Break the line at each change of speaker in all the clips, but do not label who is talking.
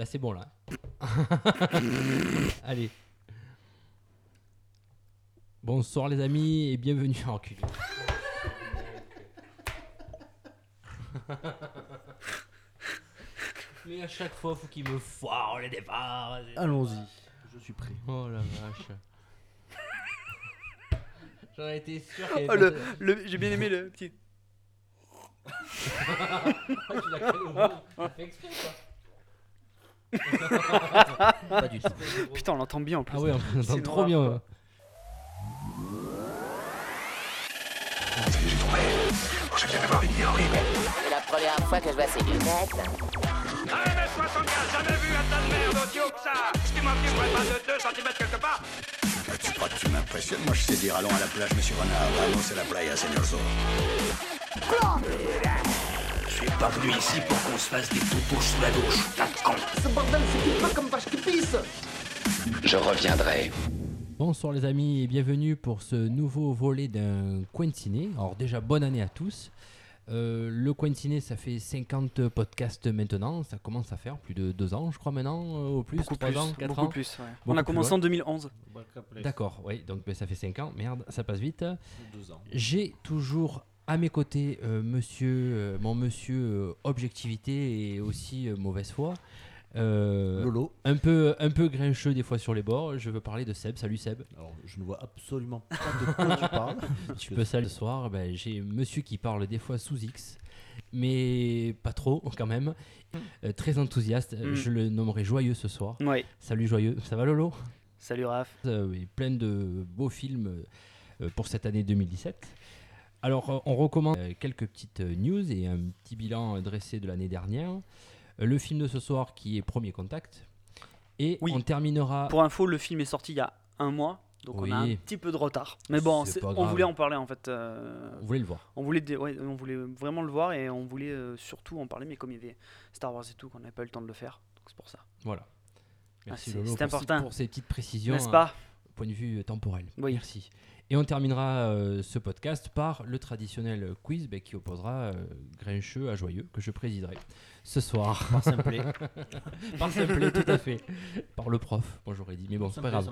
Là, c'est bon, là. Allez. Bonsoir, les amis, et bienvenue en enculé. Mais à chaque fois, faut qu'il me foire les départs.
Allons-y, je suis prêt.
Oh la vache. J'en ai été sûr qu'il y
Oh,
avait
le, le- J'ai bien aimé le petit.
Ah, tu l'as fait au bout. T'as fait exprès, quoi.
Pas du tout.
Putain, on l'entend bien en plus.
Ah ouais, on entend
C'est
trop bien. ouais.
C'est la première fois que je vois ces lunettes.
1m75, jamais vu un tas de merde aussi haut que ça Ce qui manque, il pourrait pas de 2 cm quelque part
Tu crois que tu m'impressionnes? Moi, je sais dire allons à la plage, monsieur Renard. Vamos a la playa, señor Zorro.
Je suis pas venu ici pour qu'on se fasse des toutous sous la douche, tas de con
Je reviendrai.
Bonsoir les amis et bienvenue pour ce nouveau volet d'un coin ciné. Alors déjà bonne année à tous. Euh, le coin ciné ça fait 50 podcasts maintenant, ça commence à faire plus de 2 ans je crois maintenant, euh, au plus,
Beaucoup
3
plus,
ans, 4
beaucoup
ans.
plus. ouais.
Beaucoup
on a
plus,
commencé
ouais.
en 2011.
D'accord, oui, donc ben, ça fait 5 ans, merde, ça passe vite.
Ans.
J'ai toujours à mes côtés euh, monsieur, euh, mon monsieur euh, objectivité et aussi euh, mauvaise foi. Euh,
Lolo.
un peu, un peu grincheux des fois sur les bords. Je veux parler de Seb. Salut Seb.
Alors, je ne vois absolument pas de quoi tu parles.
Tu peux saluer ce soir. Ben, J'ai monsieur qui parle des fois sous X, mais pas trop quand même. Euh, très enthousiaste.
Mm.
Je le nommerai joyeux ce soir.
Ouais.
Salut joyeux. Ça va Lolo?
Salut Raph.
Euh, oui, plein de beaux films euh, pour cette année 2017. Alors, euh, on recommande euh, quelques petites euh, news et un petit bilan dressé de l'année dernière. Le film de ce soir qui est Premier Contact. Et
Oui.
on terminera.
Pour info, le film est sorti il y a un mois. Donc on a un petit peu de retard. Mais bon, on voulait en parler en fait. euh,
Vous voulez le voir
on, voulait ouais, on voulait vraiment le voir et on voulait euh, surtout en parler. Mais comme il y avait Star Wars et tout, qu'on n'avait pas eu le temps de le faire. Donc c'est pour ça.
Voilà. Merci
c'est-
Lolo
c'est
pour, ces-
important.
pour ces petites précisions.
N'est-ce
hein,
pas
Point de vue temporel.
Oui.
Merci. Et on terminera euh, ce podcast par le traditionnel quiz ben, qui opposera euh, Grincheux à Joyeux, que je présiderai ce soir.
Par simplet.
Par simplet, tout à fait. Par le prof, moi j'aurais dit. Mais bon, c'est pas grave.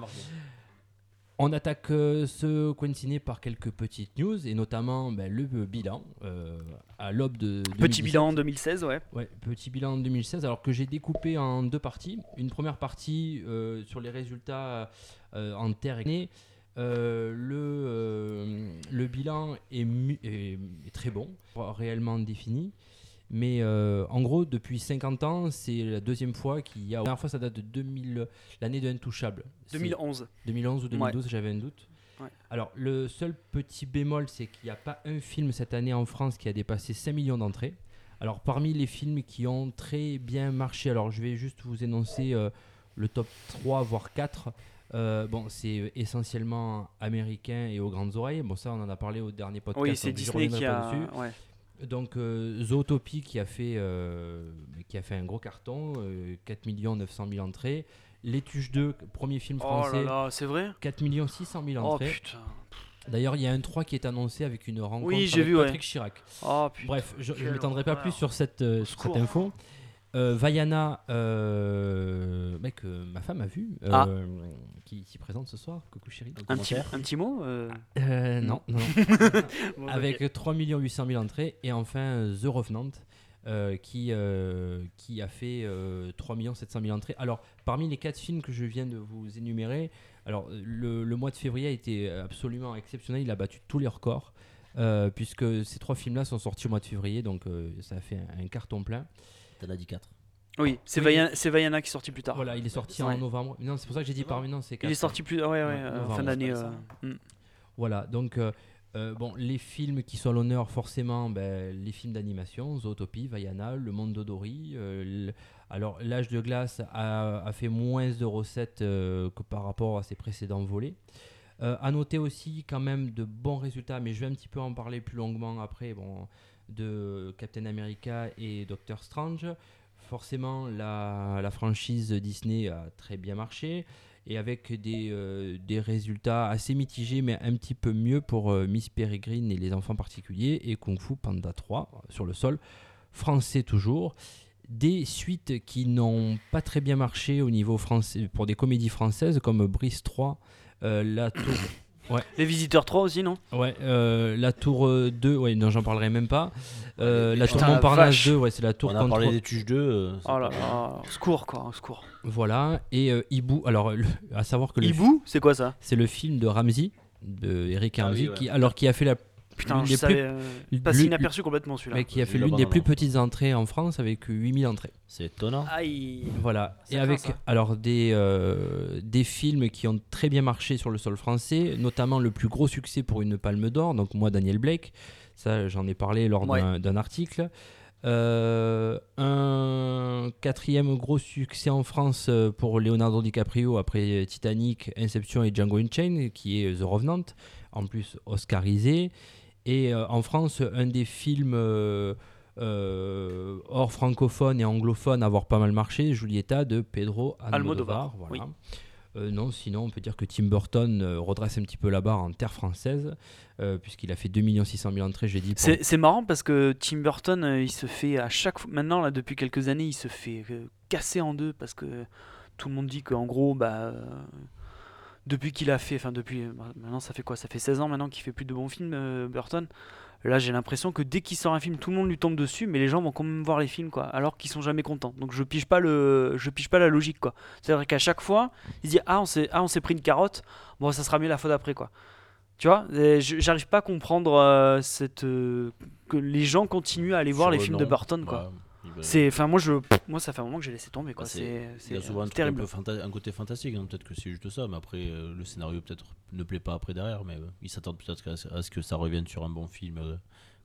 On attaque euh, ce coin ciné par quelques petites news et notamment ben, le bilan euh, à l'aube de.
Petit
2017.
bilan en 2016, ouais.
Ouais, petit bilan en 2016, alors que j'ai découpé en deux parties. Une première partie euh, sur les résultats en terre et euh, le, euh, le bilan est, mu- est- est très bon, pas réellement défini. Mais euh, en gros, depuis 50 ans, c'est la deuxième fois qu'il y a. La dernière fois, ça date de 2000, l'année de Intouchable. C'est
2011.
2011 ou 2012, j'avais un doute.
Ouais.
Alors, le seul petit bémol, c'est qu'il n'y a pas un film cette année en France qui a dépassé 5 millions d'entrées. Alors, parmi les films qui ont très bien marché, alors je vais juste vous énoncer le top 3, voire 4. Euh, bon, c'est essentiellement américain et aux grandes oreilles. Bon, ça, on en a parlé au dernier podcast.
Oui, c'est
je
Disney qui a. Ouais.
Donc euh, Zootopie qui a fait euh, qui a fait un gros carton, euh, 4 900 000 entrées. Les Tuches 2, premier film
Oh
français,
là là, c'est vrai?
4 600 000
Oh
entrées.
putain.
D'ailleurs, il y a un 3 qui est annoncé avec une rencontre
Oui,
avec
vu, ouais.
Patrick Chirac.
Oh putain.
Bref, je ne m'étendrai pas plus sur cette, euh, sur cette info. Euh, Vaiana, euh, mec, euh, ma femme a vu, euh,
Ah.
qui s'y présente ce soir. Coucou chérie.
Un petit, un petit mot euh,
Euh, non, non, non.
bon, ok.
avec 3 800 000 entrées. Et enfin, The Revenant, euh, qui, euh, qui a fait euh, 3 700 000 entrées. Alors, parmi les quatre films que je viens de vous énumérer, alors, le, le mois de février a été absolument exceptionnel. Il a battu tous les records. euh, puisque ces trois films-là sont sortis au mois de février, donc euh, ça a fait un, un carton plein.
T'en as dit 4.
Oui, c'est
Oui.
Vaiana, c'est Vaiana qui est sorti plus tard.
Voilà, il est sorti
Ouais.
en novembre. Non, c'est pour ça que j'ai dit parmi non, c'est
Il est sorti plus. Ouais, ouais,
Ouais,
euh,
novembre,
fin d'année. euh, mm.
Voilà, donc euh, bon, les films qui sont à l'honneur, forcément, ben, les films d'animation, Zootopie, Vaiana, Le Monde d'Odori. euh, alors, L'Âge de glace a, a fait moins de recettes euh, que par rapport à ses précédents volets. Euh, à noter aussi quand même de bons résultats, mais je vais un petit peu en parler plus longuement après, bon, de Captain America et Doctor Strange. Forcément, la, la franchise Disney a très bien marché et avec des, euh, des résultats assez mitigés, mais un petit peu mieux pour euh, Miss Peregrine et les enfants particuliers, et Kung Fu Panda 3 euh, sur le sol, français toujours. des suites qui n'ont pas très bien marché au niveau français pour des comédies françaises comme Brice 3, euh, La Tour.
Les Visiteurs 3 aussi, non?
Ouais, euh, la tour euh, 2, ouais, non, j'en parlerai même pas. Euh, la tour Montparnasse
vache.
2, ouais, c'est la tour
On a
contre.
parlé des Tuches 2. euh, c'est
Oh là là, au secours quoi, au secours.
Voilà, et euh, Hibou. Alors, le- à savoir que le
Hibou, c'est quoi ça?
C'est le film de Ramsey, de Eric
Ah oui,
Ramsey,
ouais.
qui, alors qui a fait la,
Putain,
l'une
je
des
savais,
plus-
euh, passe
l'une-
inaperçu complètement celui-là.
mais qui a fait l'une des plus petites entrées en France avec 8000 entrées.
C'est étonnant.
Aïe.
Voilà.
Ça
Et avec
ça.
alors des, euh, des films qui ont très bien marché sur le sol français, notamment le plus gros succès pour une palme d'or, donc moi Daniel Blake, ça j'en ai parlé lors
Ouais.
d'un- article. Euh, un quatrième gros succès en France pour Leonardo DiCaprio après Titanic, Inception et Django Unchained, qui est The Revenant, en plus oscarisé. Et euh, en France, un des films euh, euh, hors francophone et anglophone à avoir pas mal marché, Julieta de Pedro Almodovar.
Almodovar,
voilà.
oui.
Euh, non, sinon on peut dire que Tim Burton euh, redresse un petit peu la barre en terre française, euh, puisqu'il a fait 2 600 000 entrées, j'ai dit. pour-
C'est marrant parce que Tim Burton, il se fait à chaque fois, maintenant là depuis quelques années, il se fait casser en deux parce que tout le monde dit qu'en gros, bah, depuis qu'il a fait, enfin depuis, euh, maintenant ça fait quoi? Ça fait 16 ans maintenant qu'il fait plus de bons films, euh, Burton. Là, j'ai l'impression que dès qu'il sort un film, tout le monde lui tombe dessus, mais les gens vont quand même voir les films, quoi, alors qu'ils sont jamais contents. Donc je pige pas le, je pige pas la logique, quoi. C'est-à-dire qu'à chaque fois, il dit ah on s'est, ah on s'est pris une carotte, bon ça sera mieux la fois d'après, quoi. Tu vois, j'arrive pas à comprendre euh, cette euh, que les gens continuent à aller voir
Sur
les
le
films
nom,
de Burton, quoi.
bah,
C'est, enfin moi je, moi ça fait un moment que j'ai laissé tomber, quoi.
Bah,
c'est,
Il y a
c'est
souvent un,
terrible.
un côté fantastique, hein, peut-être que c'est juste ça, mais après euh, le scénario peut-être ne plaît pas après derrière, mais euh, ils s'attendent peut-être à, ce- à ce que ça revienne sur un bon film euh,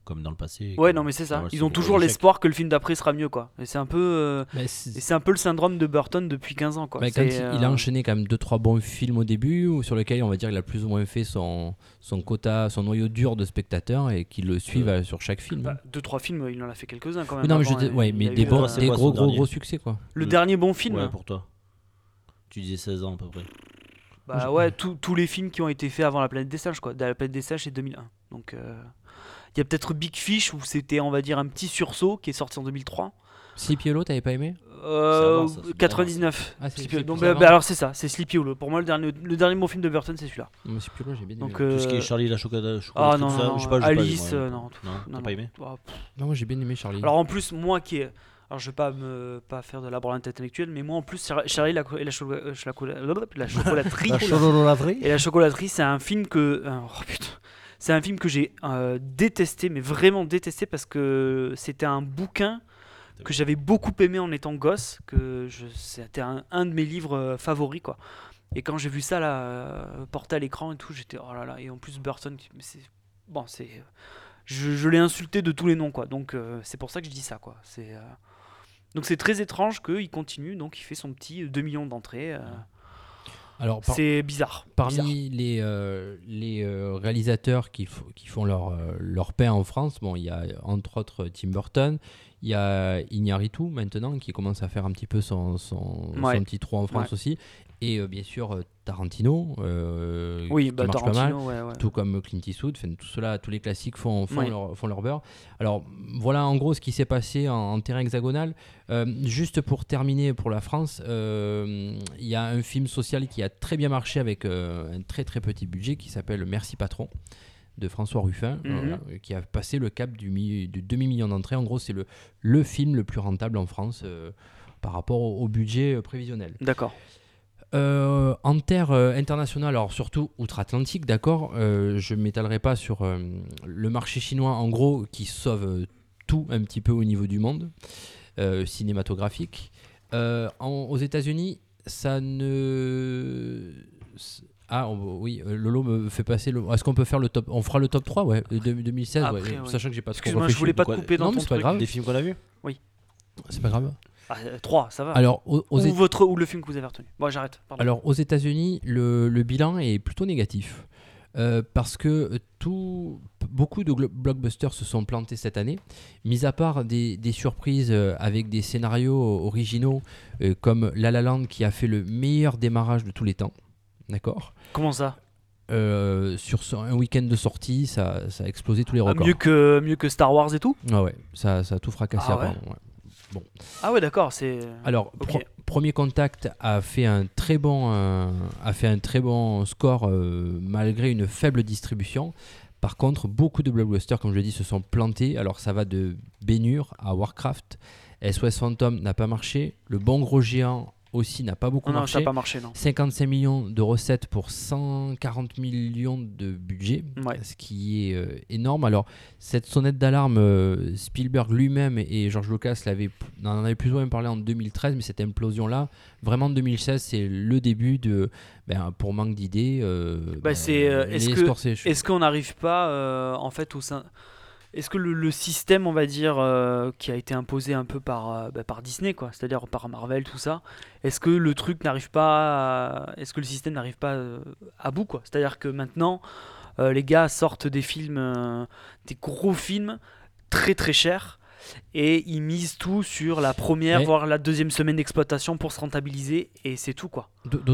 comme dans le passé.
Ouais, non mais c'est ça. Ils ont toujours l'espoir que le film d'après sera mieux, quoi. Et c'est un peu, euh,
Mais
et
c'est-
un peu le syndrome de Burton depuis 15 ans, quoi.
bah, quand
euh,
il a enchaîné quand même 2-3 bons films au début, ou sur lesquels on va dire il a plus ou moins fait son, son quota, son noyau dur de spectateurs et qui le suivent euh, sur chaque film.
bah, deux trois films, il en a fait quelques-uns quand même.
Non, mais, je
avant,
dis-
et
ouais, mais des, bons, des
quoi
gros, gros, gros succès quoi.
Le
Le-
dernier bon film.
Ouais, pour toi. Tu disais 16 ans à peu près.
Bah ouais, tous- tous les films qui ont été faits avant La planète des singes, quoi. La planète des singes, c'est 2001. Donc, euh, il y a peut-être Big Fish où c'était, on va dire, un petit sursaut qui est sorti en 2003.
Sleepy Hollow, t'avais pas aimé?
Euh,
avant, ça, c'est bien
99.
Ah, c'est-
Sleepy
c'est
Hollow. Donc,
plus
bah, bah, alors c'est ça, c'est Sleepy Hollow. Pour moi, le dernier, le dernier bon film de Burton, c'est celui-là.
Moi, Sleepy Hollow, j'ai bien aimé.
Donc,
ouais.
Tout ce qui
euh,
est Charlie la chocolat,
Ah non,
tout ça,
non,
je sais pas, j'ai pas
Alice,
aimé,
euh, non, tout-
Non,
non,
t'as
non.
pas aimé?
Ah, pff.
Non, moi j'ai bien aimé Charlie.
Alors en plus, moi qui est. Alors je vais pas me pas faire de la branlette intellectuelle, mais moi en plus, Char- Charlie la, et la, cho- euh, la, la chocolaterie.
La chocolaterie
Et la chocolaterie, c'est un film que. euh, Oh putain. C'est un film que j'ai euh, détesté, mais vraiment détesté parce que c'était un bouquin que j'avais beaucoup aimé en étant gosse, que c'était un, de mes livres euh, favoris quoi. Et quand j'ai vu ça là euh, porté à l'écran et tout, j'étais oh là là. Et en plus Burton, bon, c'est je, je l'ai insulté de tous les noms quoi. Donc c'est pour ça que je dis ça quoi. C'est donc c'est très étrange qu'il continue, donc il fait son petit 2 millions d'entrées.
Alors, par-
c'est bizarre.
parmi
bizarre.
les, euh, les euh, réalisateurs qui, qui font leur, euh, leur pain en France, bon, il y a entre autres Tim Burton, il y a Iñárritu maintenant qui commence à faire un petit peu son, son,
Ouais.
son petit trou en France
Ouais.
aussi, et euh, bien sûr euh, Tarantino, euh,
Oui,
qui
bah,
marche pas mal.
Tarantino, ouais, ouais.
tout comme Clint Eastwood, enfin, tout cela, tous les classiques font, font,
Oui.
leur, font leur beurre. Alors voilà en gros ce qui s'est passé en, en terrain hexagonal. Euh, juste pour terminer pour la France, il y a un film social qui a très bien marché avec un très très petit budget qui s'appelle Merci Patron de François Ruffin,
Mhm.
qui a passé le cap du, mi- du demi-million d'entrées. En gros, c'est le, le film le plus rentable en France euh, par rapport au, au budget euh, prévisionnel.
D'accord.
Euh, en terre euh, internationale, alors surtout outre-Atlantique, d'accord, euh, je ne m'étalerai pas sur euh, le marché chinois, en gros, qui sauve tout un petit peu au niveau du monde euh, cinématographique. Euh, en- aux États-Unis, ça ne. Ah on- oui, Lolo me fait passer le. Est-ce qu'on peut faire le top On fera le top 3, ouais, de 2016, ouais,
Après, ouais.
sachant que j'ai pas trop
Excuse-moi, je voulais pas te couper dans
Non, mais
ton
c'est pas grave.
Des films qu'on a vus?
C'est pas grave.
Ah, 3, ça va.
Alors, aux, aux
ou, votre, ou le film que vous avez retenu. Bon, j'arrête. pardon.
Alors aux États-Unis, le, le bilan est plutôt négatif. Euh, parce que tout, beaucoup de glo- blockbusters se sont plantés cette année, mis à part des, des surprises euh, avec des scénarios originaux euh, comme La La Land qui a fait le meilleur démarrage de tous les temps. D'accord?
Comment ça?
Euh, Sur ce- un week-end de sortie, ça, ça a explosé tous les
Ah,
records.
mieux, que, mieux que Star Wars et tout?
Ah ouais, ça, ça a tout fracassé
Ah ouais?
apparemment, ouais.
Ah ouais, d'accord, c'est.
Alors,
Ok.
pro- Premier Contact a fait un très bon, euh, a fait un très bon score euh, malgré une faible distribution. Par contre, beaucoup de blockbusters, comme je l'ai dit, se sont plantés. Alors, ça va de Bénur à Warcraft. SOS Phantom n'a pas marché. Le Bon Gros Géant aussi n'a pas beaucoup
Non, non,
marché.
ça n'a pas marché, non.
55 millions de recettes pour 140 millions de budget,
Ouais.
ce qui est euh, énorme. Alors, cette sonnette d'alarme, euh, Spielberg lui-même et George Lucas l'avaient, en avaient plus ou moins parlé en 2013, mais cette implosion-là, vraiment en 2016, c'est le début de, ben, pour manque d'idées, euh, ben,
c'est, euh, est-ce que-. Est-ce qu'on n'arrive pas, en fait, au sein. Est-ce que le, le système, on va dire, euh, qui a été imposé un peu par, euh, bah, par Disney, quoi, c'est-à-dire par Marvel, tout ça, est-ce que le truc n'arrive pas. à- Est-ce que le système n'arrive pas euh, à bout, quoi? C'est-à-dire que maintenant, euh, les gars sortent des films, des gros films, très très chers, et ils misent tout sur la première,
Ouais.
voire la deuxième semaine d'exploitation pour se rentabiliser, et c'est tout, quoi.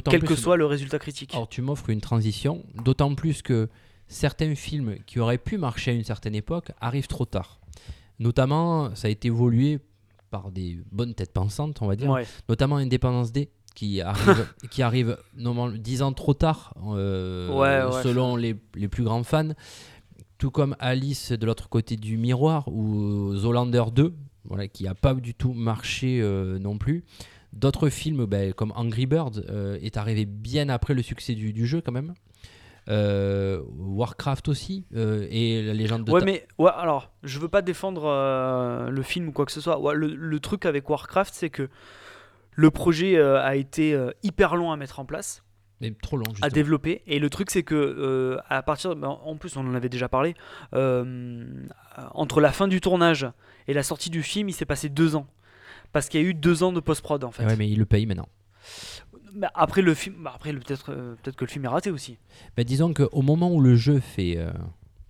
Quel
plus-
que soit le résultat critique.
Alors tu m'offres une transition, d'autant plus que certains films qui auraient pu marcher à une certaine époque arrivent trop tard. Notamment, ça a été évolué par des bonnes têtes pensantes, on va dire.
Ouais.
Notamment Independence Day, qui arrive, qui arrive normalement 10 ans trop tard, euh,
Ouais, ouais.
selon les, les plus grands fans. Tout comme Alice de l'autre côté du miroir ou Zoolander 2, voilà, qui n'a pas du tout marché euh, non plus. D'autres films ben, comme Angry Birds euh, est arrivé bien après le succès du, du jeu quand même. Euh, Warcraft aussi euh, et la légende de
Ouais,
Ta-
mais ouais, alors, je veux pas défendre euh, le film ou quoi que ce soit. Ouais, le, le truc avec Warcraft, c'est que le projet a été hyper long à mettre en place,
mais trop long
à
justement.
développer. Et le truc, c'est que à partir, ben, en plus, on en avait déjà parlé, entre la fin du tournage et la sortie du film, il s'est passé deux ans. Parce qu'il y a eu deux ans de post-prod en fait.
Ouais, mais il le paye maintenant.
Après le film, bah, après peut-être euh, peut-être que le film est raté aussi.
Ben, disons qu'au moment où le jeu fait euh,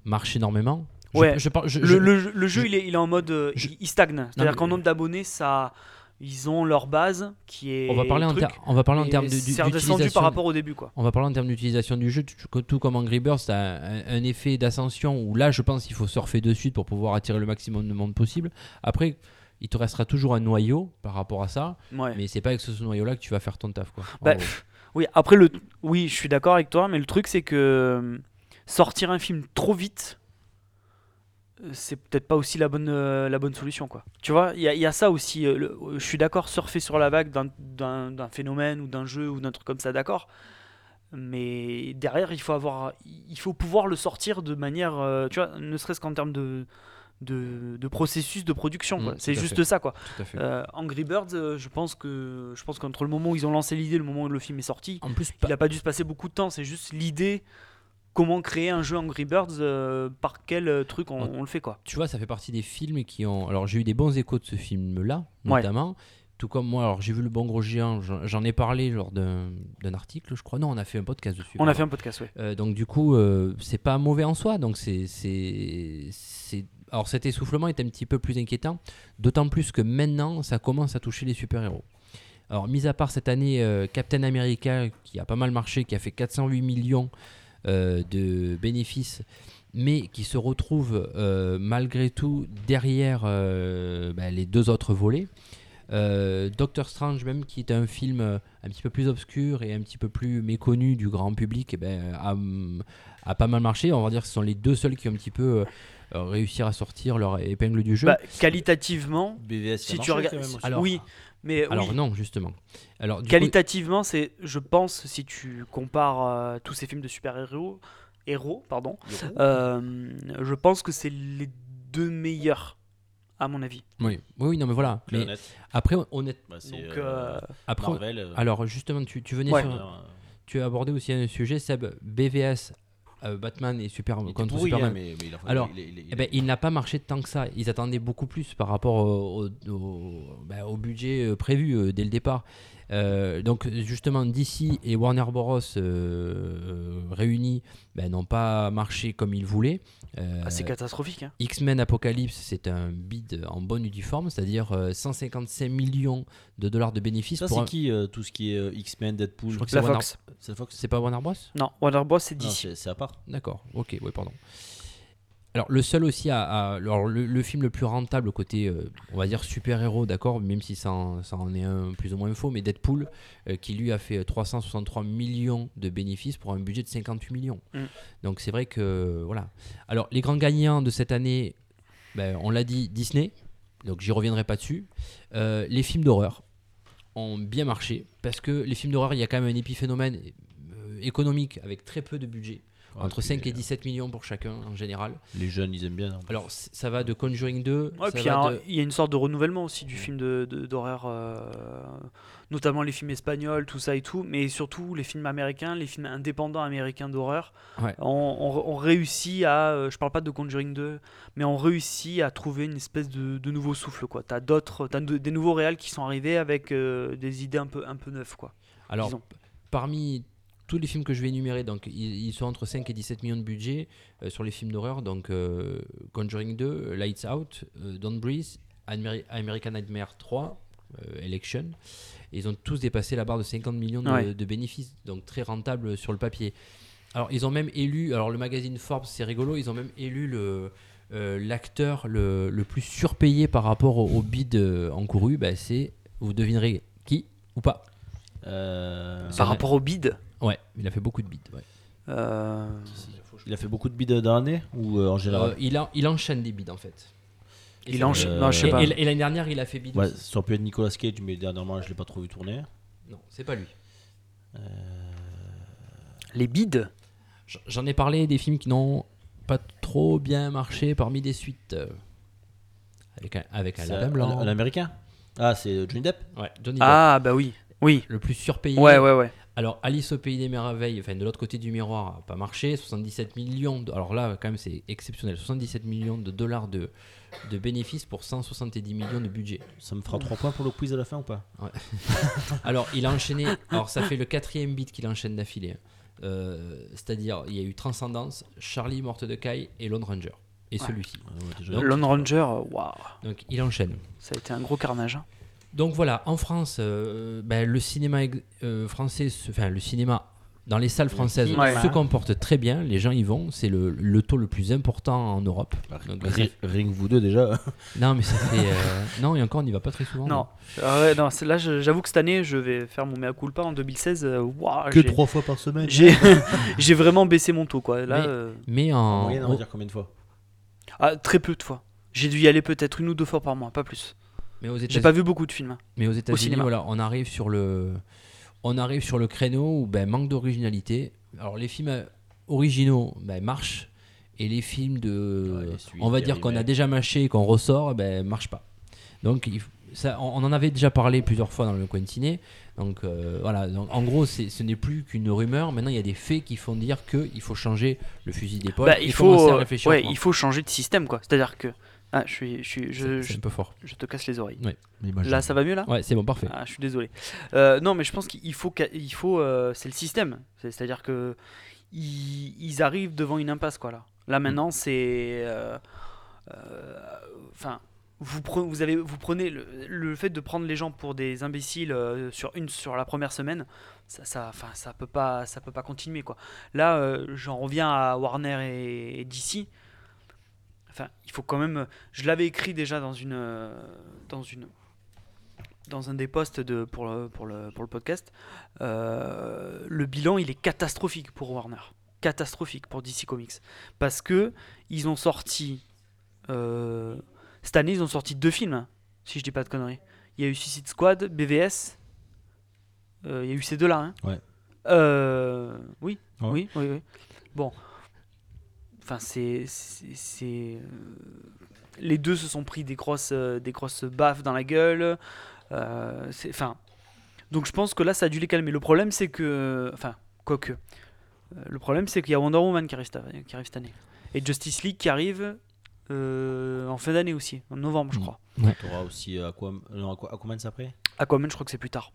marche énormément, je-
Ouais.
je, parle- je-
Le,
je-
le- le jeu,
je-
il, est, il est en mode, euh, il, stagne. C'est-à-dire qu'en nombre d'abonnés, ça, ils ont leur base qui est.
on va parler en,
truc,
ter- on va parler en
et
termes d'utilisation.
par rapport au début, quoi.
On va parler en termes d'utilisation du jeu, tout, tout comme Angry Birds, ça a un, un effet d'ascension où là, je pense qu'il faut surfer de suite pour pouvoir attirer le maximum de monde possible. Après, il te restera toujours un noyau par rapport à ça,
Ouais.
mais c'est pas avec ce, ce noyau-là que tu vas faire ton taf. Quoi.
Bah, pff, oui, après, le, oui, je suis d'accord avec toi, mais le truc, c'est que euh, sortir un film trop vite, euh, c'est peut-être pas aussi la bonne, euh, la bonne solution, quoi. Tu vois, il y, a- il y a ça aussi. euh, le- je suis d'accord, surfer sur la vague d'un- phénomène ou d'un jeu ou d'un truc comme ça, d'accord. Mais derrière, il faut avoir, il faut pouvoir le sortir de manière, euh, tu vois, ne serait-ce qu'en termes de, de, de processus de production.
Mm,
c'est juste
fait.
ça, quoi. Euh, Angry Birds, euh, je pense que, je pense qu'entre le moment où ils ont lancé l'idée, et le moment où le film est sorti,
en plus,
il n'a pas dû se passer beaucoup de temps. C'est juste l'idée, comment créer un jeu Angry Birds, euh, par quel truc on, le fait, quoi.
tu vois, ça fait partie des films qui ont. Alors, j'ai eu des bons échos de ce film-là,
Ouais.
notamment. Tout comme moi, alors j'ai vu Le Bon Gros Géant, j'en ai parlé lors d'un article, je crois. Non, on a fait un podcast dessus.
On a fait un podcast.
Euh, donc du coup, c'est pas mauvais en soi. Donc c'est- Alors cet essoufflement est un petit peu plus inquiétant, d'autant plus que maintenant, ça commence à toucher les super-héros. Alors, mis à part cette année, euh, Captain America, qui a pas mal marché, qui a fait 408 millions euh, de bénéfices, mais qui se retrouve euh, malgré tout derrière bah, les deux autres volets. Doctor Strange, même qui est un film un petit peu plus obscur et un petit peu plus méconnu du grand public, eh ben, a, a pas mal marché. On va dire que ce sont les deux seuls qui ont un petit peu euh, réussi à sortir leur épingle du jeu.
Bah, qualitativement,
BVS,
si tu regardes,
Alors-
oui, mais
Alors
oui,
non, justement. Alors, coup-
qualitativement, c'est, je pense, si tu compares euh, tous ces films de super-héros, héros, pardon, euh, je pense que c'est les deux meilleurs, à mon avis.
oui, oui, non, mais voilà. Mais
Honnête.
après, honnête,
Bah, c'est,
Donc,
euh,
après,
Marvel. euh,
alors justement, tu, tu venais
Ouais.
sur, tu as abordé aussi un sujet, Seb, BVS, euh, Batman et Super,
il
contre
pourri, hein,
Superman.
mais, mais il a
Alors,
il il
Eh ben, il n'a pas marché tant que ça. Ils attendaient beaucoup plus par rapport au, au- au- ben, au budget euh, prévu euh, dès le départ. Euh, donc justement, DC et Warner Bros. euh, euh, réunis ben, n'ont pas marché comme ils voulaient. Euh,
ah, c'est catastrophique. Hein.
X-Men Apocalypse, c'est un bid en bonne et due forme, c'est-à-dire euh, 155 millions de dollars de bénéfices.
Ça,
pour
c'est
un-
qui euh, tout ce qui est euh, X-Men, Deadpool?
Je crois que
La
c'est Warner-
Fox.
C'est Fox?
C'est pas Warner Bros?
Non, Warner Bros, c'est
Non,
DC.
c'est c'est à part.
D'accord, ok, ouais, pardon. Alors le seul aussi à, à- alors, le, le film le plus rentable côté euh, on va dire super héros d'accord même si ça en, ça en est un plus ou moins faux mais Deadpool euh, qui lui a fait 363 millions de bénéfices pour un budget de 58 millions.
Mm.
Donc c'est vrai que voilà. Alors les grands gagnants de cette année ben, on l'a dit Disney donc j'y reviendrai pas dessus. Euh, les films d'horreur ont bien marché parce que les films d'horreur il y a quand même un épiphénomène euh, économique avec très peu de budget entre
puis,
5 et
euh,
17 millions pour chacun en général.
Les jeunes, ils aiment bien. hein.
Alors, ça va de Conjuring 2.
Ouais,
ça
puis il y, a
va
un-
de-
il y a une sorte de renouvellement aussi du film de- de- d'horreur, euh, notamment les films espagnols, tout ça et tout, mais surtout les films américains, les films indépendants américains d'horreur,
Ouais.
on, on- on réussit à, euh, je parle pas de Conjuring 2, mais on réussit à trouver une espèce de, de nouveau souffle quoi. T'as d'autres, de- des nouveaux réals qui sont arrivés avec euh, des idées un peu un peu neuves quoi.
Alors,
disons.
parmi tous les films que je vais énumérer, donc ils, ils sont entre 5 et 17 millions de budget euh, sur les films d'horreur. Donc, euh, Conjuring 2, Lights Out, euh, Don't Breathe, Ameri- American Nightmare 3, euh, Election. Et ils ont tous dépassé la barre de 50 millions de,
Ouais.
de bénéfices, donc très rentable sur le papier. Alors, ils ont même élu, alors le magazine Forbes, c'est rigolo, ils ont même élu le. euh, l'acteur le, le plus surpayé par rapport au, au bid euh, encouru, bah, c'est, vous devinerez qui ou pas
Euh,
Par rapport au bid,
Ouais, il a fait beaucoup de bids. ouais.
euh,
Il a fait beaucoup de bids dans l'année ou euh, en général
Euh, il, a- il enchaîne des bids en fait. Et
il
ça-
enchaîne,
euh,
non je sais
Et,
pas.
et- et l'année dernière, il a fait bid.
Ouais,
aussi.
ça aurait pu être Nicolas Cage, mais dernièrement, je l'ai pas trop vu tourner.
Non, c'est pas lui.
Les bids,
J- J'en ai parlé des films qui n'ont pas trop bien marché parmi des suites. euh, avec un, avec un
C'est
lapin
un,
blanc.
un américain? Ah, c'est Johnny Depp?
Ouais, Johnny Depp.
ah bah oui, oui,
Le plus surpayé.
ouais ouais ouais.
Alors, Alice au pays des merveilles, enfin de l'autre côté du miroir, a pas marché. 77 millions. De, alors là, quand même, c'est exceptionnel. 77 millions de dollars de, de bénéfices pour 170 millions de budget.
Ça me fera 3 points pour le quiz à la fin ou pas?
Alors, il a enchaîné. Alors, ça fait le quatrième beat qu'il enchaîne d'affilée. Euh, C'est-à-dire, il y a eu Transcendance, Charlie Morte de Caille et Lone Ranger. Et celui-ci.
Ouais, ouais,
Lone Ranger, waouh,
Donc, il enchaîne.
ça a été un gros carnage. hein.
Donc voilà, en France, euh, ben, le cinéma ex- euh, français, enfin le cinéma dans les salles françaises se comporte très bien. Les gens y vont. C'est le, le taux le plus important en Europe. Donc,
Ri- Rien que vous deux déjà.
non, mais ça fait. euh, non, et encore, on n'y va pas très souvent.
Non, Ah non c'est- là j'avoue que cette année je vais faire mon mea culpa en 2016. euh, waouh,
Que
j'ai-
3 fois par semaine.
J'ai j'ai vraiment baissé mon taux quoi. Là,
Mais-
euh,
Mais
En
en.
moyenne, on va dire combien de fois?
Ah, très peu de fois. J'ai dû y aller peut-être une ou deux fois par mois, pas plus.
Mais aux
J'ai pas vu beaucoup de films.
mais aux États-Unis, voilà, on arrive sur le. On arrive sur le créneau où ben, manque d'originalité. Alors les films euh, originaux ben, marchent et les films de,
Ouais, les suites,
on va dire qu'on a déjà mâché et qu'on ressort, ben marche pas. Donc il ça, on on en avait déjà parlé plusieurs fois dans le coin de ciné. Donc euh, voilà, donc, en gros c'est- ce n'est plus qu'une rumeur. Maintenant il y a des faits qui font dire qu'il faut changer le fusil d'épaule.
Bah, il
commencer
faut,
à réfléchir.
ouais, il faut changer de système quoi. C'est-à-dire que ah, je suis, je suis, je,
un peu fort.
je te casse les oreilles.
Mais
Là, ça va mieux là?
Ouais, c'est bon, parfait.
Ah, je suis désolé. Euh, non, mais je pense qu'il faut, il faut, euh, c'est le système. C'est- C'est-à-dire que ils, ils arrivent devant une impasse quoi là. Là
Mm.
maintenant, c'est, euh, enfin, vous, pre- vous avez, vous prenez le, le fait de prendre les gens pour des imbéciles sur une, sur la première semaine, ça, ça, enfin, ça peut pas, ça peut pas continuer quoi. Là, j'en reviens à Warner et, et DC. Enfin, il faut quand même. Je l'avais écrit déjà dans une, euh, dans une, dans un des posts de, pour, le, pour, le, pour le podcast. euh, le bilan, il est catastrophique pour Warner. Catastrophique pour DC Comics. Parce que ils ont sorti. euh, cette année, ils ont sorti deux films, hein, si je dis pas de conneries. Il y a eu Suicide Squad, BVS. euh, il y a eu ces deux-là. Hein.
Ouais.
Euh, oui,
Ouais.
oui, oui, oui. Bon. Enfin, c'est. euh, Les deux se sont pris des grosses, euh, des grosses baffes dans la gueule. Euh, c'est- Enfin. Donc je pense que là, ça a dû les calmer. Le problème, c'est que. Enfin, quoique. Le problème, c'est qu'il y a Wonder Woman qui arrive, cette- qui arrive cette année. Et Justice League qui arrive euh, en fin d'année aussi, en novembre, je
Mm.
crois.
Tu auras aussi euh, Aquam... non, Aquaman c'est après?
Aquaman, je crois que c'est plus tard.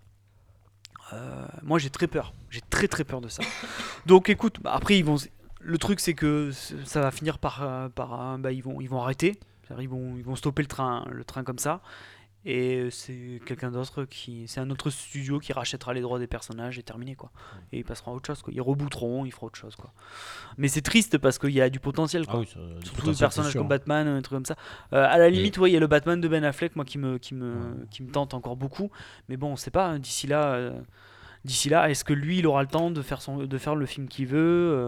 Euh, moi, j'ai très peur. J'ai très très peur de ça. Donc, écoute, bah, après, ils vont. Le truc, c'est que ça va finir par, euh, par, euh, bah, ils vont, ils vont arrêter. Ils vont, ils vont stopper le train, le train comme ça. et c'est quelqu'un d'autre qui. C'est un autre studio qui rachètera les droits des personnages et terminé quoi. Et ils passeront à autre chose quoi. Ils rebooteront, ils feront autre chose quoi. Mais c'est triste parce qu'il y a du potentiel quoi.
Ah oui, ça- du
Surtout les personnages comme Batman, un truc comme ça. Euh, à la limite, ouais, il y a le Batman de Ben Affleck, moi, qui me, qui me, qui me tente encore beaucoup. Mais bon, on sait pas. hein, D'ici là, euh, d'ici là, est-ce que lui, il aura le temps de faire son, de faire le film qu'il veut euh,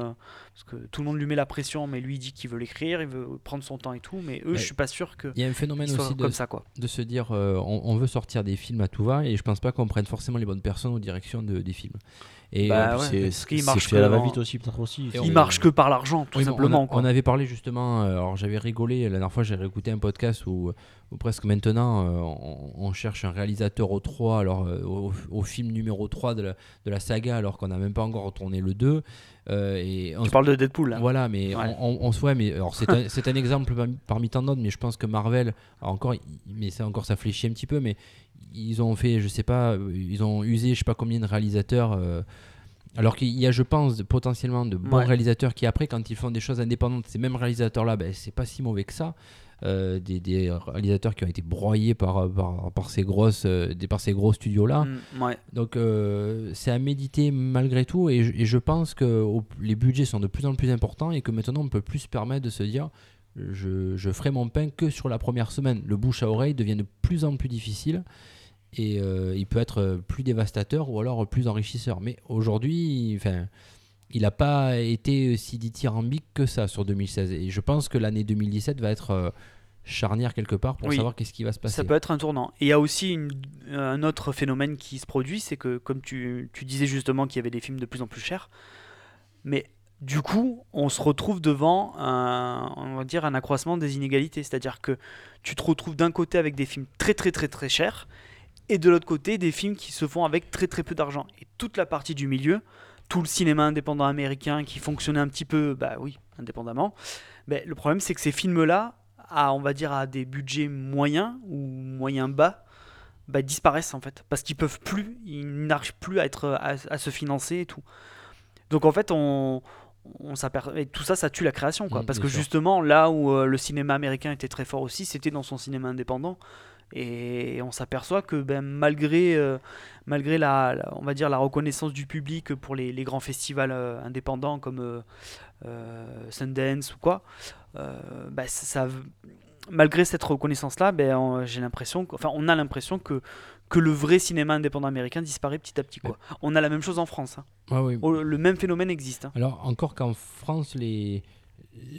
Parce que tout le monde lui met la pression, mais lui il dit qu'il veut l'écrire, il veut prendre son temps et tout. Mais eux,
Ouais.
je suis pas sûr que
Il y a un phénomène aussi de,
comme ça quoi.
de se dire euh, on, on veut sortir des films à tout va et je pense pas qu'on prenne forcément les bonnes personnes aux directions de- des films. Et
Bah
euh,
ouais,
C'est fait à la va-vite aussi, peut-être aussi.
Il marche que par l'argent, tout
oui, mais on a-
simplement.
on, avait parlé justement, euh, alors j'avais rigolé la dernière fois, j'ai réécouté un podcast où, où presque maintenant euh, on, on cherche un réalisateur au 3, alors euh, au, au film numéro 3 de la, de la saga, alors qu'on n'a même pas encore retourné le 2. euh, et on
Tu parles de Deadpool là.
Voilà, mais
Ouais.
on, on, mais alors c'est un, un exemple parmi, parmi tant d'autres, mais je pense que Marvel, encore, mais c'est encore ça fléchit un petit peu, mais ils ont fait, je sais pas, euh, ils ont usé, je sais pas combien de réalisateurs. euh, alors qu'il y a, je pense, potentiellement de bons
Ouais.
réalisateurs qui après, quand ils font des choses indépendantes, ces mêmes réalisateurs-là, ben, c'est pas si mauvais que ça. Euh, des, des réalisateurs qui ont été broyés par, par, par ces grosses, euh, des- par ces gros studios-là.
Mm, ouais.
Donc euh, c'est à méditer malgré tout et je, et je pense que au- les budgets sont de plus en plus importants et que maintenant on peut plus se permettre de se dire je, je ferai mon pain que sur la première semaine. Le bouche à oreille devient de plus en plus difficile et euh, il peut être plus dévastateur ou alors plus enrichisseur. Mais aujourd'hui, enfin, il n'a pas été si dithyrambique que ça sur 2016 et je pense que l'année 2017 va être euh, charnière quelque part pour
Oui.
savoir qu'est-ce qui va se passer.
Ça peut être un tournant. Et il y a aussi une- un autre phénomène qui se produit, c'est que comme tu, tu disais justement qu'il y avait des films de plus en plus chers, mais du coup, on se retrouve devant un, on va dire un accroissement des inégalités. C'est-à-dire que tu te retrouves d'un côté avec des films très très très très chers, et de l'autre côté des films qui se font avec très très peu d'argent. Et toute la partie du milieu, tout le cinéma indépendant américain qui fonctionnait un petit peu, bah oui, indépendamment. Ben, le problème, c'est que ces films-là, à, on va dire à des budgets moyens ou moyens bas, bah, disparaissent en fait, parce qu'ils peuvent plus, ils n'arrivent plus à être, à se financer et tout. Donc en fait, on, on et tout ça, ça tue la création, quoi.
Mm,
parce que
sûr.
justement, là où euh, le cinéma américain était très fort aussi, c'était dans son cinéma indépendant. Et on s'aperçoit que ben, malgré, euh, malgré la, la- on va dire la reconnaissance du public pour les, les grands festivals euh, indépendants comme Sundance ou quoi, bah, ça, malgré cette reconnaissance-là, ben, on- j'ai l'impression, que- enfin, on a l'impression que, que le vrai cinéma indépendant américain disparaît petit à petit. Quoi. On a la même chose en France. hein.
Ah oui.
Oh, Le même phénomène existe. hein.
Alors, encore qu'en France, les,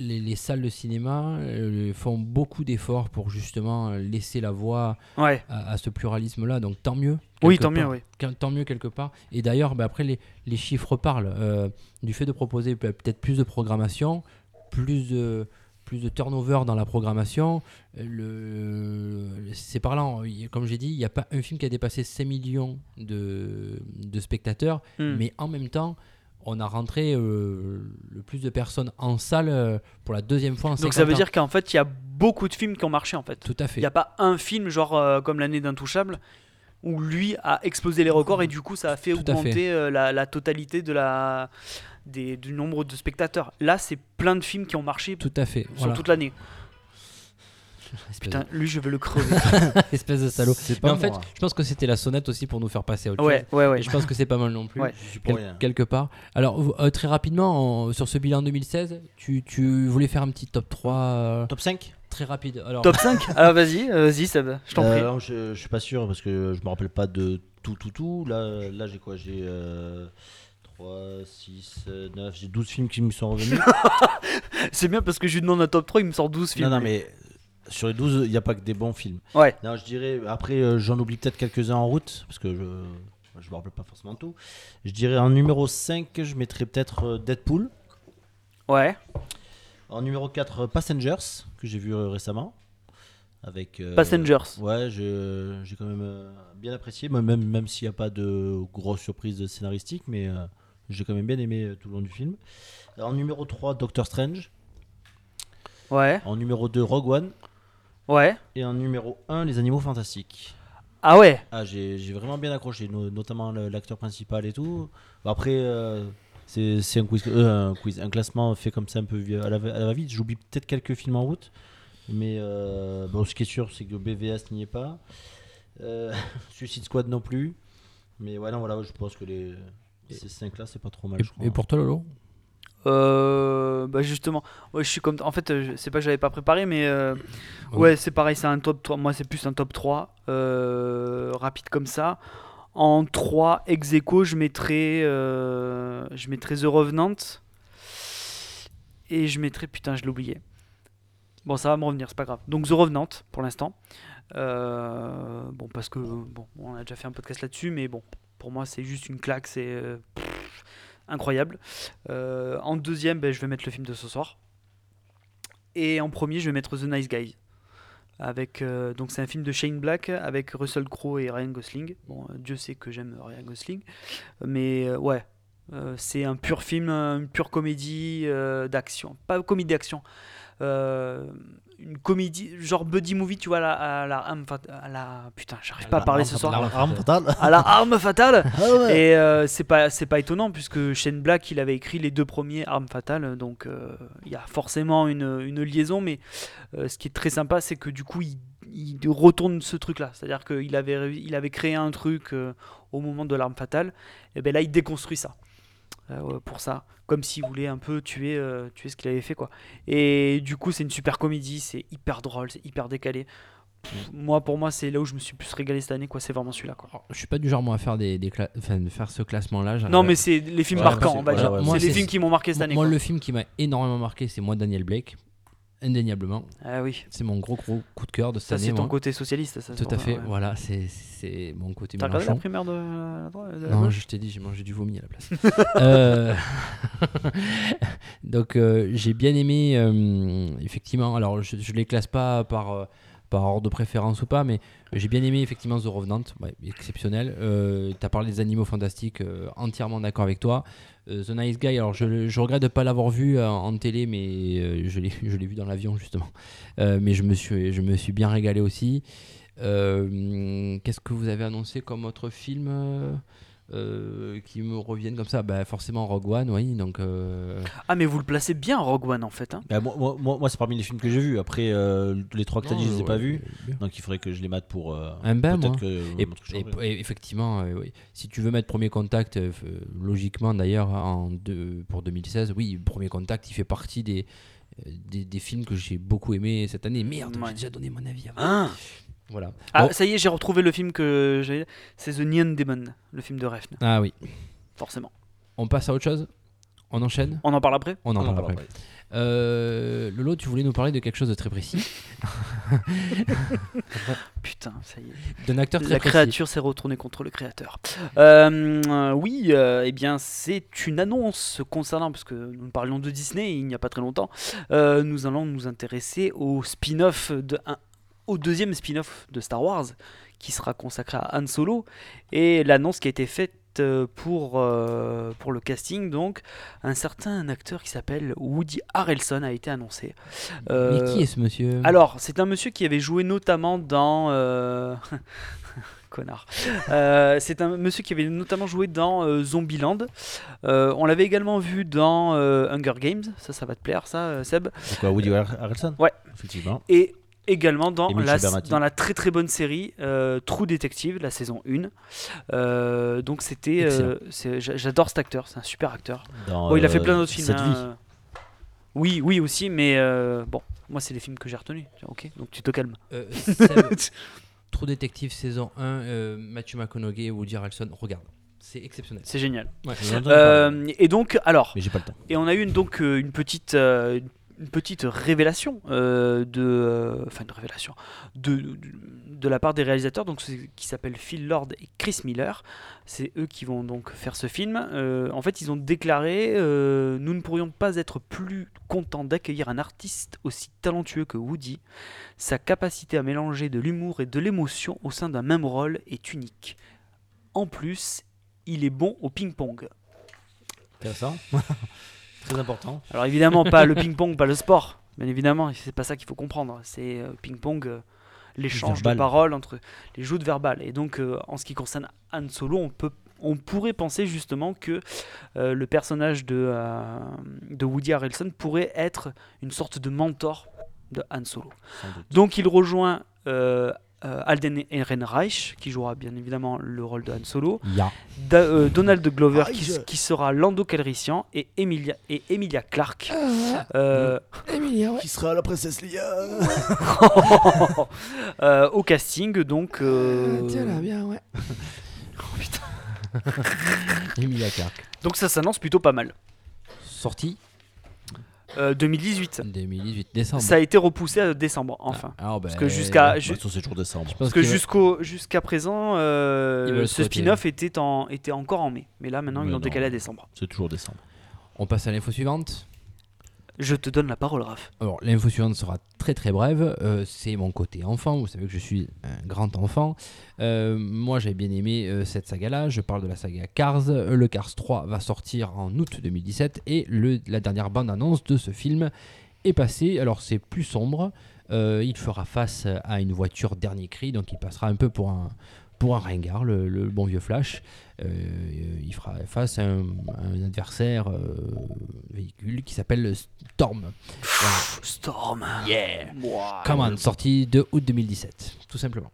les, les salles de cinéma euh, font beaucoup d'efforts pour justement euh, laisser la voix
Ouais.
à, à ce pluralisme-là, donc tant mieux.
Oui, tant mieux, oui.
Tant mieux quelque part. Et d'ailleurs, bah, après, les, les chiffres parlent. euh, du fait de proposer pe- peut-être plus de programmation, plus de, plus de turnover dans la programmation, euh, le, c'est parlant. Il Comme j'ai dit, il n'y a pas un film qui a dépassé 5 millions de, de spectateurs,
Hmm.
mais en même temps, on a rentré euh, le plus de personnes en salle euh, pour la deuxième fois en
Donc
50
ça veut
ans.
dire qu'en fait, il y a beaucoup de films qui ont marché en fait.
Tout à
Il
fait.
n'y a pas un film genre euh, comme l'année d'Intouchable où lui a explosé les records et du coup ça a fait
Tout
augmenter
fait.
la, la totalité de la, des, du nombre de spectateurs. Là, c'est plein de films qui ont marché
Tout à fait.
sur
Voilà.
toute l'année. Putain, lui, je veux le crever.
espèce de salaud. Mais
pas
en fait, je pense que c'était la sonnette aussi pour nous faire passer à autre
ouais,
chose.
ouais, ouais.
Et je pense que c'est pas mal non plus.
Ouais.
Je suis pour
Quel-
rien.
quelque part. Alors, euh, très rapidement, en- sur ce bilan 2016, tu, tu voulais faire un petit top 3 euh,
Top 5
très rapide. Alors,
Top 5 Alors vas-y, euh, vas-y, Seb, je t'en prie.
Non, je, je suis pas sûr parce que je me rappelle pas de tout, tout, tout. Là, là j'ai quoi J'ai euh, 3, 6, 9, j'ai 12 films qui me sont revenus.
C'est bien parce que je lui demande un top 3, il me sort 12 films.
non, non, mais sur les 12, il n'y a pas que des bons films.
Ouais.
Non, je dirais, après, euh, j'en oublie peut-être quelques-uns en route parce que je je me rappelle pas forcément tout. Je dirais en numéro 5, je mettrais peut-être euh, Deadpool.
Ouais.
En numéro 4, Passengers, que j'ai vu euh, récemment. Avec,
Passengers.
Ouais, j'ai quand même bien apprécié, moi, même, même s'il n'y a pas de grosses surprises scénaristiques, mais j'ai quand même bien aimé euh, tout le long du film. En numéro 3, Doctor Strange.
Ouais.
En numéro 2, Rogue One.
Ouais.
Et en numéro 1, Les Animaux Fantastiques.
Ah ouais.
Ah, j'ai j'ai vraiment bien accroché, no- notamment l'acteur principal et tout. Après, euh, c'est c'est un quiz, euh, un quiz, un classement fait comme ça un peu à la, à la va-vite. J'oublie peut-être quelques films en route, mais euh, bon, ce qui est sûr, c'est que BVS n'y est pas. Suicide Squad non plus. Mais voilà, voilà, je pense que les, ces 5 là, c'est pas trop mal.
Et,
je crois.
et pour toi, Lolo?
Euh, bah justement, ouais, je suis comme. En fait, je- c'est pas que j'avais pas préparé, mais euh,
Ouais.
ouais, c'est pareil, c'est un top 3. Moi, c'est plus un top 3, euh, rapide comme ça. En 3 ex aequo, je mettrais, euh, je mettrais The Revenant. Et je mettrais. Putain, je l'ai oublié. Bon, ça va me revenir, c'est pas grave. Donc, The Revenant pour l'instant. Euh, bon, parce que. Bon, on a déjà fait un podcast là-dessus, mais bon, pour moi, c'est juste une claque, c'est. euh, incroyable. Euh, en deuxième, ben, je vais mettre le film de ce soir. Et en premier, je vais mettre The Nice Guys. Avec, euh, donc c'est un film de Shane Black avec Russell Crowe et Ryan Gosling. Bon, Dieu sait que j'aime Ryan Gosling, mais ouais, c'est un pur film, une pure comédie d'action, pas comédie d'action, une comédie genre buddy movie, tu vois, à la, à la, à la- putain, j'arrive pas à parler ce soir,
L'arme arme fatale.
à la arme fatale.
Ah ouais.
Et euh, c'est pas c'est pas étonnant puisque Shane Black il avait écrit les deux premiers Armes Fatales donc euh, il y a forcément une, une liaison mais euh, ce qui est très sympa c'est que du coup il, il retourne ce truc là c'est à dire qu'il avait il avait créé un truc euh, au moment de l'arme fatale et ben là il déconstruit ça pour ça comme s'il voulait un peu tuer euh, tuer ce qu'il avait fait quoi. Et du coup c'est une super comédie c'est hyper drôle c'est hyper décalé. Pff, moi pour moi c'est là où je me suis plus régalé cette année quoi. C'est vraiment celui-là quoi.
Je suis pas du genre moi à faire des, des cla- enfin, de faire ce classement-là.
non mais c'est les films
Ouais,
marquants
c'est-
on va
ouais,
dire.
ouais,
moi,
c'est les films qui m'ont marqué cette année
Moi,
quoi.
le film qui m'a énormément marqué, c'est moi Daniel Blake, indéniablement.
ah oui
C'est mon gros gros coup de cœur de cette
ça
année.
c'est ton
moi.
côté socialiste ça
Tout à fait.
ouais.
Voilà, c'est c'est mon côté
t'as regardé la primaire de de la
Non,
gauche
je t'ai dit, j'ai mangé du vomi à la place. Euh, Donc, euh, j'ai bien aimé, euh, effectivement. Alors, je ne les classe pas par, par ordre de préférence ou pas, mais j'ai bien aimé, effectivement, The Revenant, exceptionnel. tu as parlé des animaux fantastiques, euh, entièrement d'accord avec toi. Euh, The Nice Guy, alors je, regrette de ne pas l'avoir vu euh, en télé, mais euh, je l'ai vu dans l'avion, justement. Euh, mais je me, suis, je me suis bien régalé aussi. Euh, Qu'est-ce que vous avez annoncé comme autre film? Euh, qui me reviennent comme ça bah, Forcément Rogue One, oui. Donc, euh,
ah mais vous le placez bien Rogue One en fait hein.
Bah, moi, moi, moi, moi, c'est parmi les films que j'ai vus. Après, euh, les trois que tu as dit, je les ai
ouais,
pas vus. Donc il faudrait que je les mate pour. euh,
Un bain, moi.
Peut-être que.
Et, effectivement, euh, oui. si tu veux mettre Premier Contact, logiquement d'ailleurs, en deux- pour 2016, oui, Premier Contact, il fait partie des, des, des films que j'ai beaucoup aimé cette année. Merde,
Ouais.
j'ai déjà donné mon avis avant.
Ah,
Voilà.
Ah,
Bon.
ça y est j'ai retrouvé le film que j'avais c'est The Neon Demon le film de Refn
Ah oui.
forcément
On passe à autre chose? On enchaîne?
On en parle après?
On en
On en
parle
parle
après. Euh, Lolo, tu voulais nous parler de quelque chose de très précis?
Putain ça y est
D'un acteur très
la
précis.
créature s'est retournée contre le créateur. Euh, oui, euh, eh bien, c'est une annonce concernant, parce que nous parlions de Disney il n'y a pas très longtemps. euh, nous allons nous intéresser au spin-off de un- au deuxième spin-off de Star Wars, qui sera consacré à Han Solo, et l'annonce qui a été faite euh, pour, euh, pour le casting, donc un certain acteur qui s'appelle Woody Harrelson a été annoncé.
Mais
Euh,
qui est ce monsieur?
alors, c'est un monsieur qui avait joué notamment dans. euh, Connard. Euh, c'est un monsieur qui avait notamment joué dans euh, Zombieland. Euh, on l'avait également vu dans euh, Hunger Games. Ça, ça va te plaire, ça, euh, Seb?
C'est quoi, Woody Har- Harrelson?
Ouais.
Effectivement.
Et également dans, la,
Bernati.
dans la très très bonne série euh, True Detective, la saison 1. Euh, donc, c'était. euh, J'adore cet acteur, c'est un super acteur.
Dans,
Bon, il a fait
euh,
plein d'autres films.
Cette
hein.
vie.
Oui, oui aussi, mais euh, bon, moi c'est les films que j'ai retenus. Ok, donc tu te calmes.
Euh, True Detective saison 1, euh, Matthew McConaughey et Woody Harrelson, regarde. C'est exceptionnel.
C'est génial.
Ouais.
Euh, et donc, alors,
Mais j'ai pas le temps.
et on a eu une- donc euh, une petite, euh, une petite révélation euh, de, euh, enfin une révélation de, de, de la part des réalisateurs, donc qui s'appellent Phil Lord et Chris Miller. C'est eux qui vont donc faire ce film. Euh, en fait, ils ont déclaré euh, nous ne pourrions pas être plus contents d'accueillir un artiste aussi talentueux que Woody. Sa capacité à mélanger de l'humour et de l'émotion au sein d'un même rôle est unique. En plus, il est bon au ping-pong.
Intéressant. Très important.
Alors évidemment pas le ping-pong, pas le sport. Bien évidemment, c'est pas ça qu'il faut comprendre. C'est euh, ping-pong, euh, l'échange de paroles entre les joutes verbales. Et donc euh, en ce qui concerne Han Solo, on peut on pourrait penser justement que euh, le personnage de, euh, de Woody Harrelson pourrait être une sorte de mentor de Han Solo. Donc il rejoint euh, euh, Alden Ehrenreich, qui jouera bien évidemment le rôle de Han Solo,
Ya.
Da- euh, Donald Glover,
Ah,
qui,
je-
qui sera Lando Calrissian, et Emilia, et Emilia Clarke. euh,
Qui sera la princesse Leia
euh, au casting, donc. euh,
bien, ouais.
Emilia Clarke.
donc ça s'annonce plutôt pas mal.
Sortie
Euh, 2018.
2018, décembre.
Ça a été repoussé à décembre, enfin.
Ah, alors, ben,
Parce que jusqu'à ju-
ça, c'est toujours décembre.
parce que jusqu'au jusqu'à présent, euh, ce spin-off était en était encore en mai, mais là maintenant ils l'ont décalé à décembre.
C'est toujours décembre.
On passe à l'info suivante.
Je te donne la parole, Raph.
Alors, l'info suivante sera très très brève. Euh, c'est mon côté enfant. Vous savez que je suis un grand enfant. Euh, moi, j'ai bien aimé euh, cette saga-là. Je parle de la saga Cars. Le Cars 3 va sortir en août 2017 et la dernière bande-annonce de ce film est passée. Alors, c'est plus sombre. Il fera face à une voiture dernier cri, donc il passera un peu pour un, pour un ringard, le, le bon vieux Flash. Euh, il fera face à un, à un adversaire euh, véhicule qui s'appelle le Storm. Voilà.
Storm.
Yeah
Ouah.
Come on, sortie de août 2017, tout simplement.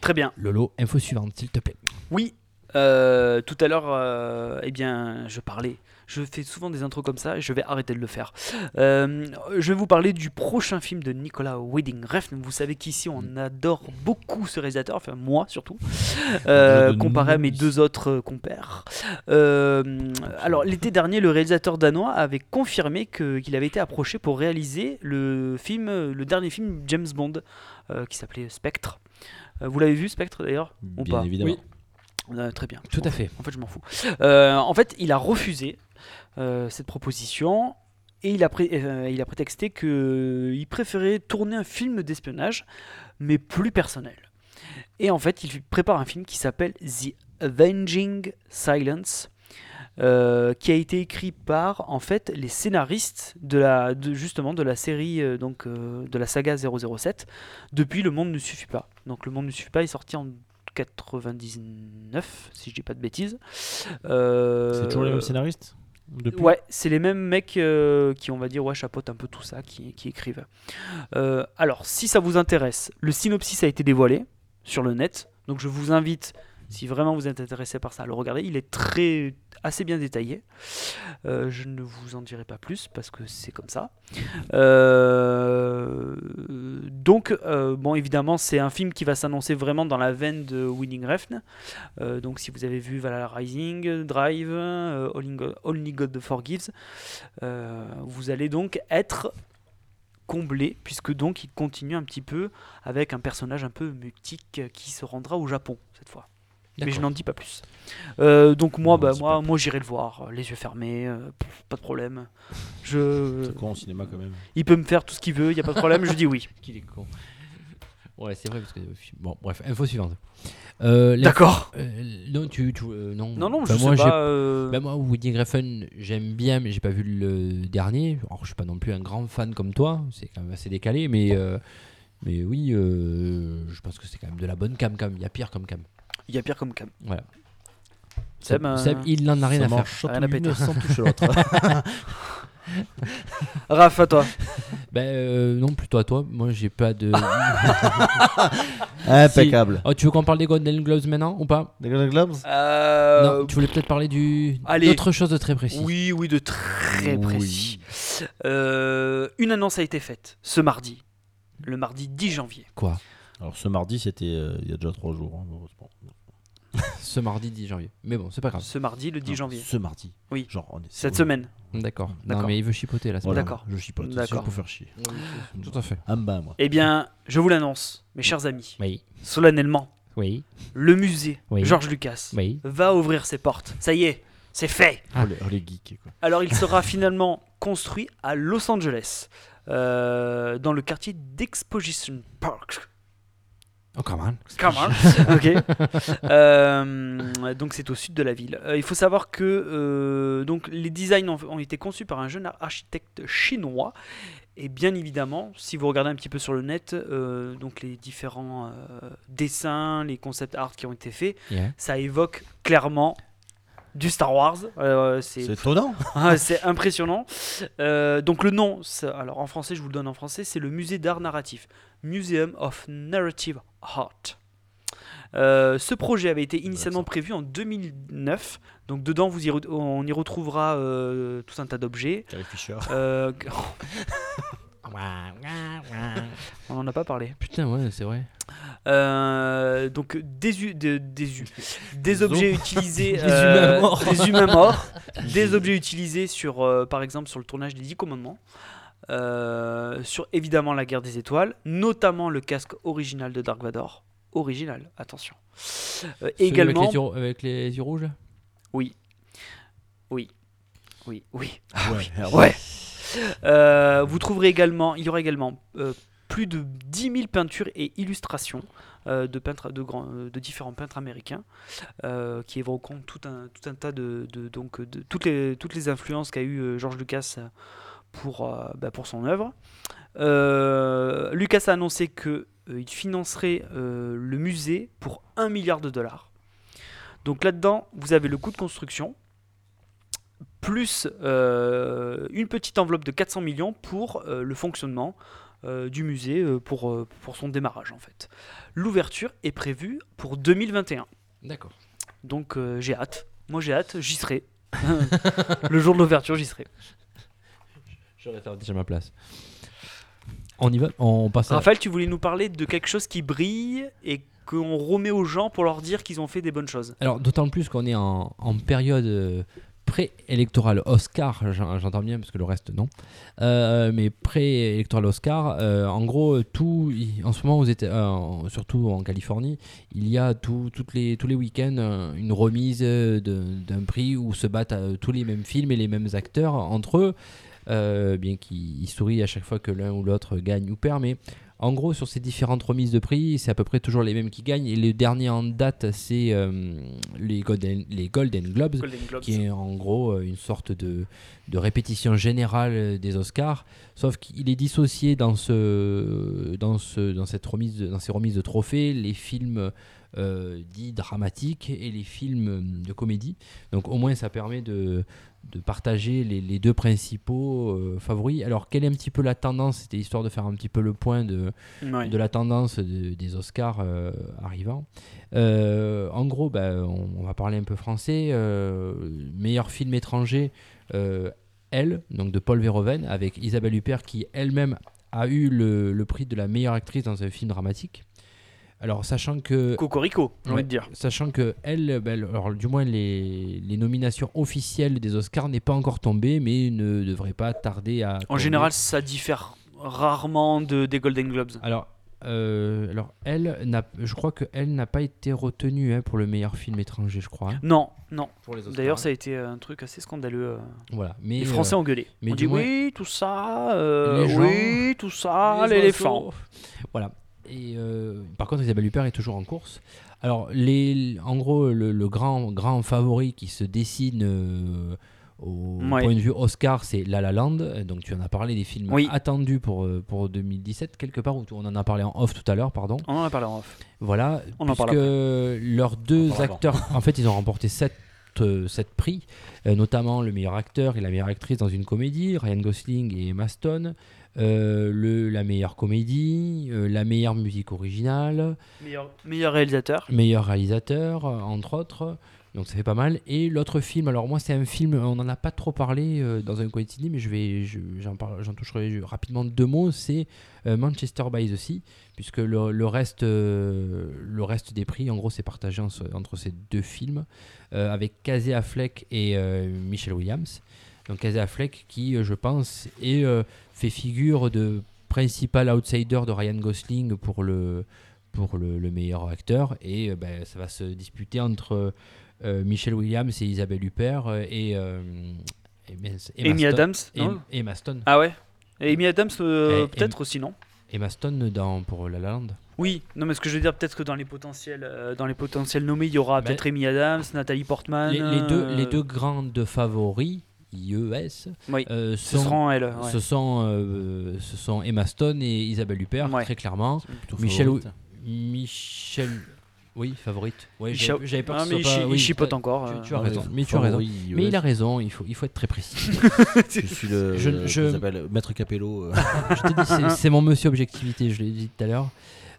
Très bien.
Lolo, info suivante, s'il te plaît.
Oui, euh, tout à l'heure, euh, eh bien, je parlais. Je fais souvent des intros comme ça et je vais arrêter de le faire. Euh, je vais vous parler du prochain film de Nicolas Winding Refn. Vous savez qu'ici on adore beaucoup ce réalisateur, enfin moi surtout, euh, comparé à mes deux autres euh, compères. Euh, alors l'été dernier, le réalisateur danois avait confirmé qu'il avait été approché pour réaliser le film, le dernier film James Bond qui s'appelait Spectre. Vous l'avez vu Spectre d'ailleurs ou
Bien
pas?
évidemment.
Oui.
Euh, Très bien.
Tout à fait.
En fait, je m'en fous. Euh, en fait, il a refusé cette proposition et il a, euh, prétexté qu'il préférait tourner un film d'espionnage, mais plus personnel. Et en fait, il prépare un film qui s'appelle The Avenging Silence. euh, qui a été écrit par en fait les scénaristes de la justement de la série euh, donc euh, de la saga 007 depuis Le Monde ne suffit pas. Donc Le Monde ne suffit pas est sorti en 99 si je dis pas de bêtises. Euh,
C'est toujours les mêmes scénaristes?
Ouais, c'est les mêmes mecs euh, qui, on va dire, ouais, chapeautent un peu tout ça, qui, qui écrivent. Euh, alors, si ça vous intéresse, le synopsis a été dévoilé sur le net, donc je vous invite, si vraiment vous êtes intéressé par ça, le regarder. Il est très, assez bien détaillé. Euh, je ne vous en dirai pas plus parce que c'est comme ça. Euh, donc, euh, bon, évidemment, c'est un film qui va s'annoncer vraiment dans la veine de Winning Refn. Donc, si vous avez vu Valhalla Rising, Drive, Only God- Only God Forgives, vous allez donc être comblé puisque donc il continue un petit peu avec un personnage un peu mutique qui se rendra au Japon cette fois. Mais je n'en dis pas plus. Euh, donc moi,
Non,
bah, moi, moi j'irai le voir, euh, les yeux fermés, euh, pff, pas de problème. Je,
C'est con au cinéma quand même.
il peut me faire tout ce qu'il veut, il y a pas de problème, je dis oui.
Qu'il est con. Ouais, c'est vrai parce que bon, bref, info suivante. Euh,
D'accord.
euh, non, tu, tu euh, non.
Non, non, je
moi,
sais pas. euh,
Ben moi, Woody Griffin, j'aime bien, mais j'ai pas vu le dernier. Alors, je suis pas non plus un grand fan comme toi, c'est quand même assez décalé, mais, euh, mais oui, euh, je pense que c'est quand même de la bonne cam, cam. Il y a pire comme cam.
Il y a pire comme cam.
Voilà.
Seb,
Seb,
euh,
Seb, il n'en a rien à faire.
Rien à péter.
sans toucher l'autre.
Raph, à toi.
Ben euh, non, plutôt à toi. Moi, j'ai pas de.
Impeccable.
oh, tu veux qu'on parle des Golden Globes maintenant ou pas?
Des Golden Globes?
Euh,
Non, tu voulais peut-être parler du d'autre chose de très précis.
Oui, oui, de très
Oui.
précis. Euh, une annonce a été faite ce mardi, le mardi 10 janvier.
Quoi?
Alors ce mardi, c'était euh, il y a déjà trois jours. hein, heureusement.
Ce mardi 10 janvier. Mais bon, c'est pas grave.
Ce mardi, le 10
Non,
janvier.
Ce mardi.
Oui.
Genre, on est
Cette semaine.
D'accord.
D'accord.
Non, mais il veut chipoter là. c'est
Voilà,
pas
D'accord.
Je chipote.
D'accord.
C'est pour faire chier.
grave. Tout à fait.
Ah ben moi.
Eh bien, je vous l'annonce, mes chers amis,
Oui.
solennellement,
Oui.
le musée
Oui.
Georges Lucas
Oui.
va ouvrir ses portes. Ça y est, c'est fait.
Ah.
Oh, les, oh, les geeks quoi.
Alors, il sera finalement construit à Los Angeles, euh, dans le quartier d'Exposition Park.
Oh, come on.
Come on. ok. Euh, donc c'est au sud de la ville. Euh, il faut savoir que euh, donc les designs ont, ont été conçus par un jeune architecte chinois. Et bien évidemment, si vous regardez un petit peu sur le net, donc les différents dessins, les concept art qui ont été faits,
Yeah.
ça évoque clairement du Star Wars. Euh,
C'est étonnant.
c'est impressionnant. Euh, donc le nom, alors en français, je vous le donne en français, c'est le musée d'art narratif, Museum of Narrative Heart. Euh, ce projet avait été initialement prévu en 2009. Donc dedans, vous y re- on y retrouvera euh, tout un tas d'objets. Euh, on n'en a pas parlé.
Putain, ouais, c'est vrai.
Euh, donc des, u- de- des, u- des objets utilisés,
Des humains morts.
des humains morts, des objets utilisés sur, euh, par exemple, sur le tournage des Dix Commandements, euh, sur évidemment la Guerre des Étoiles, notamment le casque original de Dark Vador, original, attention. Euh, également,
Avec les, yeux, avec les yeux rouges
oui, oui, oui, oui.
Ouais, merde.
Ouais. Euh, vous trouverez également, il y aura également euh, plus de 10 000 peintures et illustrations euh, de, peintres, de, grands, de différents peintres américains euh, qui évoqueront tout un, tout un tas de, de- donc, de toutes, les, toutes les influences qu'a eu euh, George Lucas euh, pour, euh, bah, pour son œuvre. Euh, Lucas a annoncé qu'il financerait euh, le musée pour 1 milliard de dollars. Donc là-dedans, vous avez le coût de construction, plus euh, une petite enveloppe de 400 millions pour euh, le fonctionnement euh, du musée pour, pour son démarrage en fait. L'ouverture est prévue pour 2021.
D'accord.
Donc j'ai hâte. Moi j'ai hâte, j'y serai. le jour de l'ouverture, j'y serai.
Je réserve déjà ma place. On y va On passe à.
Raphaël, tu voulais nous parler de quelque chose qui brille et qu'on remet aux gens pour leur dire qu'ils ont fait des bonnes choses.
Alors, d'autant plus qu'on est en, en période euh, pré-électorale Oscar, j'en- j'entends bien parce que le reste non. Euh, mais pré-électorale Oscar, euh, en gros, tout, en ce moment, aux Éta- euh, surtout en Californie, il y a tout, toutes les, tous les week-ends une remise d'un prix où se battent tous les mêmes films et les mêmes acteurs entre eux, euh, bien qu'ils ils sourient à chaque fois que l'un ou l'autre gagne ou perd. Mais en gros, sur ces différentes remises de prix, c'est à peu près toujours les mêmes qui gagnent. Et le dernier en date, c'est euh, les, Golden, les Golden Globes,
Golden Globes.
qui est en gros euh, une sorte de, de répétition générale des Oscars, sauf qu'il est dissocié dans, ce, dans, ce, dans, cette remise dans ces remises de trophées, les films euh, dits dramatiques et les films de comédie. Donc au moins ça permet de, de partager les, les deux principaux euh, favoris. Alors quelle est un petit peu la tendance? C'était histoire de faire un petit peu le point de, de la tendance de- des Oscars euh, arrivants. Euh, en gros, bah, on, on va parler un peu français. euh, meilleur film étranger, Elle, donc de Paul Verhoeven, avec Isabelle Huppert qui elle-même a eu le, le prix de la meilleure actrice dans un film dramatique. Alors, sachant que
Cocorico, j'ai envie
Ouais.
de dire.
Sachant que elle, ben, alors, du moins les, les nominations officielles des Oscars n'est pas encore tombée, mais ne devrait pas tarder à.
En
tomber.
général, ça diffère rarement de, des Golden Globes.
Alors, euh, alors elle, n'a, je crois que elle n'a pas été retenue hein, pour le meilleur film étranger, je crois. hein,
Non, non. D'ailleurs,
hein.
ça a été un truc assez scandaleux. euh.
Voilà. Mais
Les Français
euh,
ont gueulé.
mais
On dit
moins-
oui, tout ça, euh,
gens-
oui, tout ça, l'éléphant.
Voilà. Et euh, par contre, Isabelle Huppert est toujours en course. Alors, les, en gros, le, le grand, grand favori qui se dessine euh, au
Ouais.
point de vue Oscar, c'est La La Land. Donc, tu en as parlé des films
Oui.
attendus pour, euh, pour 2017, quelque part, où on en a parlé en off tout à l'heure, pardon.
On en a parlé en off.
Voilà,
On en parle
puisque leurs deux
On
acteurs, en fait, ils ont remporté sept, euh, sept prix, euh, notamment le meilleur acteur et la meilleure actrice dans une comédie, Ryan Gosling et Emma Stone, euh, le, la meilleure comédie, euh, la meilleure musique originale,
Meilleur, meilleur réalisateur.
meilleur réalisateur, euh, entre autres. Donc ça fait pas mal. Et l'autre film, alors moi c'est un film, on n'en a pas trop parlé euh, dans un quotidien, mais je vais, je- j'en, j'en toucherai rapidement deux mots. C'est euh, Manchester by the Sea, puisque le, le reste, euh, le reste des prix, en gros, c'est partagé en- entre ces deux films, avec Casey Affleck et Michelle Williams. Donc Casey Affleck qui, je pense, est, fait figure de principal outsider de Ryan Gosling pour le, pour le, le meilleur acteur. Et euh, ben, ça va se disputer entre euh, Michelle Williams et Isabelle Huppert euh, et, euh, et
Amy
Stone-
Adams.
et- Emma Stone.
Ah ouais Et Amy Adams, euh, peut-être aussi, non
Emma Stone dans, pour La La Land.
Oui, non mais ce que je veux dire, peut-être que dans les potentiels, dans les potentiels nommés, il y aura
Ben,
peut-être Amy Adams, Nathalie Portman.
Les, les deux, les deux grandes favoris, IES,
Oui,
euh,
ce
sont,
seront elles. ouais.
ce, sont, euh, ce sont Emma Stone et Isabelle Huppert,
Ouais.
très clairement. Michel,
favorite.
Michel, oui, favorite. Ouais, j'avais
cha-
j'avais peur
Ah,
que
mais
ce soit
il
pas- oui,
il chipote encore.
tu-
euh.
tu as
Ouais,
raison, mais tu as raison. Mais il a
US.
raison, il faut, il faut être très précis.
Je suis le.
Je-
Je, Maître Capello. euh.
c'est- mon monsieur objectivité, je l'ai dit tout à l'heure.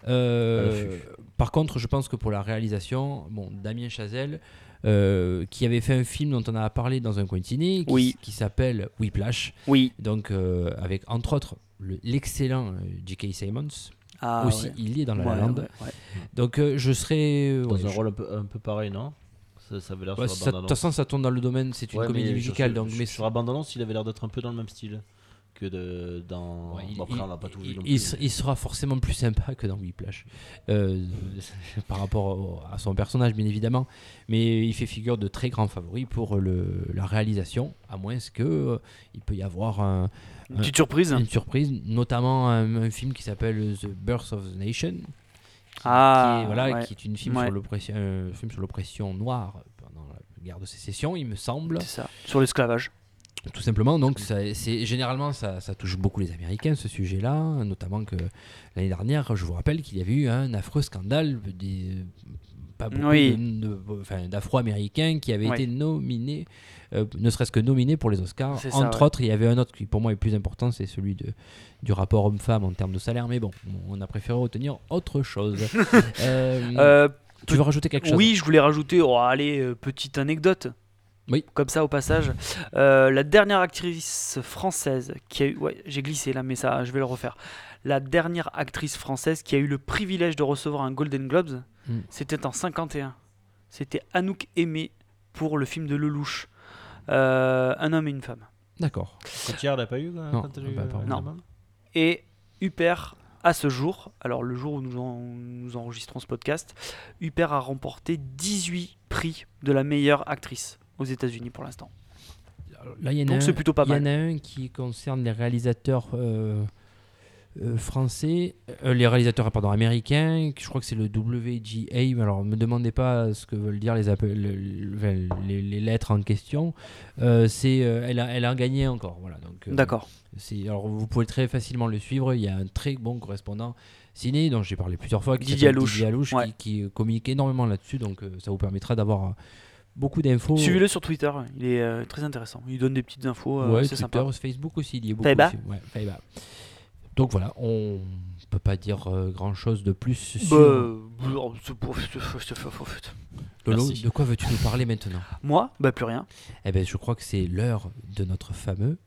Euh,
l'affût.
par contre, je pense que pour la réalisation, bon, Damien Chazelle, euh, qui avait fait un film dont on a parlé dans un coin de ciné, qui,
Oui.
qui s'appelle Whiplash,
Oui.
donc euh, avec entre autres le- l'excellent euh, J.K. Simmons.
Ah,
aussi,
ouais.
il est dans La
Ouais,
Land.
ouais, ouais.
Donc euh, je serais. euh,
Dans
ouais,
un
je-
rôle un peu, un peu pareil, non? Ça, ça avait l'air
de toute façon, ça tourne dans le domaine, c'est une
Ouais,
comédie
mais
musicale,
sur,
donc mais
sur la bande-annonce, il avait l'air d'être un peu dans le même style que de, dans.
Ouais, il,
bon, après,
il-
on l'a pas tout vu
il-
non
il
plus.
se- il sera forcément plus sympa que dans Whiplash euh, par rapport au- à son personnage, bien évidemment. Mais il fait figure de très grand favori pour le, la réalisation, à moins que euh, il peut y avoir un-
Une petite surprise.
une surprise, notamment un, un film qui s'appelle The Birth of the Nation. qui-
Ah,
qui est, voilà,
ouais.
qui est une film
Ouais.
sur l'oppression, un film sur l'oppression noire pendant la guerre de sécession, il me semble.
C'est ça. Sur l'esclavage.
Tout simplement, donc c'est généralement ça, ça touche beaucoup les Américains ce sujet-là, notamment que l'année dernière, je vous rappelle qu'il y avait eu un affreux scandale des pas beaucoup
Oui.
d'Afro-Américains qui avaient
Ouais.
été nominés, euh, ne serait-ce que nominés pour les Oscars.
Ça,
Entre
ouais.
autres, il y avait un autre qui pour moi est plus important, c'est celui de, du rapport homme-femme en termes de salaire, mais bon, on a préféré retenir autre chose. Euh,
Euh,
tu veux rajouter quelque chose?
Oui, je voulais rajouter, oh, allez, petite anecdote.
Oui.
Comme ça au passage. Euh, la dernière actrice française qui a eu. Ouais, j'ai glissé là, mais ça, je vais le refaire. La dernière actrice française qui a eu le privilège de recevoir un Golden Globes,
Mm.
c'était en 51. C'était Anouk Aimé pour le film de Lelouch. Euh, un homme et une femme.
D'accord.
Cotillard l'a pas eu quand,
Non,
quand a eu,
bah,
euh,
Non. Et Huppert, à ce jour, alors le jour où nous, en- nous enregistrons ce podcast, Huppert a remporté 18 prix de la meilleure actrice aux États-Unis pour l'instant.
Là, il y en a
Donc
un-
c'est plutôt pas
Il y en
mal.
a un qui concerne les réalisateurs euh, euh, français, euh, les réalisateurs pardon, américains, je crois que c'est le WGA. Alors, ne me demandez pas ce que veulent dire les, lettres en question. C'est, elle, a, elle a gagné encore. Voilà, donc,
D'accord.
c'est- alors, vous pouvez très facilement le suivre. Il y a un très bon correspondant ciné dont j'ai parlé plusieurs fois, qui
Didier Alouche.
Didier Alouche,
Ouais.
qui, qui communique énormément là-dessus. Donc, ça vous permettra d'avoir beaucoup d'infos.
Suivez-le sur Twitter, il est euh, très intéressant. Il donne des petites infos, euh,
ouais,
c'est
Twitter,
sympa.
Facebook aussi, il y est beaucoup. Aussi. Ouais. Donc voilà, on peut pas dire grand chose de plus sur.
Bah, euh, c'est pour-
Lolo, de quoi veux-tu nous parler maintenant?
Moi, bah plus rien.
Eh ben, je crois que c'est l'heure de notre fameux.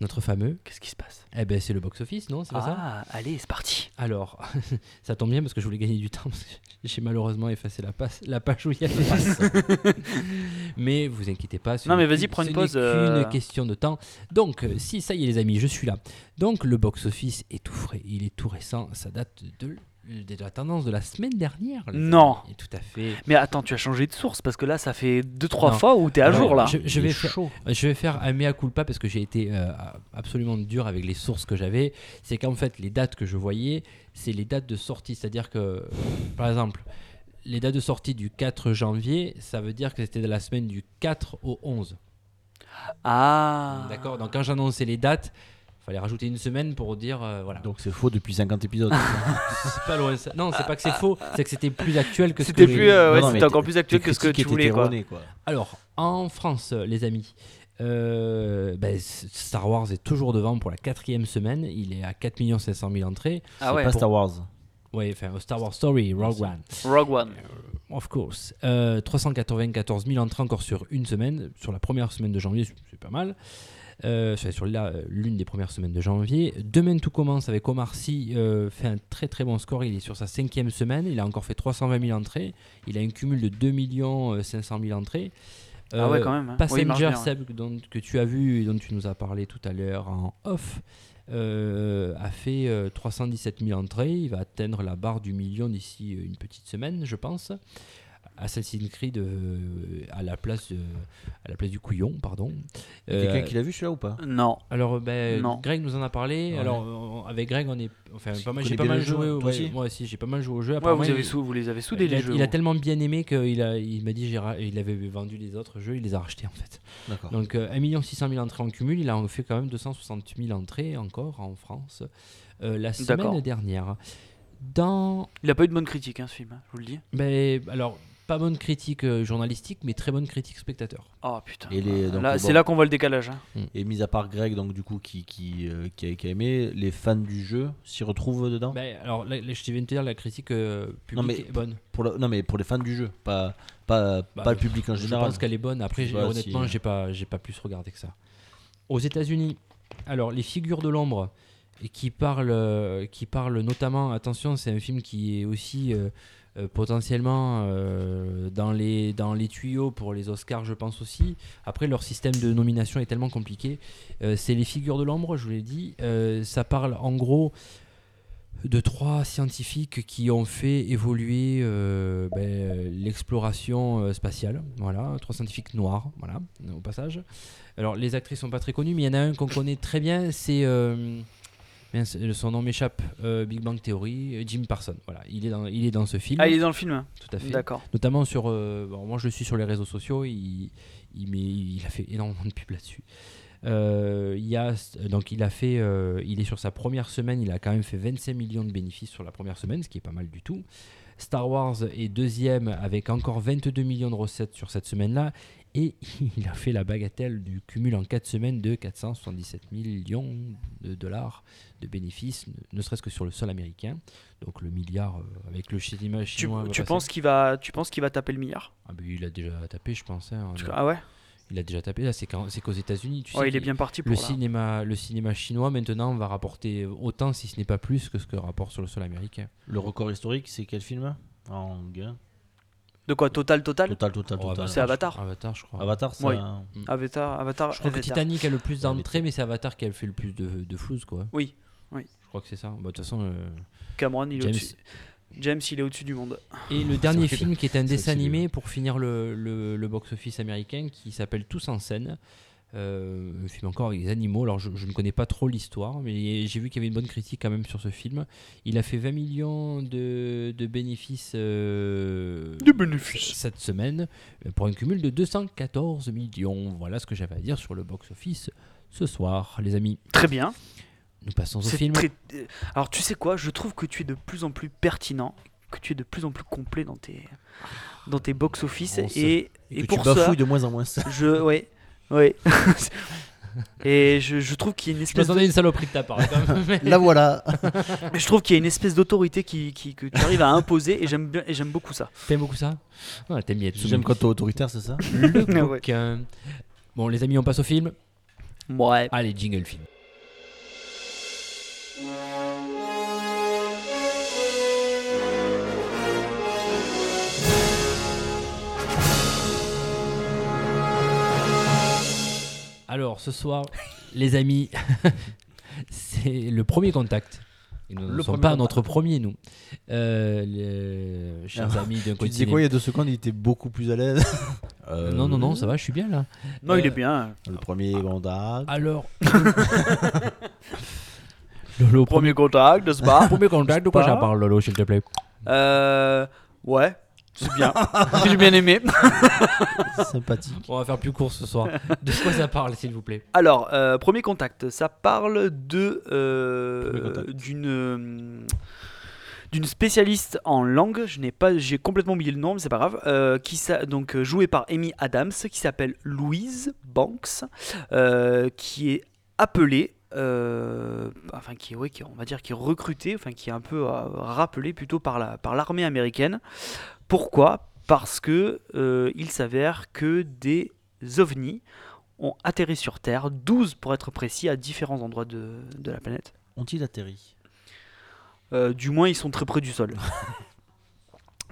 Notre fameux.
Qu'est-ce qui se passe?
Eh ben, c'est le box-office, non? C'est pas ça?
Ah, allez, c'est parti.
Alors, ça tombe bien parce que je voulais gagner du temps. parce que J'ai malheureusement effacé la, passe, la page où il y a les passes. mais vous inquiétez pas. ce
Non, mais
n'est
vas-y,
qu'une-
prends une
ce
pause,
n'est
euh.
qu'une question de temps. Donc, euh, si ça y est, les amis, je suis là. Donc, le box-office est tout frais. Il est tout récent. Ça date de, de la tendance de la semaine dernière.
Non.
tout à fait.
Mais attends, tu as changé de source parce que là, ça fait 2-3
Non.
fois où t'es à
Alors,
jour là.
Je, vais faire,
chaud.
je vais faire un mea culpa parce que j'ai été euh, absolument dur avec les sources que j'avais. C'est qu'en fait, les dates que je voyais, c'est les dates de sortie. C'est-à-dire que, euh, par exemple, les dates de sortie du 4 janvier, ça veut dire que c'était de la semaine du 4 au 11.
Ah.
D'accord? Donc quand j'annonçais les dates, fallait rajouter une semaine pour dire, euh, voilà.
Donc c'est faux depuis 50 épisodes.
c'est pas loin ça. Non, c'est pas que c'est faux, c'est que c'était plus actuel que ce
C'était
que
plus, euh, ouais, c'était encore plus actuel que ce que tu voulais quoi.
Alors, en France, les amis, euh, ben, Star Wars est toujours devant pour la quatrième semaine. Il est à 4 500 000 entrées.
Ah
C'est
ouais.
pas
pour-
Star Wars.
Ouais, enfin, Star Wars Story, Rogue. One,
Rogue One.
of course. Euh, 394 000 entrées encore sur une semaine. Sur la première semaine de janvier, c'est- c'est pas mal. Euh, sur la- l'une des premières semaines de janvier. Demain, tout commence avec Omar Sy, euh, fait un très très bon score. Il est sur sa cinquième semaine. Il a encore fait 320 000 entrées. Il a un cumul de 2 500 000 entrées.
Ah ouais,
Euh,
quand même. hein.
Passenger,
ouais.
Dont- que tu as vu et dont tu nous as parlé tout à l'heure en off, euh, a fait euh, 317 000 entrées. Il va atteindre la barre du million d'ici euh, une petite semaine, je pense. Assassin's Creed euh, à, la place, à la place du couillon, pardon. Euh,
Quelqu'un qui l'a vu celui-là ou pas?
Non.
alors, ben,
Non.
Greg nous en a parlé.
Ouais.
Alors, on- avec Greg, on est. Enfin, pas mal, j'ai pas mal
jeu,
joué. ouais,
aussi
moi aussi, j'ai pas mal joué au jeu.
Ouais, vous, avez
il-
sous, vous les avez soudés les jeux.
il a tellement bien aimé qu'il a, il m'a dit il avait vendu les autres jeux, il les a rachetés en fait.
D'accord.
Donc euh, 1 600 000 entrées en cumul, il a fait quand même 260 000 entrées encore en France euh, la semaine dernière. Dans
Il a pas eu de bonne critique, hein, ce film, hein, je vous le dis.
ben, alors Pas bonne critique euh, journalistique, mais très bonne critique spectateur.
Oh putain.
Et les- donc,
Là,
bon.
c'est là qu'on voit le décalage. hein.
Et mis à part Greg, donc du coup, qui, qui, euh, qui, a, qui a aimé, les fans du jeu s'y retrouvent dedans?
Ben, alors, là, là, je viens de te dire, la critique euh, publique
Non, mais-
est bonne.
pour le- Non, mais pour les fans du jeu, pas, pas,
Bah,
pas le public en
Je
général.
pense qu'elle est bonne. Après,
Je
j'ai-
sais pas
honnêtement,
si-
j'ai pas, j'ai pas plus regardé que ça. Aux États-Unis, alors les figures de l'ombre et qui parlent, euh, qui parlent notamment. Attention, c'est un film qui est aussi euh, euh, potentiellement euh, dans les dans les tuyaux pour les Oscars, je pense aussi. Après, leur système de nomination est tellement compliqué. Euh, c'est les figures de l'ombre, je vous l'ai dit. Ça parle en gros de trois scientifiques qui ont fait évoluer ben, l'exploration spatiale. Voilà, trois scientifiques noirs, voilà, au passage. Alors, les actrices sont pas très connues, mais il y en a un qu'on connaît très bien, c'est. Son nom m'échappe, euh, Big Bang Theory, euh, Jim Parsons. Voilà, il est dans, il est dans ce film.
Ah, il est dans le film.
Tout à fait.
D'accord.
Notamment sur. euh, bon, moi, je le suis sur les réseaux sociaux. Il, il, met- il a fait énormément de pubs là-dessus. Euh, il a, donc, il a fait. il est sur sa première semaine. Il a quand même fait 25 millions de bénéfices sur la première semaine, ce qui est pas mal du tout. Star Wars est deuxième avec encore 22 millions de recettes sur cette semaine-là. Et il a fait la bagatelle du cumul en 4 semaines de 477 millions de dollars de bénéfices, ne, serait-ce que sur le sol américain. Donc le milliard euh, avec le cinéma
Tu,
chinois.
tu penses qu'il va, tu penses qu'il va taper le milliard?
Ah bah, il a déjà tapé, je pense. hein.
Tu- Ah ouais?
Il a déjà tapé. Là, c'est qu'aux États-Unis, tu sais,
il est bien parti pour
le
là.
cinéma, le cinéma chinois maintenant va rapporter autant, si ce n'est pas plus, que ce que rapporte sur le sol américain.
Le record historique, c'est quel film? En gain
De quoi Total, total.
Total, total,
Oh,
total.
C'est Avatar.
Avatar, je crois.
Avatar, c'est
Oui.
un-
Avatar, Avatar.
Je crois que. Titanic a le plus d'entrées, mais c'est Avatar qui a fait le plus de, de flouze, quoi.
Oui, oui.
Je crois que c'est ça. Bah, De toute façon, euh,
Cameron, il est au-dessus. James, il est au-dessus du monde.
Et le dernier film qui est un dessin animé pour finir le, le- le box-office américain qui s'appelle Tous en scène. Euh, film encore avec des animaux. Alors je, je ne connais pas trop l'histoire, mais j'ai vu qu'il y avait une bonne critique quand même sur ce film. Il a fait 20 millions de, de bénéfices, euh,
De bénéfices.
cette semaine pour un cumul de 214 millions. Voilà ce que j'avais à dire sur le box-office ce soir, les amis.
Très bien.
Nous passons au film.
très- euh, Alors, tu sais quoi Je trouve que tu es de plus en plus pertinent, que tu es de plus en plus complet dans tes, dans tes box-office. Et,
Et
et
que
pour
tu
ça,
de moins en moins ça.
je. Ouais. Ouais. et je, je trouve qu'il y a une
Je
espèce de-
m'attendais à une saloperie de ta part. quand même, mais-
La voilà
je trouve qu'il y a une espèce d'autorité qui, qui- que tu arrives à imposer et j'aime bien et j'aime beaucoup ça.
T'aimes beaucoup ça? Ouais, T'aimes bien.
J'aime quand t'es autoritaire, c'est ça?
Le
Ouais.
bouquin. Bon, les amis, on passe au film?
Ouais.
Allez, jingle film. Alors, ce soir, les amis, c'est le premier contact. Et nous ne
Le
sommes pas
contact.
notre premier, nous. Euh, les chers
Ah.
amis d'un
Tu disais quoi il y a deux secondes? Il était beaucoup plus à l'aise. Euh,
Non, non, non, ça va, je suis bien là.
Non, il
Euh,
est bien.
Le premier contact.
Alors. Lolo,
Premier contact, n'est-ce pas
premier contact, de quoi
Pas.
ça parle, Lolo, s'il te plaît?
Euh. Ouais. C'est bien. J'ai bien aimé.
Sympathique.
On va faire plus court ce soir. De quoi ça parle, s'il vous plaît?
Alors, euh, premier contact, ça parle de euh, d'une euh, d'une spécialiste en langue. Je n'ai pas, j'ai complètement oublié le nom, mais c'est pas grave. euh, qui donc jouée par Amy Adams, qui s'appelle Louise Banks, euh, qui est appelée. euh, enfin qui est ouais, qui, on va dire qui est recrutée enfin qui est un peu euh, rappelée plutôt par la par l'armée américaine pourquoi? Parce que euh, il s'avère que des ovnis ont atterri sur Terre, 12 pour être précis, à différents endroits de, de la planète.
Ont-ils atterri?
Euh, du moins, ils sont très près du sol.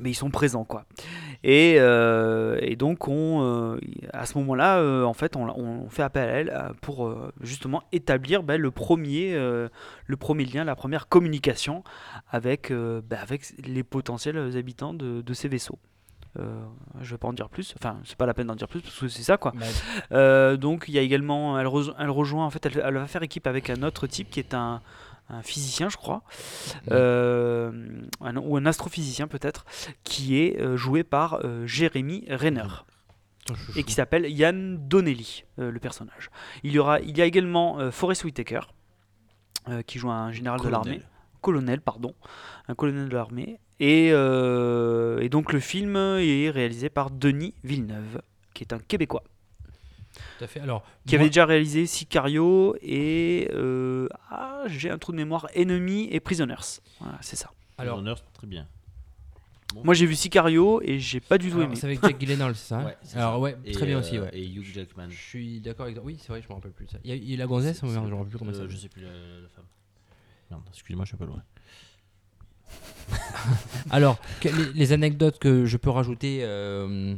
Mais ils sont présents, quoi. Et, euh, et donc, on, euh, à ce moment-là, euh, en fait, on, on fait appel à elle pour justement établir ben, le, premier, le premier lien, la première communication avec, ben, avec les potentiels habitants de, de ces vaisseaux. Euh, je vais pas en dire plus, enfin, c'est pas la peine d'en dire plus parce que c'est ça, quoi. Euh, donc il y a également, elle, rejo- elle rejoint en fait, elle, elle va faire équipe avec un autre type qui est un, un physicien, je crois, euh, un- ou un astrophysicien peut-être, qui est euh, joué par euh, Jérémy Renner. Et qui s'appelle Yann Donnelly, euh, le personnage. Il y aura, il y a également euh, Forrest Whitaker euh, qui joue un général de l'armée, colonel pardon, un colonel de l'armée, Et, euh, et donc le film est réalisé par Denis Villeneuve, qui est un Québécois,
Tout à fait. Alors,
qui
moi-
avait déjà réalisé Sicario et euh, ah, j'ai un trou de mémoire, Enemy et Prisoners. Voilà, c'est ça.
alors,
Honneur, très bien.
Moi j'ai vu Sicario et j'ai pas du tout aimé.
c'est avec Jack Gyllenhaal, c'est ça hein
Ouais,
Alors
ça.
ouais,
Et,
très bien
euh,
aussi, ouais.
Et Hugh Jackman.
Je suis d'accord avec toi. Oui, c'est vrai, je me rappelle plus de ça. Il y a, il y a la gonzesse,
C'est-
je me rappelle plus comment ça
euh. Je sais plus la, la femme. Merde, excusez-moi, je suis un peu loin.
Alors, que- les, les anecdotes que je peux rajouter euh,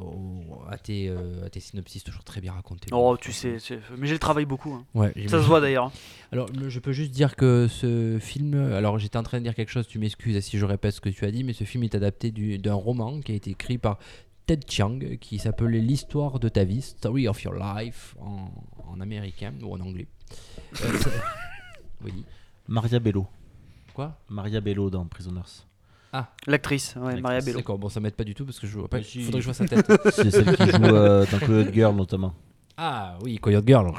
au- à, tes, euh, à tes synopsis, toujours très bien racontées.
Oh, tu sais, mais j'ai le travail beaucoup. hein.
Ouais,
Ça se voit d'ailleurs. hein.
Alors, je peux juste dire que ce film. Alors, j'étais en train de dire quelque chose, tu m'excuses si je répète ce que tu as dit, mais ce film est adapté du- d'un roman qui a été écrit par Ted Chiang, qui s'appelait L'histoire de ta vie, Story of Your Life, en, en américain ou en anglais. Euh, oui.
Maria Bello.
Quoi?
Maria Bello dans Prisoners.
L'actrice, ouais, Maria
L'actrice.
Bello.
D'accord, bon, ça m'aide pas du tout parce que je vois pas.
Si.
Faudrait que je vois sa tête.
C'est celle qui joue euh, dans Coyote Girl notamment.
ah oui, Coyote Girl.
Mmh.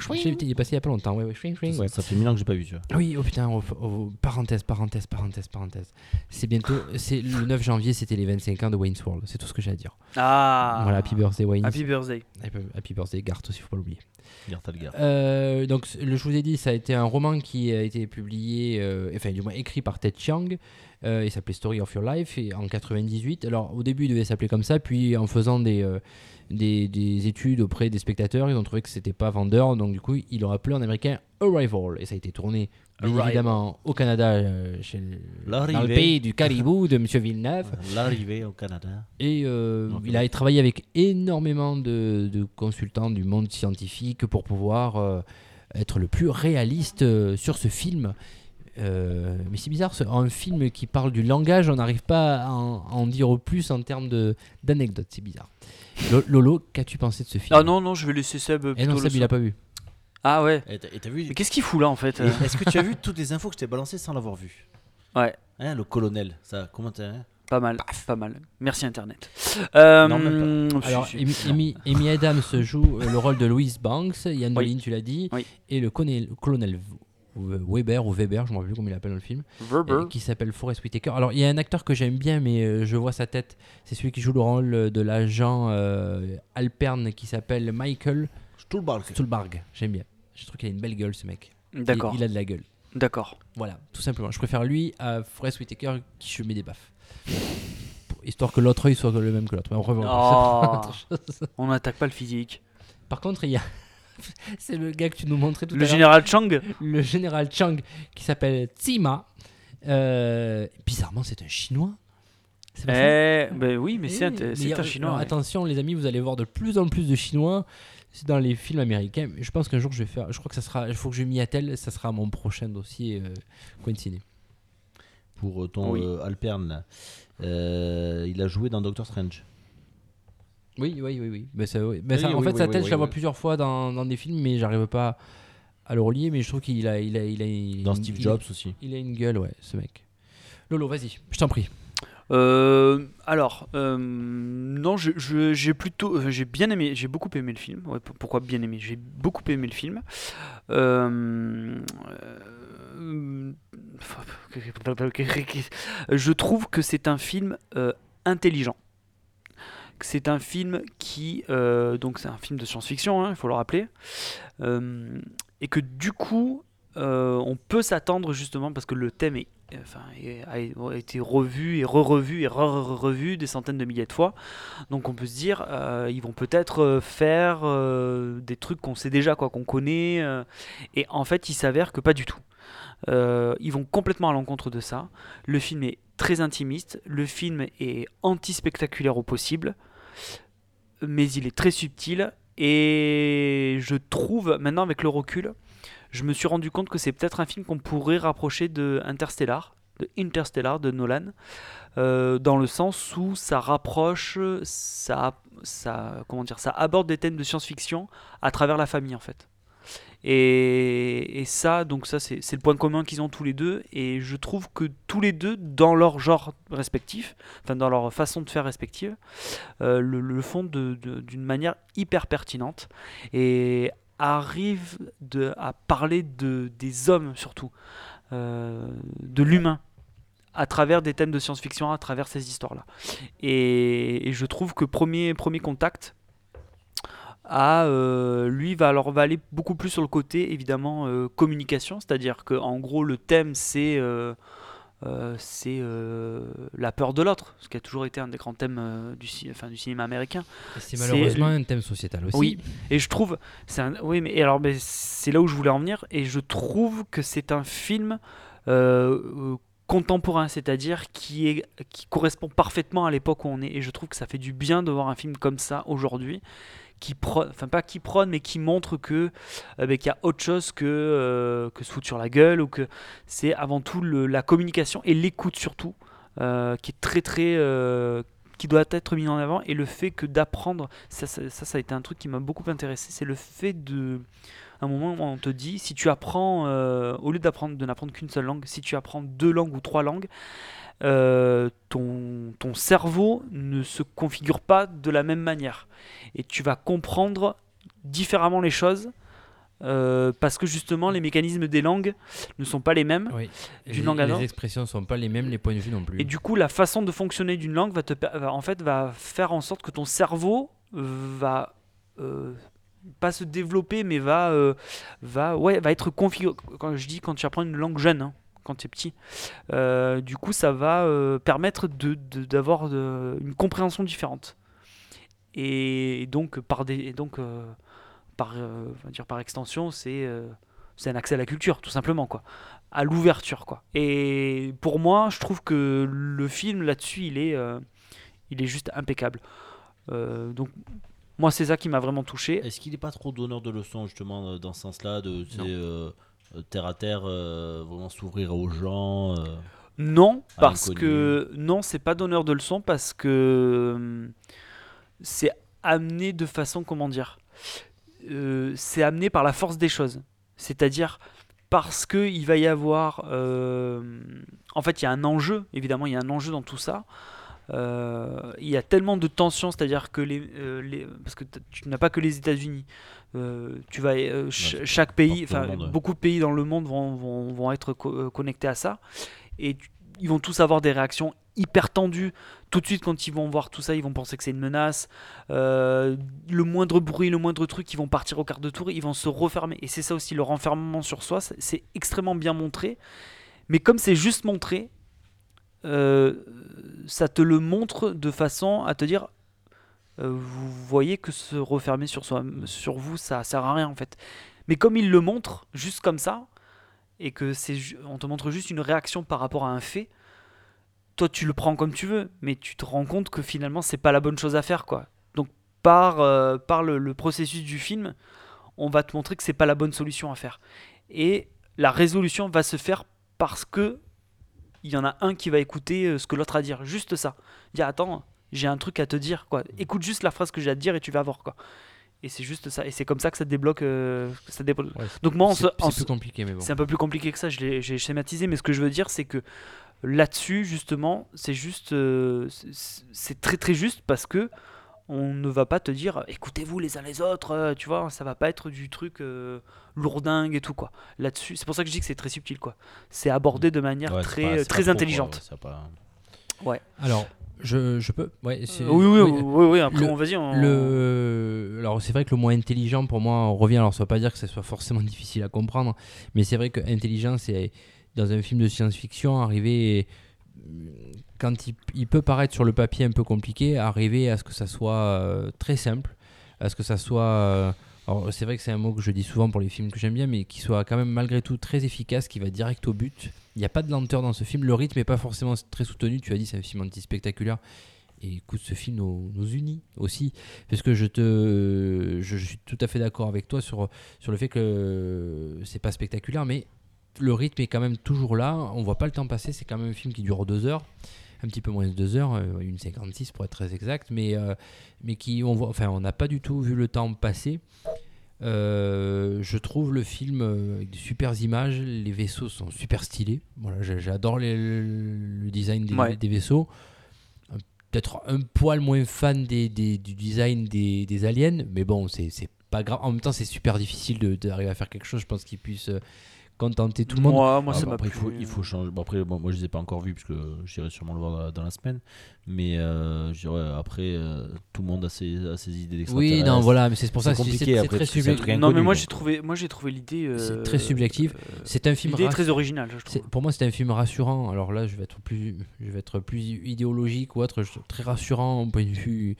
Je l'ai il est passé il y a pas longtemps. Ouais, ouais.
Ça fait mille ans que j'ai pas vu, tu vois.
Oui, oh putain, oh, oh, parenthèse, parenthèse, parenthèse, parenthèse. C'est bientôt, c'est le 9 janvier, c'était les 25 ans de Wayne's World, c'est tout ce que j'ai à dire.
Ah
Voilà, happy birthday Wayne.
Happy birthday.
Happy, birthday Garth aussi, faut pas l'oublier.
Garde le gars.
Euh, donc, le, je vous ai dit, ça a été un roman qui a été publié, euh, enfin, du moins écrit par Ted Chiang. Euh, il s'appelait Story of Your Life et en 98. Alors, au début, il devait s'appeler comme ça, puis en faisant des, euh, des, des études auprès des spectateurs, ils ont trouvé que c'était pas vendeur, donc du coup, ils l'ont appelé en américain Arrival. Et ça a été tourné, bien évidemment, au Canada, euh, chez, dans le pays du caribou de Monsieur Villeneuve.
L'arrivée au Canada.
Et euh, il a travaillé avec énormément de, de consultants du monde scientifique pour pouvoir euh, être le plus réaliste sur ce film. Euh, mais c'est bizarre, ce- un film qui parle du langage, on n'arrive pas à en, à en dire plus en termes de- d'anecdotes, c'est bizarre. Lo- Lolo, qu'as-tu pensé de ce film?
Ah non, non, je vais laisser Seb.
Eh non,
le
Seb, il a pas vu.
Ah ouais.
Et t'as vu
Mais qu'est-ce qu'il fout là en fait euh
Est-ce que tu as vu toutes les infos que je t'ai balancées sans l'avoir vu?
Ouais.
Hein, le colonel, ça, comment t'as.
Pas mal, pas mal. Merci Internet. Euh,
Non, même
si,
Alors,
si.
Amy, Amy- Amy Adams joue euh, le rôle de Louise Banks, Yann
Oui.
Dolin, tu l'as dit,
Oui.
et le colonel, colonel Weber ou Weber, je ne me rappelle plus comment il l'appelle dans le film.
Verber.
euh, qui s'appelle Forrest Whitaker. Alors, il y a un acteur que j'aime bien, mais euh, je vois sa tête. C'est celui qui joue le rôle euh, de l'agent euh, Alperne qui s'appelle Michael
Stuhlbarg.
Stulbarg. J'aime bien. Je trouve qu'il a une belle gueule, ce mec.
D'accord,
Il, a de la gueule.
d'accord.
Voilà, tout simplement. Je préfère lui à Forrest Whitaker qui je mets des baffes. Histoire que l'autre œil soit le même que l'autre. Mais on revient-
Oh. On n'attaque pas le physique.
Par contre, il y a. C'est le gars que tu nous montrais tout
Le
à l'heure.
général Chang
le général Chang qui s'appelle Tsima. Euh, bizarrement, c'est un chinois. C'est pas ça
Eh, ben oui, mais c'est
Eh oui,
c'est
mais,
un chinois.
alors. Attention, les amis, vous allez voir de plus en plus de chinois c'est dans les films américains. Je pense qu'un jour, je vais faire. Je crois que ça sera. Il faut que je m'y attelle. Ça sera mon prochain dossier euh, coinciné.
Pour ton
Oui.
euh, Alperne. Euh, il a joué dans Doctor Strange.
Oui, oui, oui, oui. Mais ça, oui. Mais
Oui,
ça- en fait,
oui,
sa tête,
oui,
je la vois
oui.
plusieurs fois dans, dans des films, mais j'arrive pas à le relier. Mais je trouve qu'il a, il a, il a, il a
Dans
une-
Steve
il-
Jobs aussi.
Il a une gueule, ouais, ce mec. Lolo, vas-y, je t'en prie.
Euh, alors, euh, non, je- je- j'ai plutôt, euh, j'ai bien aimé, j'ai beaucoup aimé le film. Ouais, pourquoi bien aimé? J'ai beaucoup aimé le film. Euh, euh, je trouve que c'est un film euh, intelligent. C'est un film qui, euh, donc c'est un film de science-fiction, hein, il faut le rappeler, Euh, et que du coup, euh, on peut s'attendre justement parce que le thème a, été revu et re-revu et re-revu des centaines de milliers de fois. Donc on peut se dire, ils vont peut-être faire des trucs qu'on sait déjà, quoi, qu'on connaît. et en fait, il s'avère que pas du tout. Ils vont complètement à l'encontre de ça. Le film est très intimiste. Le film est anti-spectaculaire au possible. Mais il est très subtil. Et je trouve, maintenant avec le recul, je me suis rendu compte que c'est peut-être un film qu'on pourrait rapprocher de Interstellar, de Interstellar de Nolan, euh, dans le sens où ça rapproche, ça, comment dire, ça aborde des thèmes de science-fiction à travers la famille en fait. Et, ça, donc ça, c'est le point commun qu'ils ont tous les deux. Et je trouve que tous les deux, dans leur genre respectif, enfin dans leur façon de faire respective, euh, le, font d'une manière hyper pertinente et arrivent à parler de, des hommes surtout, euh, de l'humain, à travers des thèmes de science-fiction, à travers ces histoires-là. Et, et je trouve que premier, premier contact, euh, lui va alors va aller beaucoup plus sur le côté évidemment euh, communication, c'est-à-dire que en gros le thème c'est euh, c'est la peur de l'autre, ce qui a toujours été un des grands thèmes du, ci- enfin, du cinéma américain.
C'est malheureusement un thème sociétal aussi.
Oui, et je trouve, c'est un- oui, mais alors, mais c'est là où je voulais en venir, et je trouve que c'est un film contemporain, c'est-à-dire qui est qui correspond parfaitement à l'époque où on est, et je trouve que ça fait du bien de voir un film comme ça aujourd'hui, qui prône, enfin pas qui prône, mais qui montre que euh, ben, qu'il y a autre chose que euh, que se foutre sur la gueule, ou que c'est avant tout le- la communication et l'écoute surtout, euh, qui est très très qui doit être mis en avant et le fait que d'apprendre ça, ça, ça, a été un truc qui m'a beaucoup intéressé c'est le fait de un moment où on te dit si tu apprends au lieu d'apprendre de n'apprendre qu'une seule langue si tu apprends deux langues ou trois langues euh, ton, ton cerveau ne se configure pas de la même manière et tu vas comprendre différemment les choses euh, parce que justement les mécanismes des langues ne sont pas les mêmes
Oui.
D'une
Les-
langue à
Les
l'autre.
expressions sont pas les mêmes, les points de vue non plus.
et du coup, la façon de fonctionner d'une langue va te, va- en fait, va faire en sorte que ton cerveau va euh, pas se développer, mais va, euh, va, ouais, va être configuré. Quand je dis quand tu apprends une langue jeune, hein, quand tu es petit, euh, du coup, ça va euh, permettre de- de- d'avoir de, une compréhension différente. Et, donc, par des, et donc, euh, par, euh, dire par extension, c'est euh, un accès à la culture, tout simplement, quoi à l'ouverture quoi. Et pour moi, je trouve que le film là-dessus, il est euh, il est juste impeccable. Euh, donc moi, c'est ça qui m'a vraiment touché.
Est-ce qu'il n'est pas trop donneur de leçons justement euh, dans ce sens-là, de euh, terre à terre, euh, vraiment s'ouvrir aux gens euh,
Non,
À
parce que non, c'est pas donneur de leçons parce que hum, c'est amené de façon comment dire, Euh, c'est amené par la force des choses. C'est-à-dire parce que il va y avoir, euh, en fait, il y a un enjeu. Évidemment, il y a un enjeu dans tout ça. Euh, il y a tellement de tensions, c'est-à-dire que les, euh, les- parce que tu n'as pas que les États-Unis. Euh, tu vas ch-
Ouais,
chaque pays, enfin beaucoup de pays dans le monde vont, vont, vont être co- connectés à ça et tu- ils vont tous avoir des réactions hyper tendues. Tout de suite, quand ils vont voir tout ça, ils vont penser que c'est une menace. Le moindre bruit, le moindre truc, ils vont partir au quart de tour, ils vont se refermer. Et c'est ça aussi, le renfermement sur soi, c'est extrêmement bien montré. Mais comme c'est juste montré, euh, ça te le montre de façon à te dire euh, vous voyez que se refermer sur, soi, sur vous, ça sert à rien en fait. Mais comme il le montre juste comme ça, et que c'est on te montre juste une réaction par rapport à un fait, toi tu le prends comme tu veux, mais tu te rends compte que finalement c'est pas la bonne chose à faire quoi. Donc par, euh, par le processus du film, on va te montrer que c'est pas la bonne solution à faire. Et la résolution va se faire parce que il y en a un qui va écouter euh, ce que l'autre a à dire, juste ça. Dire attends, j'ai un truc à te dire quoi. Écoute juste la phrase que j'ai à te dire et tu vas voir quoi. Et c'est juste ça. Et c'est comme ça que ça débloque. euh, ça débloque.
Ouais,
Donc moi,
c'est plus compliqué, mais bon.
c'est un peu plus compliqué que ça, je l'ai- j'ai schématisé, mais ce que je veux dire, c'est que là-dessus, justement, c'est juste. euh, c'est- c'est très très juste parce que on ne va pas te dire écoutez-vous les uns les autres, euh, tu vois, ça va pas être du truc euh, lourdingue et tout, quoi. Là-dessus, c'est pour ça que je dis que c'est très subtil, quoi. C'est abordé de manière
ouais,
très,
pas-
euh, très
trop, quoi,
intelligente.
ouais, c'est pas-
Alors, je, je peux. Ouais, c'est-
Euh, oui, oui,
oui,
oui, oui, oui, après,
le-
on vas-y. on-
Le... Alors c'est vrai que le mot intelligent pour moi on revient, alors ça veut pas dire que ce soit forcément difficile à comprendre, mais c'est vrai que intelligent c'est dans un film de science-fiction arriver quand il, peut paraître sur le papier un peu compliqué, arriver à ce que ça soit euh, très simple, à ce que ça soit... euh, c'est vrai que c'est un mot que je dis souvent pour les films que j'aime bien, mais qui soit quand même malgré tout très efficace, qui va direct au but. Il n'y a pas de lenteur dans ce film, le rythme n'est pas forcément très soutenu, tu as dit c'est un film anti-spectaculaire. Et écoute, ce film nous, unit aussi. Parce que je suis tout à fait d'accord avec toi sur, sur le fait que c'est pas spectaculaire, mais le rythme est quand même toujours là. On voit pas le temps passer. C'est quand même un film qui dure deux heures, un petit peu moins de deux heures, euh, une 56 pour être très exact, mais, euh, mais qui on voit, enfin, on n'a pas du tout vu le temps passer. Euh, je trouve le film avec de super images, les vaisseaux sont super stylés. Voilà, j'a- j'adore le, design des,
Ouais.
des vaisseaux. Peut-être un poil moins fan des, des- du design des, aliens, mais bon, c'est pas grave. En même temps, c'est super difficile de- d'arriver à faire quelque chose. Je pense qu'ils puissent euh, contenter tout le monde.
Moi, moi
Ah,
ça
bon,
m'a
après, il faut, il faut changer. Bon, après, bon, moi, je les ai pas encore vus parce que j'irai sûrement le voir dans, dans la semaine. Mais euh, je dirais, après, euh, tout le monde a ses, a ses idées
Oui, non, voilà, mais c'est pour ça
C'est
que c'est-
compliqué
c'est
après,
très subjectif.
Non, mais moi j'ai trouvé, moi j'ai trouvé l'idée. euh,
C'est très subjectif.
euh,
C'est un film
L'idée est très originale, je trouve.
Pour moi, c'est un film rassurant. Alors là, je vais être plus, je vais être plus idéologique ou autre. Très rassurant au point de vue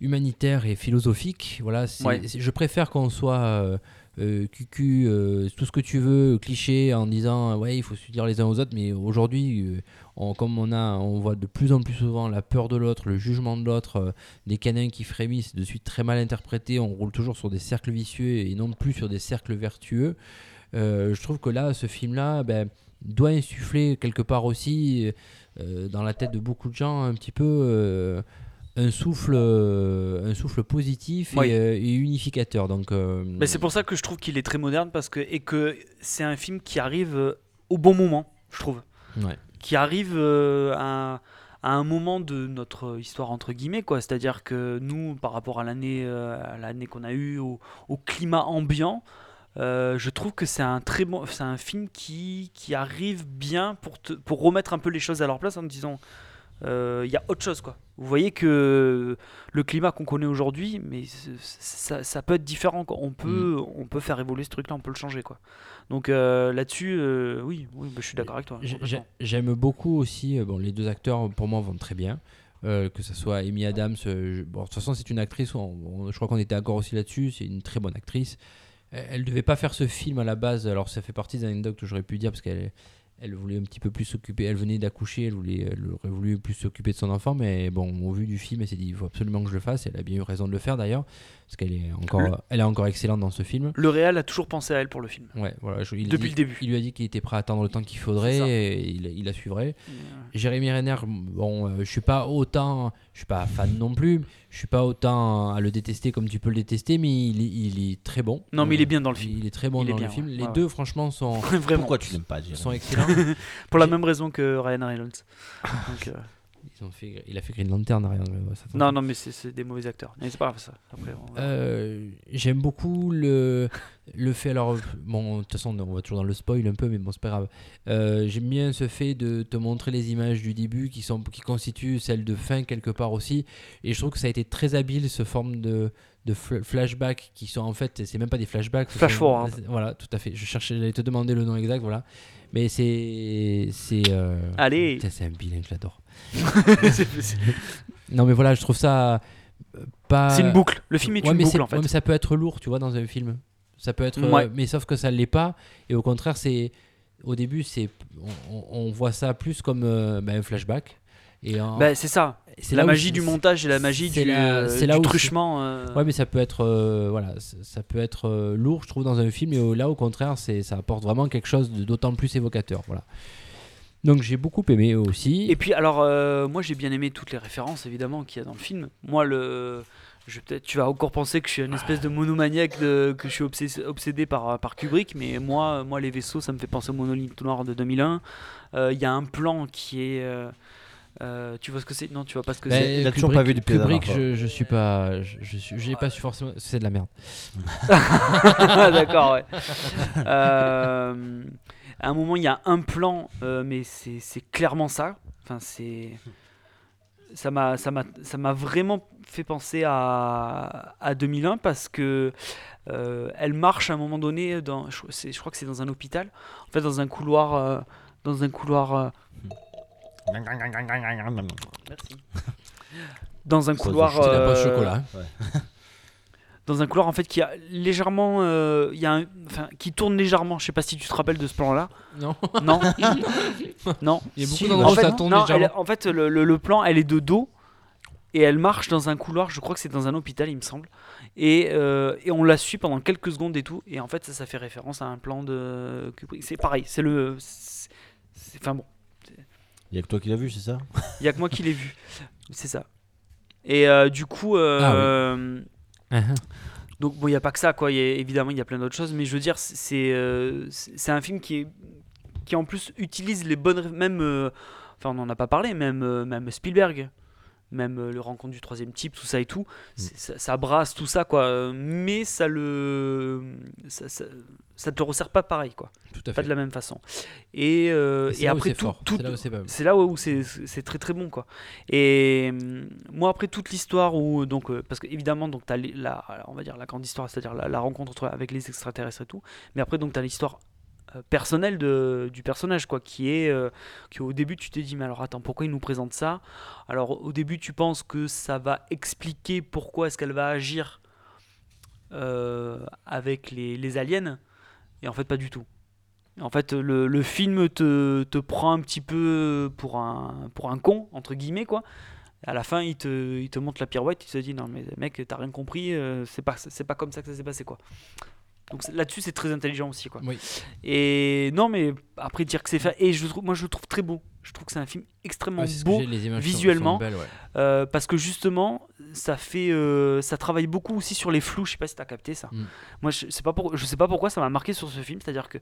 humanitaire et philosophique. Voilà,
Ouais.
je préfère qu'on soit euh, euh, euh, tout ce que tu veux, cliché, en disant ouais, il faut se dire les uns aux autres. Mais aujourd'hui, euh, comme on a, on voit de plus en plus souvent la peur de l'autre, le jugement de l'autre, euh, des canins qui frémissent, de suite très mal interprétés. On roule toujours sur des cercles vicieux et non plus sur des cercles vertueux. Euh, je trouve que là, ce film-là, ben, doit insuffler quelque part aussi euh, dans la tête de beaucoup de gens un petit peu euh, un souffle, euh, un souffle positif
Oui.
et, euh, et unificateur. Donc, euh,
Mais c'est pour ça que je trouve qu'il est très moderne parce que et que c'est un film qui arrive au bon moment, je trouve.
ouais.
Qui arrive à, à un moment de notre histoire entre guillemets quoi. C'est-à-dire que nous, par rapport à l'année, euh, à l'année qu'on a eue, au, au climat ambiant. euh, je trouve que c'est un très bon, c'est un film qui, qui arrive bien pour, te, pour remettre un peu les choses à leur place en disant il y a autre chose quoi. Vous voyez que le climat qu'on connaît aujourd'hui, mais ça, ça peut être différent. Quoi. On, peut, on peut faire évoluer ce truc-là, on peut le changer. Quoi. Donc euh, là-dessus, euh, oui, oui bah, je suis d'accord avec toi.
J'ai- J'aime beaucoup aussi, euh, bon, les deux acteurs pour moi vont très bien. Euh, que ce soit Amy Adams, euh, je- bon, de toute façon c'est une actrice, on- on- je crois qu'on était d'accord aussi là-dessus, c'est une très bonne actrice. Elle, elle devait pas faire ce film à la base, alors ça fait partie des anecdotes que j'aurais pu dire parce qu'elle elle voulait un petit peu plus s'occuper, elle venait d'accoucher, elle, voulait, elle aurait voulu plus s'occuper de son enfant, mais bon, au vu du film, elle s'est dit il faut absolument que je le fasse, elle a bien eu raison de le faire d'ailleurs, parce qu'elle est encore, elle est encore excellente dans ce film.
Le réal a toujours pensé à elle pour le film.
Ouais, voilà, je- il,
Depuis le début.
Il lui a dit qu'il était prêt à attendre le temps qu'il faudrait et il, il la suivrait.
Euh,
Jérémy Renner, bon, euh, je suis pas autant, je suis pas fan non plus, je suis pas autant à le détester comme tu peux le détester, mais il, est- il est très bon.
Non, mais il
Euh,
est bien dans le film.
Il est très bon
Il
dans
bien,
le film.
ouais.
Les
Ouais,
deux, franchement, sont.
Pourquoi tu n'aimes pas
sont excellents.
Pour la même raison que Ryan Reynolds. Donc, euh,
Ils ont fait, il a fait Green Lantern, rien. euh,
non, non, mais c'est des mauvais acteurs. Mais c'est pas grave ça. Va-
Euh, J'aime beaucoup le, le fait. Alors, bon, de toute façon, on va toujours dans le spoil un peu, mais bon, c'est pas grave. Euh, J'aime bien ce fait de te montrer les images du début qui, sont, qui constituent celles de fin quelque part aussi. Et je trouve que ça a été très habile, ce forme de, de fl- flashback qui sont en fait, c'est même pas des flashbacks.
Flash forward.
Voilà, tout à fait. Je cherchais, j'allais te demander le nom exact, voilà. Mais c'est. c'est euh,
Allez.
C'est un bilingue, j'adore. Non, mais voilà, je trouve ça. euh, Pas...
c'est une boucle. Le film est
Ouais,
une
mais
boucle en fait.
ouais, mais ça peut être lourd, tu vois, dans un film. Ça peut être. euh,
Ouais.
mais sauf que ça ne l'est pas. Et au contraire, c'est. Au début, c'est. On, voit ça plus comme euh, bah, un flashback. Et en-
Bah, c'est ça.
c'est
la magie du montage et la magie du, euh,
c'est là où
truchement. euh,
Ouais, mais ça peut être. euh, voilà, ça peut être euh, lourd, je trouve, dans un film. Et euh, là, au contraire, c'est ça apporte vraiment quelque chose d'autant plus évocateur. Voilà. Donc, j'ai beaucoup aimé aussi.
Et puis alors euh, moi j'ai bien aimé toutes les références évidemment qu'il y a dans le film. Moi le je peut-être tu vas encore penser que je suis une espèce de monomaniaque de, que je suis obsé- obsédé par, par Kubrick mais moi moi les vaisseaux ça me fait penser au monolithe noir de 2001. Euh, Il y a un plan qui est euh, euh, tu vois ce que c'est? Non, tu vois pas ce que
Ben,
c'est.
Il a toujours pas vu la
Kubrick, je, je suis pas. Je, je suis- j'ai pas su forcément. C'est de la merde.
D'accord, ouais. Euh, à un moment, il y a un plan, euh, mais c'est clairement ça. Enfin, c'est. Ça m'a, ça, m'a, ça m'a vraiment fait penser à, à 2001 parce que euh, elle marche à un moment donné dans, je, crois que c'est dans un hôpital, en fait dans un couloir, euh, dans un couloir, euh, merci, dans un couloir,
poche
euh,
chocolat.
dans un couloir en fait qui a légèrement euh, il y a un- enfin qui tourne légèrement. Je sais pas si tu te rappelles de ce plan là
Non.
non. Non.
Il y a beaucoup
Si,
d'endroits
en fait,
ça tourne
non,
légèrement.
elle- en fait le, le- le plan elle est de dos et elle marche dans un couloir. Je crois que c'est dans un hôpital il me semble. Et, euh, et on la suit pendant quelques secondes et tout. Et en fait ça ça fait référence à un plan de Kubrick. C'est pareil. C'est le c'est- c'est- enfin bon.
Il y a que toi qui l'as vu, c'est ça?
Il y a que moi qui l'ai vu. C'est ça. Et euh, du coup euh,
Ah oui. Uh-huh.
Donc bon, il n'y a pas que ça, quoi. Évidemment, il y a plein d'autres choses, mais je veux dire, c'est- euh, un film qui qui en plus utilise les bonnes, même, euh, enfin on n'en a pas parlé, même euh, même Spielberg, même euh, le rencontre du troisième type, tout ça et tout, c'est- ça, ça brasse tout ça, quoi. euh, Mais ça le. Ça, ça, ça te resserre pas pareil, quoi.
Tout à
Pas
fait.
de la même façon. Et, euh,
Et
après,
c'est
tout,
c'est là où c'est pas-
très très bon quoi. Et moi après toute l'histoire où donc euh, parce que évidemment donc t'as les- la on va dire la grande histoire c'est-à-dire la, la rencontre avec les extraterrestres et tout, mais après donc t'as l'histoire euh, personnelle de, du personnage quoi qui est euh, qui au début tu t'es dit mais alors attends pourquoi il nous présente ça? Alors au début tu penses que ça va expliquer pourquoi est-ce qu'elle va agir euh, avec les, les aliens et en fait pas du tout en fait, le, le film te, te prend un petit peu pour un, pour un con, entre guillemets, quoi. À la fin, il te, il te montre la pirouette, il te dit non, mais mec, t'as rien compris, c'est pas, c'est pas comme ça que ça s'est passé, quoi. Donc là-dessus, c'est très intelligent aussi, quoi.
Oui.
Et non, mais après dire que c'est fait, et je trouve, moi je le trouve très beau. Je trouve que c'est un film extrêmement
Ouais,
beau
les images
visuellement.
sont belles, ouais.
euh, parce que justement, ça fait, euh, ça travaille beaucoup aussi sur les flous. Je sais pas si t'as capté ça.
Mm.
Moi, je sais pas pour, je sais pas pourquoi ça m'a marqué sur ce film. C'est-à-dire que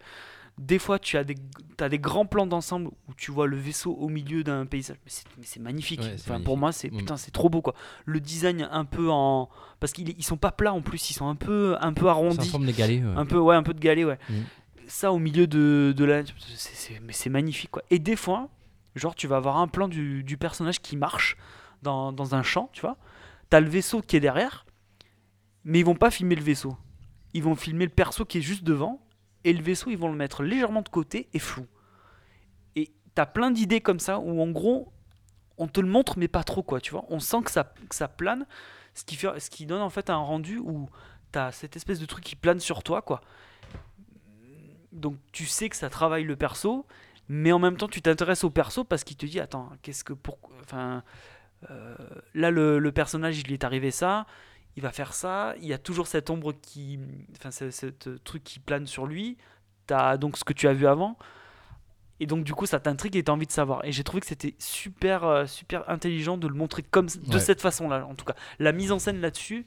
des fois, tu as des, as des grands plans d'ensemble où tu vois le vaisseau au milieu d'un paysage. Mais c'est, magnifique.
Ouais,
pour moi, c'est
Mm.
putain, c'est trop beau quoi. Le design un peu en, parce qu'ils ils sont pas plats en plus, ils sont un peu, un peu arrondis,
forme de galet. ouais.
un peu, ouais, un peu de galet, ouais.
Mm.
Ça au milieu de, de la, c'est- mais c'est magnifique quoi. Et des fois, genre, tu vas avoir un plan du, du personnage qui marche dans, un champ, tu vois. T'as le vaisseau qui est derrière, mais ils vont pas filmer le vaisseau. Ils vont filmer le perso qui est juste devant, et le vaisseau, ils vont le mettre légèrement de côté et flou. Et t'as plein d'idées comme ça où en gros, on te le montre, mais pas trop, quoi, tu vois. On sent que ça, que ça plane, ce qui, fait, ce qui donne en fait un rendu où t'as cette espèce de truc qui plane sur toi, quoi. Donc tu sais que ça travaille le perso, mais en même temps tu t'intéresses au perso parce qu'il te dit attends qu'est-ce que pour enfin euh, là le, le personnage il lui est arrivé ça il va faire ça il y a toujours cette ombre qui enfin ce, ce truc qui plane sur lui. T'as donc ce que tu as vu avant. Et donc du coup ça t'intrigue et t'as envie de savoir. Et j'ai trouvé que c'était super euh, super intelligent de le montrer comme de
Ouais.
cette façon là en tout cas. La mise en scène là-dessus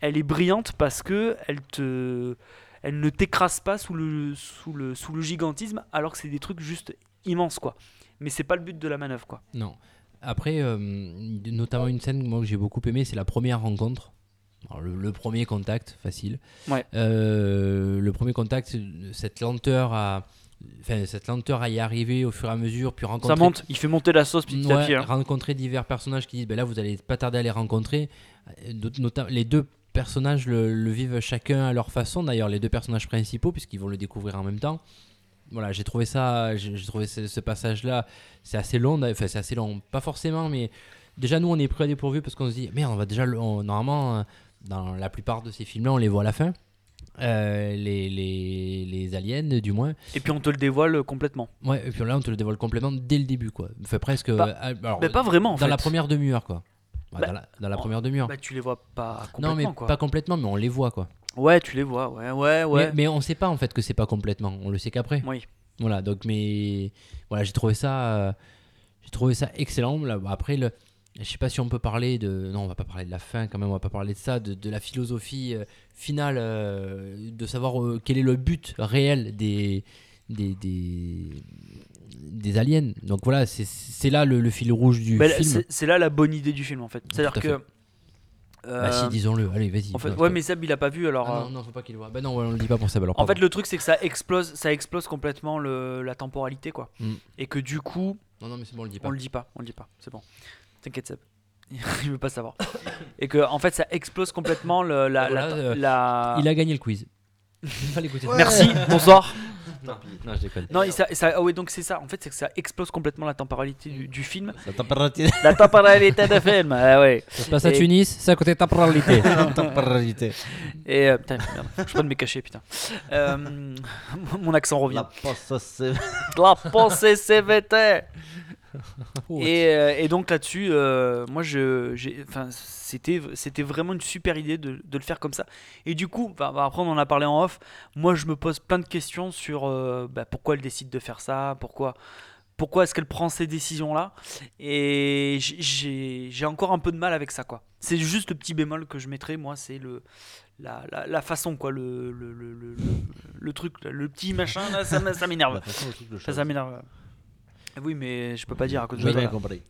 elle est brillante parce que elle te elle ne t'écrase pas sous le, sous, le, sous le gigantisme alors que c'est des trucs juste immenses quoi mais c'est pas le but de la manœuvre quoi
Non. Après, euh, notamment une scène moi, que j'ai beaucoup aimé, c'est la première rencontre. Alors, le, le premier contact, facile.
Ouais.
Euh, le premier contact, cette lenteur à, enfin, cette lenteur à y arriver au fur et à mesure, puis rencontrer.
ça monte il fait monter la sauce petit à
Ouais,
petit hein.
rencontrer divers personnages qui disent ben là vous allez pas tarder à les rencontrer Euh, not- nota- les deux personnages le, le vivent chacun à leur façon. D'ailleurs les deux personnages principaux puisqu'ils vont le découvrir en même temps. Voilà j'ai trouvé ça j'ai trouvé ce, ce passage là c'est assez long enfin c'est assez long pas forcément mais déjà nous on est pris à dépourvu parce qu'on se dit merde on va déjà on- normalement euh, dans la plupart de ces films là on les voit à la fin. Euh, les, les, les aliens du moins.
Et puis on te le dévoile complètement.
Ouais et puis là on te le dévoile complètement dès le début quoi. Enfin presque
Bah,
euh, alors,
mais pas vraiment en
dans
fait.
la première demi-heure quoi Ouais,
Bah,
dans la, dans la première demi-heure.
bah tu les vois pas
non
complètement
mais
quoi.
pas complètement mais on les voit quoi.
Ouais tu les vois ouais ouais ouais.
Mais, mais on sait pas en fait que c'est pas complètement. On le sait qu'après.
Oui.
Voilà donc mais voilà j'ai trouvé ça euh, j'ai trouvé ça excellent. Là, bah, après le je sais pas si on peut parler de non on va pas parler de la fin quand même on va pas parler de ça de, de la philosophie euh, finale euh, de savoir quel est le but réel des des, des, des aliens donc voilà c'est- c'est là le, le fil rouge du
Bah,
film
c'est là la bonne idée du film en fait c'est à dire
Tout à
que
bah si
euh,
disons-le allez vas-y
en fait,
Non,
ouais mais Seb il a pas vu alors
Ah
euh,
non, non, faut pas qu'il le voit. Bah non, ouais, on le dit pas pour ça. Alors,
En fait, le truc, c'est que ça explose, ça explose complètement le, la temporalité, quoi.
Mm.
Et que du coup,
Non, non, mais c'est bon, on le dit pas.
on le dit pas, on le dit pas, c'est bon. T'inquiète, Seb. Il veut pas savoir. Et que, en fait, ça explose complètement le, la,
Voilà,
la-
euh,
la-
Il a gagné le quiz. Il fallait écouter ça.
Merci, bonsoir.
Non, je déconne.
Non, et ça, ça- ah oui, donc c'est ça. En fait, c'est que ça explose complètement la temporalité du, du film.
La température.
La temporalité de film, ah ouais.
Ça se passe à
Et-
Tunis, c'est à côté de.
La température.
Et euh, putain, merde, je peux pas de me cacher, putain. Euh, mon accent revient.
La poste, c'est.
La pensée CVT. Et, euh, et donc là-dessus, euh, moi, je, c'était, c'était vraiment une super idée de, de le faire comme ça. Et du coup, bah, après on en a parlé en off. Moi, je me pose plein de questions sur euh, bah, pourquoi elle décide de faire ça, pourquoi, pourquoi est-ce qu'elle prend ces décisions-là. Et j'ai- encore un peu de mal avec ça, quoi. C'est juste le petit bémol que je mettrais, moi, c'est le la, la, la façon, quoi, le, le, truc, le petit machin, là, ça, m'énerve. Ça m'énerve. Oui, mais je peux pas dire à cause de
compris.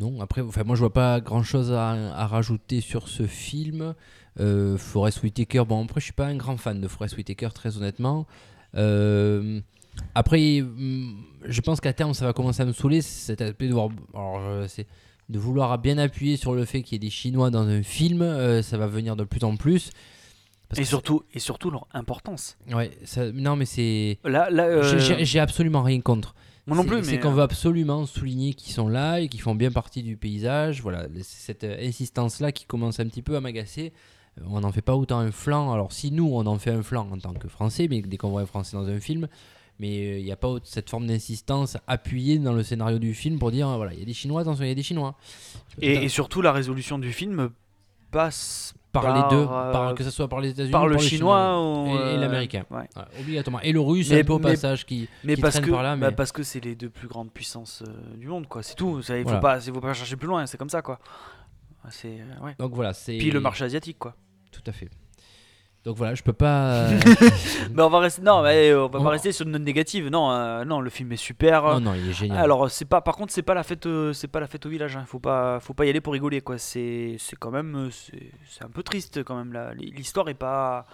Non, après, enfin, moi je vois pas grand chose à, à rajouter sur ce film. Euh, Forest Whitaker, bon, après, je suis pas un grand fan de Forest Whitaker, très honnêtement. Euh, après, hum, je pense qu'à terme, ça va commencer à me saouler. Cet aspect de, voir, alors, euh, c'est de vouloir bien appuyer sur le fait qu'il y ait des Chinois dans un film. euh, ça va venir de plus en plus. Parce
Et
que
surtout, et surtout leur importance.
ouais, ça- non, mais c'est.
Là, là euh,
j'ai- j'ai- J'ai absolument rien contre.
Moi non
C'est-
plus, mais
C'est qu'on
euh,
veut absolument souligner qu'ils sont là et qu'ils font bien partie du paysage. Voilà, cette euh, insistance-là qui commence un petit peu à m'agacer. Euh, On n'en fait pas autant un flanc. Alors, si nous, on en fait un flanc en tant que Français, mais dès qu'on voit un Français dans un film, mais euh, il n'y a pas cette forme d'insistance appuyée dans le scénario du film pour dire voilà, il y a des Chinois, attention, il y a des Chinois.
et, et surtout la résolution du film passe
par,
par,
les deux, par- que ce soit par les États-Unis,
par
ou
le
par
chinois ou,
et- et
euh,
l'américain.
ouais.
Ouais, obligatoirement. Et le russe,
Mais-
un peu au passage, qui,
Mais
qui
parce
traîne
que,
par là.
bah,
Mais...
parce que c'est les deux plus grandes puissances euh, du monde, quoi. C'est tout. Ça, Il faut
Voilà.
pas, il faut pas chercher plus loin. C'est comme ça, quoi. C'est euh, ouais.
Donc voilà, c'est.
Puis le marché asiatique, quoi.
Tout à fait. Donc voilà, je peux pas.
Mais on va rester, non, mais euh, on va
On-
pas rester sur une note négative. Non, euh, non, le film est super.
non, non, il est génial.
Alors c'est pas, par contre c'est pas la fête, euh, c'est pas la fête au village. Hein. Faut pas, faut pas y aller pour rigoler quoi. C'est, c'est quand même, c'est, un peu triste quand même là. L'histoire est pas,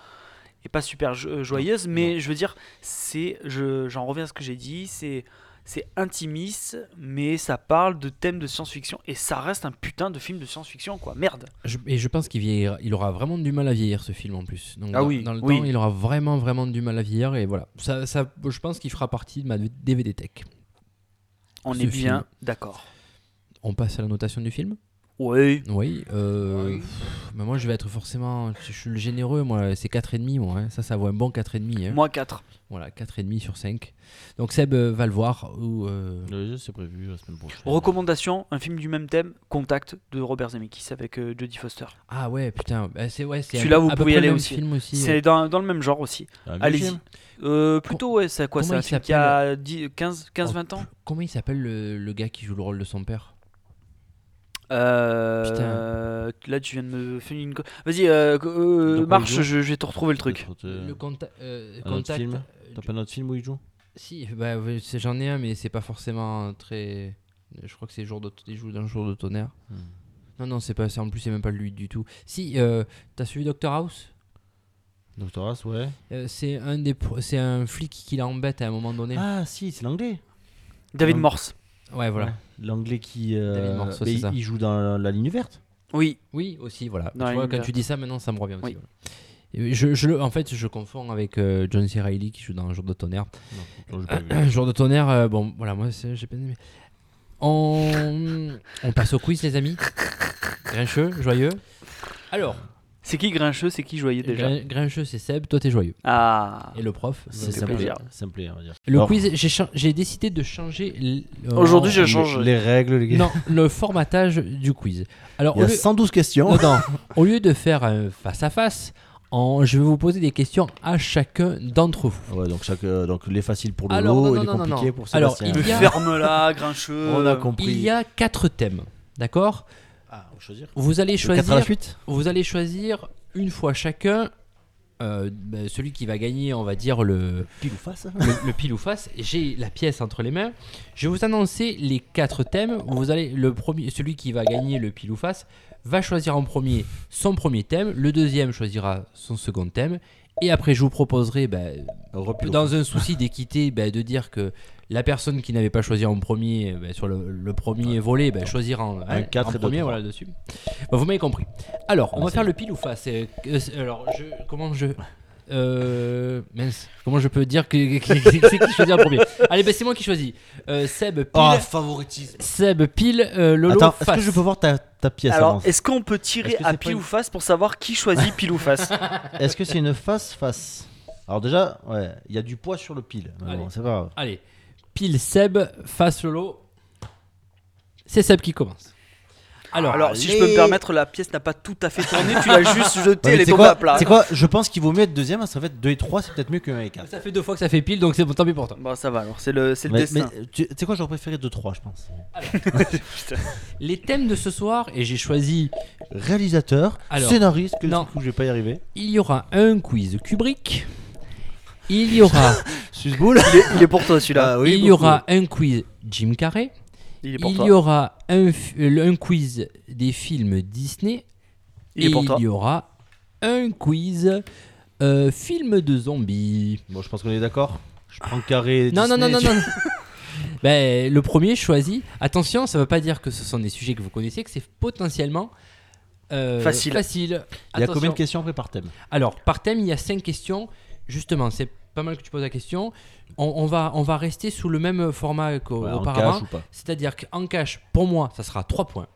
est pas super jo- joyeuse, mais je veux dire, c'est, je, j'en reviens à ce que j'ai dit, c'est, c'est intimiste, mais ça parle de thèmes de science-fiction et ça reste un putain de film de science-fiction quoi. Merde.
Je- et je pense qu'il vieillira- il aura vraiment du mal à vieillir ce film en plus. Donc,
Ah
dans,
oui,
dans le
oui.
temps, il aura vraiment vraiment du mal à vieillir et voilà. Ça, ça, je pense qu'il fera partie de ma DVD tech.
On
Ce
est bien d'accord.
On passe à la notation du film?
Oui.
Oui. euh, pff, mais moi, je vais être forcément. Je suis le généreux. Moi, c'est 4,5. Moi, hein. ça, ça vaut un bon 4,5. Hein.
Moi 4.
Voilà, 4,5 sur 5. Donc Seb euh, va le voir. Ou, euh,
Le jeu, c'est prévu la semaine prochaine.
Recommandation, un film du même thème, Contact de Robert Zemeckis avec euh, Jodie Foster.
Ah ouais, putain. bah, c'est ouais, c'est
Celui-là, vous
à
pouvez y aller aussi.
Film aussi
C'est
ouais.
dans, dans le même genre aussi. Allez-y. Euh, plutôt, ouais, c'est quoi un
il
qui a 10, 15, 15
Oh,
20 ans
Comment il s'appelle le, le gars qui joue le rôle de son père?
Euh, Là, tu viens de me faire une. Vas-y, euh, euh, marche, je, je vais te retrouver le truc.
Euh,
Le conta- euh,
un autre
contact.
film?
euh,
T'as pas un autre film où il joue?
Si, bah, c'est- j'en ai un, mais c'est pas forcément très. Je crois que c'est jour de... il joue dans le jour de tonnerre.
Hmm.
Non, non, c'est pas ça. En plus, c'est même pas lui du tout. Si, euh, t'as suivi Doctor House?
Doctor House, ouais.
Euh, C'est un des, c'est un flic qui l'embête à un moment donné.
Ah, si, c'est l'anglais.
David. Morse.
ouais, voilà.
Ouais. L'anglais qui. euh,
David Morse, c'est
il,
ça.
il joue dans la, la ligne verte.
Oui.
Oui, aussi, voilà. Tu vois, quand tu dis ça, maintenant, ça me revient aussi.
Oui.
voilà. Je, je le- en fait, je confonds avec euh, John C. Reilly qui joue dans Un jour de tonnerre.
Non.
Un jour de tonnerre, euh, bon, voilà, moi, j'ai pas aimé. On... on passe au quiz, les amis. Grincheux, joyeux. Alors,
C'est qui Grincheux C'est qui Joyeux déjà
Grin- Grincheux, c'est Seb, toi, t'es joyeux.
Ah.
Et le prof.
C'est simple,
plaisir.
simple, on va dire.
Le
Alors,
quiz, j'ai décidé de changer. euh,
Aujourd'hui, je change.
Les règles, les gars.
Non, le formatage du quiz. Alors,
Il y a
lieu,
112 questions.
non, non, au lieu de faire un face-à-face, en- je vais vous poser des questions à chacun d'entre vous.
Ouais, donc, chaque, euh, donc les faciles pour
Alors,
Lolo
non,
et
non,
les
non,
compliqués
non.
pour
Alors,
Sébastien.
il y a-
Ferme-la, Grincheux.
On a compris.
Il y a quatre thèmes, d'accord?
Ah.
Vous allez
Le 4 à la
choisir,
suite?
Vous allez choisir une fois chacun euh, ben, celui qui va gagner, on va dire le,
Pile ou face
le, le pile ou face. J'ai la pièce entre les mains. Je vais vous annoncer les quatre thèmes. Vous allez le premier, celui qui va gagner le pile ou face va choisir en premier son premier thème. Le deuxième choisira son second thème. Et après, je vous proposerai, ben, dans un souci d'équité, ben, de dire que la personne qui n'avait pas choisi en premier, ben, sur le, le premier volet, ben, choisira en,
Un
hein, en premier, voilà, dessus. Vous m'avez compris. Alors, on
Ah,
va faire le pile ou face. Euh, euh, alors, je, comment je. Euh, mince, comment je peux dire que, que- que- que c'est qui choisit en premier Allez, ben, c'est moi qui choisis. Euh, Seb, pile.
Oh, favoritisme.
Seb, pile, euh, Lolo,
Attends, est-ce
face.
que je peux voir ta, ta pièce
Alors, est-ce qu'on peut tirer
Est-ce que
à
c'est
pile ou face pour savoir qui choisit pile ou face
Est-ce que c'est une face-face Alors déjà, ouais, il y a du poids sur le pile. Mais
Allez.
bon, c'est pas grave.
Allez, pile Seb, face Lolo. C'est Seb qui commence. Alors,
Alors, si je peux me permettre, la pièce n'a pas tout à fait tourné, tu l'as juste jetée,
Ouais,
elle est
c'est
tombée
quoi,
à plat.
c'est quoi Je pense qu'il vaut mieux être deuxième, ça va être 2 et 3, c'est peut-être mieux que 1 et 4.
ça fait deux fois que ça fait pile, donc c'est bon, tant pis pour toi.
Bon, ça va alors, c'est le, c'est le
Mais,
destin.
mais tu sais quoi, j'aurais préféré 2 3, je pense.
Les thèmes de ce soir, et j'ai choisi,
Réalisateur,
Alors,
scénariste, que
non.
du coup, je vais pas y arriver.
il y aura un quiz Kubrick, il y aura,
Susboul
Il, est, il est pour toi celui-là.
Ah oui,
il y aura un quiz Jim Carrey,
Il est pour
il
toi.
y aura un, euh, un quiz des films Disney.
Il est
et
pour toi.
il y aura un quiz euh, film de zombies.
Bon, je pense qu'on est d'accord. Je prends carré.
Non, non, non, non, non. Ben, le premier choisi. Attention, ça ne veut pas dire que ce sont des sujets que vous connaissez, que c'est potentiellement euh,
Facile.
facile.
Il y a
Attention.
combien de questions après par thème?
Alors, par thème, il y a cinq questions. Justement, c'est pas mal que tu poses la question. On, on va, on va rester sous le même format qu'auparavant.
cash ou pas
C'est-à-dire qu'en cash, pour moi, ça sera 3 points.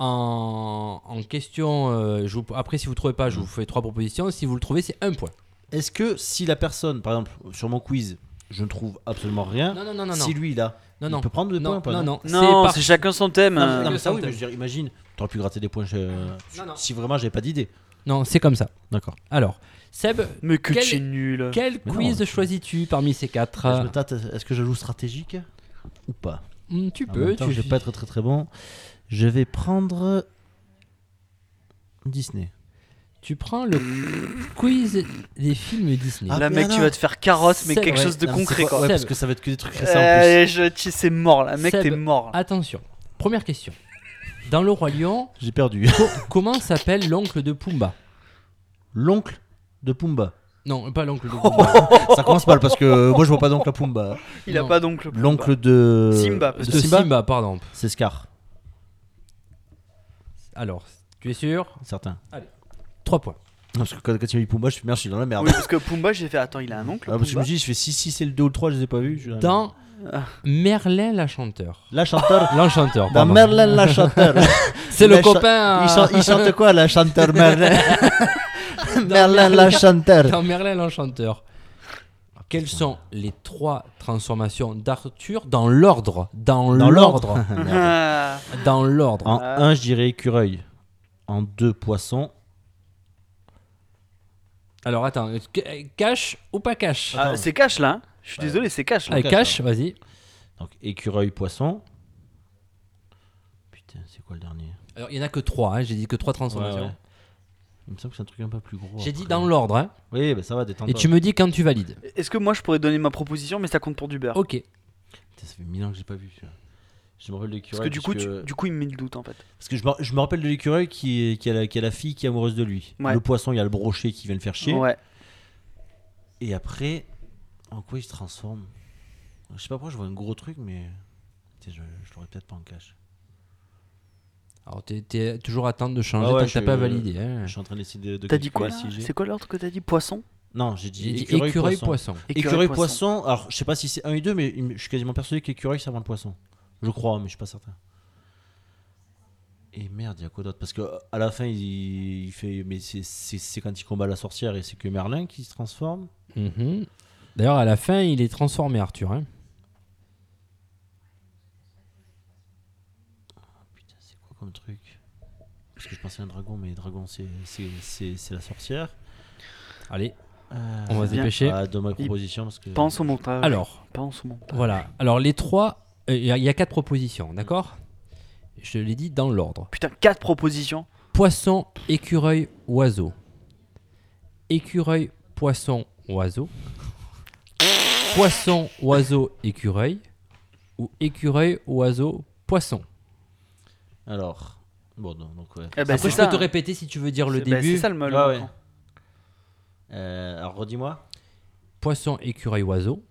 En, en question, euh, je vous- après, si vous ne trouvez pas, je vous fais 3 propositions. Si vous le trouvez, c'est 1 point.
Est-ce que si la personne, par exemple, sur mon quiz, je ne trouve absolument rien,
Non, non, non, non.
si lui là,
non,
il
non.
peut prendre des points
non, non.
Non,
par-
c'est chacun son thème.
Non, non, mais ça oui,
centaine.
mais je veux dire, imagine, t'aurais pu gratter des points chez-
Non, non.
si vraiment j'avais pas d'idée.
Non, c'est comme ça.
D'accord.
Alors, Seb,
Mais que
Quel-
tu es nul.
quel
Mais non,
quiz choisis-tu parmi ces 4
Je me tâte, est-ce que je joue stratégique ou pas
Tu
En
peux.
même temps,
tu...
je vais pas être très très bon. Je vais prendre Disney.
tu prends le quiz des films Disney.
Ah,
Là, mec, tu vas te faire carotte, mais quelque chose de
Non,
concret,
quoi. Ouais, parce que ça va être que des trucs récents en plus.
Je, tu- c'est mort, là. Mec,
Seb.
t'es mort. là.
Attention. Première question. Dans Le Roi Lion,
J'ai perdu.
co- comment s'appelle l'oncle de Pumba
L'oncle de Pumba.
Non, pas l'oncle de Pumba.
Ça commence mal parce que moi je vois pas d'oncle à Pumba.
Il a
Non.
pas d'oncle. Pumba.
L'oncle de
Simba,
de
parce
de
Simba,
Simba, pardon.
c'est Scar,
Alors, tu es sûr?
Certain.
3 points.
Non, parce que quand, quand il m'a dit Pumba, je suis merde, je suis dans la merde.
Oui, parce que Pumba, j'ai fait. Attends, il a un oncle.
Ah, parce que je me dis, je fais si si c'est le 2 ou le 3, je les ai pas vus. je suis dans la merde.
Dans
Ah.
Merlin l'Enchanteur.
La chanteur.
L'Enchanteur,
Dans
pardon.
Merlin la chanteur.
C'est le
La cha-
copain.
il,
euh,
chante, il chante quoi la chanteur Merlin Merlin la chanteur.
Dans Merlin l'Enchanteur. Quelles sont les trois transformations d'Arthur dans l'ordre Dans,
Dans
l'ordre.
Ah.
dans l'ordre.
En 1, je dirais écureuil. En 2, poisson.
Alors attends, euh, ca- cash ou pas cash
Ah, c'est cash là. hein. Je suis
Ouais.
désolé, c'est cash là.
Allez,
cash,
cash, vas-y.
Donc écureuil, poisson. Putain, c'est quoi le dernier?
Alors il y en a que trois, hein, j'ai dit que trois transformations.
Ouais, ouais. Il me semble que c'est un truc un peu plus gros.
J'ai dit
après.
dans l'ordre, hein,
Oui, bah ça va, détendre.
et tu me dis quand tu valides.
Est-ce que moi je pourrais donner ma proposition, mais ça compte pour du beurre
Ok.
Putain, ça fait mille ans que j'ai pas vu. celui-là. Je me rappelle de
Parce
l'écureuil.
que du coup, tu- du coup, il me met le doute en fait.
Parce que je me, je me rappelle de l'écureuil qui, est- qui, a la, qui a la fille qui est amoureuse de lui.
Ouais.
Le poisson, il y a le brochet qui vient le faire chier.
Ouais.
Et après, en quoi il se transforme? Je sais pas pourquoi je vois un gros truc, mais Putain, je, je l'aurais peut-être pas en cache.
Alors t'es, t'es toujours à de changer
Ah ouais,
tant que t'as
je-
pas validé. hein.
Je suis en train d'essayer de. de
T'as dit quoi C'est quoi l'ordre que t'as dit? Poisson?
Non, j'ai dit
J'ai dit
écureuil,
écureuil,
poisson.
poisson.
Écureuil, poisson. Alors, je sais pas si c'est 1 et 2, mais je suis quasiment persuadé qu'écureuil, c'est avant le poisson. Je crois, mais je suis pas certain. Et merde, il y a quoi d'autre? Parce que à la fin, il, il fait. Mais c'est- c'est c'est quand il combat la sorcière et c'est que Merlin qui se transforme.
Mhm. D'ailleurs, à la fin, il est transformé, Arthur. hein.
Putain, c'est quoi comme truc Parce que je pensais à un dragon, mais dragon, c'est c'est- c'est- c'est la sorcière.
Allez,
Euh,
on va se
bien.
dépêcher.
Ah, donne ma proposition parce que.
Pense au montage.
Alors,
Pense au montage.
voilà. Alors, les trois, euh, il y, y a quatre propositions, d'accord? Je l'ai dit dans l'ordre.
Putain, 4 propositions.
Poisson, écureuil, oiseau. Écureuil, poisson, oiseau. Poisson, oiseau, écureuil. Ou écureuil, oiseau, poisson.
Alors. Bon, non, donc ouais.
Eh ben,
Après,
c'est
je
ça.
peux te répéter si tu veux dire le
C'est- bah,
début.
C'est ça le mal.
Ouais, ouais. Euh, alors, redis-moi.
Poisson, écureuil, oiseau.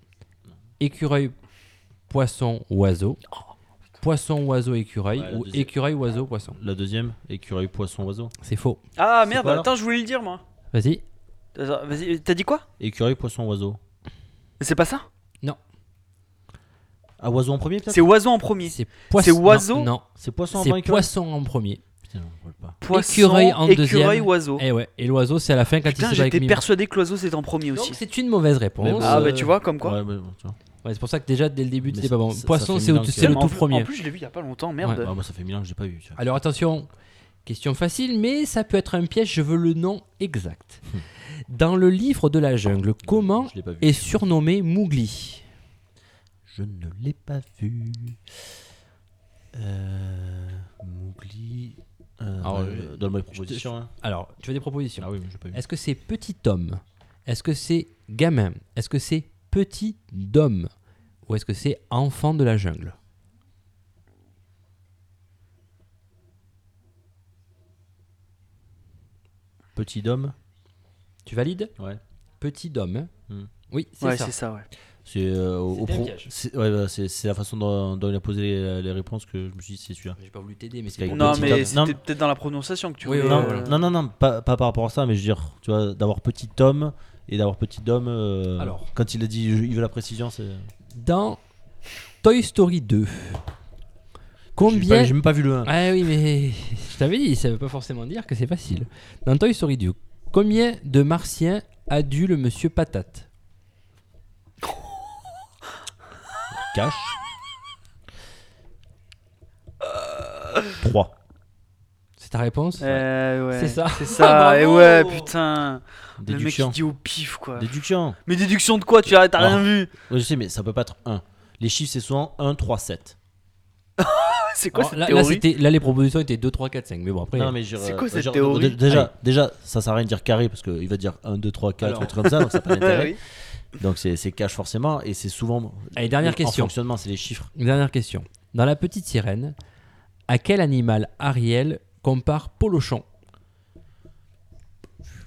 Écureuil, poisson, oiseau. Poisson, oiseau, écureuil.
Ouais, la
ou
deuxième.
écureuil, oiseau, poisson.
La deuxième, écureuil, poisson, oiseau.
C'est faux.
Ah
C'est
merde,
quoi, alors
attends, je voulais le dire moi.
Vas-y.
Attends, Vas-y, t'as dit quoi?
Écureuil, poisson, oiseau.
C'est pas ça?
Ah, oiseau en premier, peut-être
C'est oiseau en premier.
C'est poisson.
oiseau
Non, non.
C'est poisson avant
c'est
écureuil
poisson en premier.
Putain, on voit pas.
Poisson,
écureuil en
écureuil,
deuxième.
oiseau.
Et ouais. Et l'oiseau, c'est à la fin quand
Putain,
il se bat avec
j'étais persuadé que l'oiseau c'était en premier
Donc
aussi.
c'est une mauvaise réponse.
Bon,
Ah
Euh,
bah tu vois, comme quoi.
Ouais, mais bon, tu vois.
ouais, c'est pour ça que déjà dès le début
Mais
c'était
ça-
pas bon.
ça- ça
Poisson,
fait
c'est
mille
au-
ans que-
c'est le
En
tout
plus-
premier.
En plus, je l'ai vu il y a pas longtemps, merde.
Ah, moi, ça fait mille ans que j'ai pas vu. tu vois.
Alors attention, question facile, mais ça peut être un piège, je veux le nom exact. Dans le livre de la jungle, comment
Je l'ai pas vu.
est surnommé Mowgli?
Je ne l'ai pas vu. Euh, Mowgli. Euh, ah
Alors,
Donne-moi
des
propositions. Hein.
Alors, tu veux des propositions
Ah oui, pas vu.
Est-ce que c'est petit homme Est-ce que c'est gamin Est-ce que c'est petit d'homme Ou est-ce que c'est enfant de la jungle
Petit homme
Tu valides
Ouais.
Petit d'homme.
Hmm.
Oui, c'est
Ouais,
ça.
c'est ça, ouais.
C'est euh,
piège.
c'est- ouais, c'est la façon dont, dont il a posé les, les réponses que je me suis dit c'est celui-là.
J'ai pas voulu t'aider, mais c'est
Non, mais c'était peut-être dans la prononciation que tu
Oui,
voulais.
oui,
non,
oui,
euh,
non, non, non, pas, pas par rapport à ça, mais je veux dire, tu vois, d'avoir petit Tom et d'avoir petit Dom. euh,
Alors.
quand il a dit il veut la précision, c'est.
Dans Toy Story 2,
J'ai pas-
combien.
J'ai même pas vu le 1.
Ah oui, mais je t'avais dit, ça veut pas forcément dire que c'est facile. Dans Toy Story 2, combien de martiens a dû le monsieur Patate?
Cash. 3.
C'est ta réponse
euh, ouais.
C'est ça.
C'est ça. et
Bravo.
ouais, putain. Le mec
Déduction.
qui dit au pif, quoi.
Déduction.
Mais déduction de quoi Tu as t'as rien vu
Ouais, je sais, mais ça peut pas être 1. Les chiffres, c'est souvent 1, 3, 7.
C'est quoi
Alors,
cette
là, là,
théorie
c'était- là, les propositions étaient 2, 3, 4, 5. Mais bon, après.
Non, mais je-
C'est
euh,
quoi cette
je-
théorie
dé- déjà, déjà, ça sert à rien de dire carré parce qu'il va dire 1, 2, 3, 4,
Alors.
ou comme ça, donc ça n'a pas d'intérêt.
Oui.
Donc c'est c'est cash forcément, et c'est souvent.
Allez, dernière
en
question.
fonctionnement, c'est les chiffres.
Dernière question. Dans La Petite Sirène, à quel animal Ariel compare Polochon?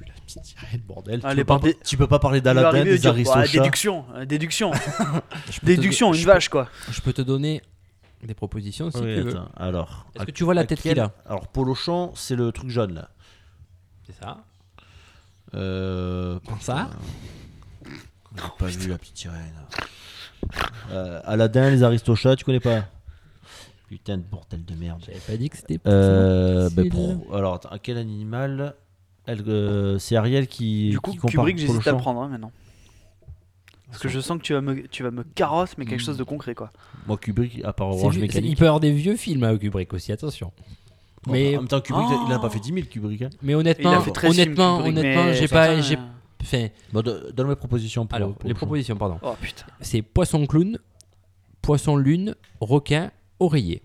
La petite sirène, bordel.
Allez,
tu, peux pas,
par
tu peux pas parler d'Aladin, des
dire, bah,
Aristochats.
déduction, euh, déduction,
Je peux te
déduction,
do-
une
je
vache quoi.
Je peux te donner des propositions si
Oui,
tu veux.
attends, alors.
Est-ce que tu vois la tête
quel-
qu'il a?
Alors, Polochon, c'est le truc jaune là.
C'est ça.
Euh.
Ça?
J'ai pas vu la petite sirène. Euh, Aladin, les Aristochats, tu connais pas? Putain de bordel de merde.
J'avais pas dit que c'était.
Euh, ben, pour- alors, attends, quel animal? Elle, euh, C'est Ariel qui.
Du coup,
qui compare
Kubrick, j'hésite à prendre hein, maintenant. Parce que je sens que tu vas me, tu vas me carosse, mais quelque
Hmm.
chose de concret quoi.
Moi, Kubrick, à part
C'est
Orange
c'est-
Mécanique.
il peut y avoir des vieux films à Kubrick aussi, attention.
Bon,
mais,
En même temps, Kubrick,
Oh.
il a pas fait 10 000 Kubrick. hein.
mais honnêtement,
il a fait 13 films,
honnêtement,
Kubrick,
honnêtement,
mais
j'ai pas, j'ai,
euh,
enfin,
Bon, do- donne mes propositions pour.
alors
pour
les
le
propositions, pardon.
Oh putain.
C'est poisson clown, poisson lune, requin, oreiller.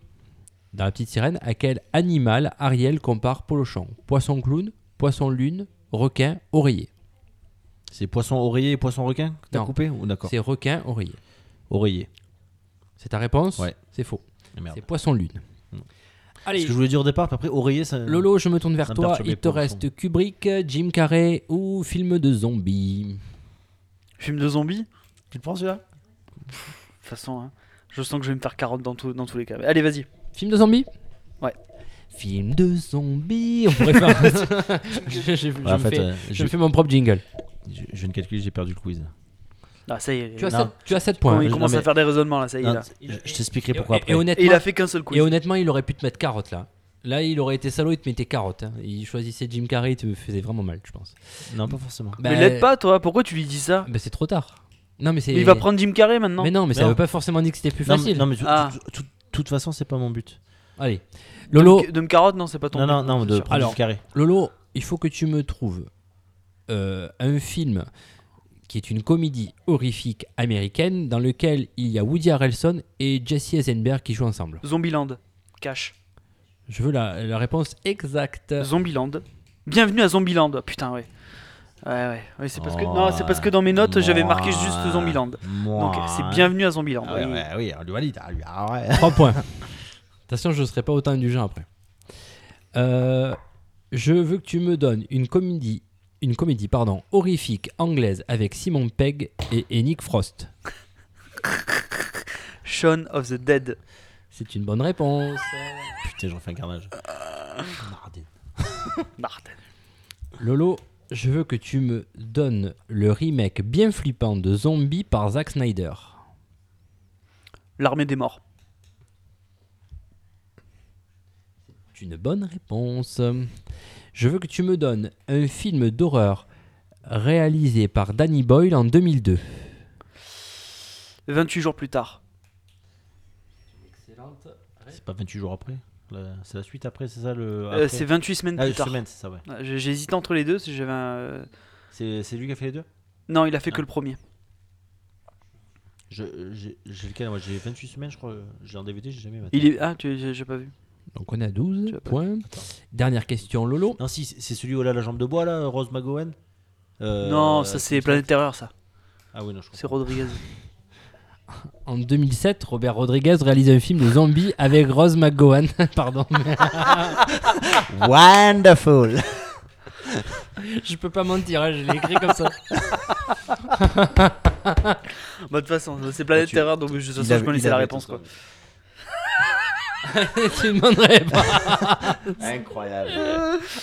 Dans la petite sirène, à quel animal Ariel compare Polochon Poisson clown, poisson lune, requin, oreiller.
C'est poisson oreiller et poisson requin que t'as coupé ou d'accord
C'est requin, oreiller.
Oreiller.
C'est ta réponse
Ouais.
C'est faux.
Ah, merde.
C'est poisson lune.
Hmm.
Allez,
Ce que je voulais dire au départ, puis après oreiller, ça.
Lolo, je me tourne vers toi. Il te reste Kubrick, Jim Carrey ou film de zombies
Film de zombies
Tu le prends celui-là
De toute façon, hein, je sens que je vais me faire carotte dans, tout- dans tous les cas. Allez, vas-y.
Film de zombies
Ouais.
Film de zombies On pourrait faire. je, je- je
Ouais,
me
En fait,
fais,
euh,
je me fais mon propre jingle.
je- je viens de calculer, j'ai perdu le quiz.
Ah, ça y est.
Tu as,
il-
7, tu as sept
Bon,
points.
il commence
mais-
à faire des raisonnements là, ça y est.
Non,
Là.
je je t'expliquerai pourquoi
et, et
après.
Et
honnêtement,
il a fait qu'un seul quiz.
et honnêtement, il aurait pu te mettre carotte là. Là, il aurait été salaud, il te mettait carotte. hein. Il choisissait Jim Carrey, il te faisait vraiment mal, je pense.
Non, pas forcément.
Mais l'aide pas, toi. Pourquoi tu lui dis ça
bah, c'est trop tard. Non, mais c'est.
Il va prendre Jim Carrey maintenant.
Mais non, mais ça
Non.
veut pas forcément dire que c'était plus
Non,
facile.
Non, mais de
Ah.
toute façon, c'est pas mon but.
Allez.
De me-
Lolo,
De me carotte, non, c'est pas ton
Non,
but,
non, non, de prendre
Alors,
du carré.
Lolo, il faut que tu me trouves euh, un film qui est une comédie horrifique américaine dans lequel il y a Woody Harrelson et Jesse Eisenberg qui jouent ensemble.
Zombieland. Cash.
Je veux la, la réponse exacte.
Zombieland. Bienvenue à Zombieland. Putain, ouais. Ouais, ouais. ouais c'est parce que...
Oh,
Non, c'est parce que dans mes notes, j'avais marqué juste Zombieland.
moi.
Donc, c'est bienvenue à Zombieland.
Ah ouais,
Oui.
ouais, oui, on lui valide. ah, ah ouais.
3 points. Attention, je ne serai pas autant indulgent après. Euh, je veux que tu me donnes une comédie, une comédie pardon, horrifique anglaise avec Simon Pegg et, et Nick Frost.
Shaun of the Dead.
C'est une bonne réponse.
Putain, j'en fais un carnage. Mardine.
Martin.
Lolo, je veux que tu me donnes le remake bien flippant de Zombie par Zack Snyder.
L'armée des morts.
C'est une bonne réponse. Je veux que tu me donnes un film d'horreur réalisé par Danny Boyle en 2002.
28 jours plus tard.
C'est pas 28 jours après C'est la suite après, c'est ça le.
Euh, c'est 28 semaines
Ah,
plus tard.
ça, ouais.
Ouais, j'ai- J'ai hésité entre les deux. si j'avais un... euh,
C'est c'est lui qui a fait les deux?
Non, il a fait
Ah.
que le premier.
Je- J'ai j'ai lequel? Moi j'ai 28 semaines, je crois. J'ai en DVD, j'ai jamais. maté.
Il est... Ah, tu... j'ai j'ai pas vu.
Donc on est à 12
Tu as pas-
points. Dernière question, Lolo.
Non, si, c'est c'est celui où elle a la jambe de bois là, Rose McGowan Euh,
non, ça c'est Planète. Terreur, ça.
Ah oui, non, je
C'est
crois.
Rodriguez.
En 2007, Robert Rodriguez réalise un film de zombie avec Rose McGowan. Pardon.
Wonderful
Je peux pas mentir, hein, je l'ai écrit comme ça.
Bah, de toute façon, c'est Planète
Tu-
Terreur, donc je, de toute façon, je connaissais la réponse. Quoi.
tu ne demanderais pas.
Incroyable.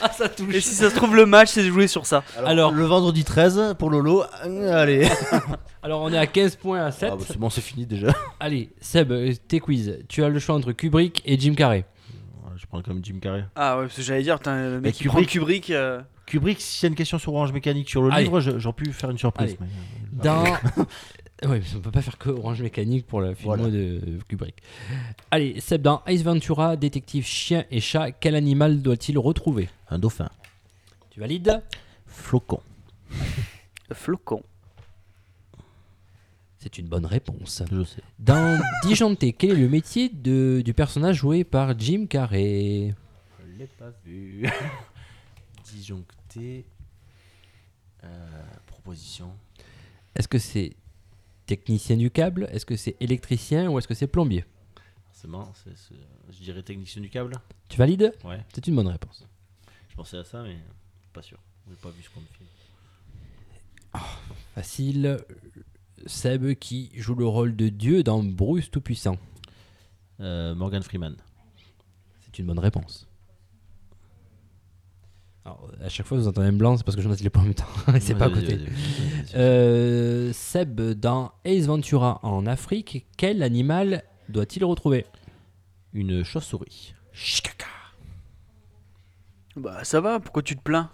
Ah, ça touche.
Et si ça se trouve, le match, c'est joué sur ça.
Alors,
Alors-
le vendredi 13 pour Lolo. euh, Allez.
Alors, on est à 15 points à 7.
Ah, bah, c'est bon, c'est fini déjà.
Allez, Seb, euh, tes quiz. Tu as le choix entre Kubrick et Jim Carrey.
Je prends comme Jim Carrey.
Ah ouais, parce que j'allais dire, putain, le
Mais
mec qui
Kubrick-
prend Kubrick. euh,
Kubrick, s'il y a une question sur Orange Mécanique sur le
Allez.
livre, je- j'aurais pu faire une surprise.
Allez.
mais, euh,
Dans. Ouais, mais on peut pas faire que Orange Mécanique pour le film
Voilà.
de Kubrick. Allez, Seb, dans Ace Ventura, détective chien et chat, quel animal doit-il retrouver?
Un dauphin.
Tu valides?
Flocon.
Flocon.
C'est une bonne réponse.
Je sais.
Dans Disjoncté, quel est le métier de, du personnage joué par Jim Carrey?
Je l'ai pas vu. Disjoncté. Euh, proposition.
Est-ce que c'est technicien du câble Est-ce que c'est électricien ou est-ce que c'est plombier
Forcément, c'est, c'est- je dirais technicien du câble.
Tu valides
Ouais.
C'est une bonne réponse.
Je pensais à ça, mais pas sûr. J'ai pas vu ce qu'on me filme.
Facile. Seb qui joue le rôle de Dieu dans Bruce Tout-Puissant.
Euh, Morgan Freeman.
C'est une bonne réponse. Alors, à chaque fois, vous entendez un blanc, c'est parce que je ne l'ai pas en même temps. Et c'est
Ouais,
pas à côté. Euh, Seb, dans Ace Ventura en Afrique, quel animal doit-il retrouver?
Une chauve-souris.
Chikaka.
Bah ça va, pourquoi tu te plains?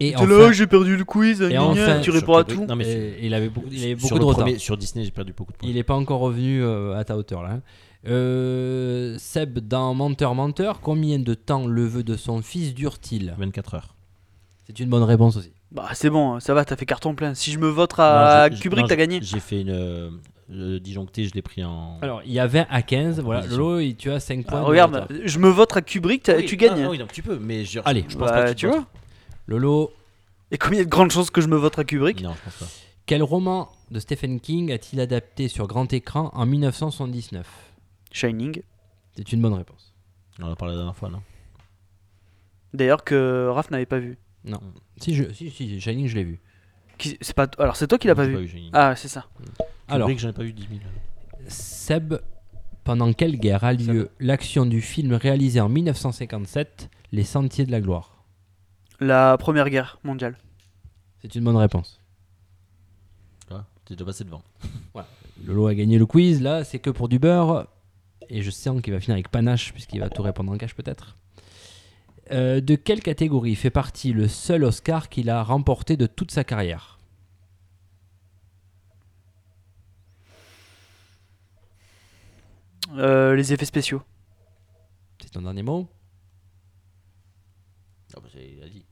Et enfin,
là, j'ai perdu le quiz,
Et
gna
enfin-
tu réponds à tout.
Non, mais sur-
il avait beaucoup, il avait beaucoup de retard.
premier- sur Disney, j'ai perdu beaucoup de points.
Il n'est pas encore revenu euh, à ta hauteur là. Euh, Seb, dans Menteur Menteur, combien de temps le vœu de son fils dure-t-il
24 heures.
C'est une bonne réponse aussi.
Bah c'est bon, ça va, t'as fait carton plein. Si je me vote à
Non, je-
Kubrick, t'as
je-
gagné.
J'ai fait une. euh, le disjoncté, je l'ai pris en.
Alors, il y a 20 à 15. Voilà. Lolo, tu as 5 points.
Ah,
de
regarde, je me vote à Kubrick,
Oui,
tu gagnes.
ah oui, donc tu peux, mais je,
Allez,
je pense
Bah,
pas que
tu
te
vois.
Lolo,
Et combien de grandes chances que je me voterai à Kubrick?
Non, je pense pas.
quel roman de Stephen King a-t-il adapté sur grand écran en 1979
Shining.
C'est une bonne réponse.
On en a parlé la dernière fois, non?
D'ailleurs que Raph n'avait pas vu.
Si, je, si, si, Shining, je l'ai vu.
Qui- C'est pas. Alors c'est toi qui l'as pas
J'ai
vu.
j'ai-
Ah c'est ça.
Alors,
Kubrick, j'en ai pas vu 10 000.
Seb, pendant quelle guerre a lieu l'action du film réalisé en 1957, Les Sentiers de la Gloire?
La première guerre mondiale.
C'est une bonne réponse.
Ah, T'es déjà passé devant.
Lolo a gagné le quiz, là, c'est que pour du beurre. Et je sens qu'il va finir avec panache, puisqu'il va tout répondre en cash peut-être. Euh, de quelle catégorie fait partie le seul Oscar qu'il a remporté de toute sa carrière?
Euh, les effets spéciaux.
C'est ton dernier mot?
A dit.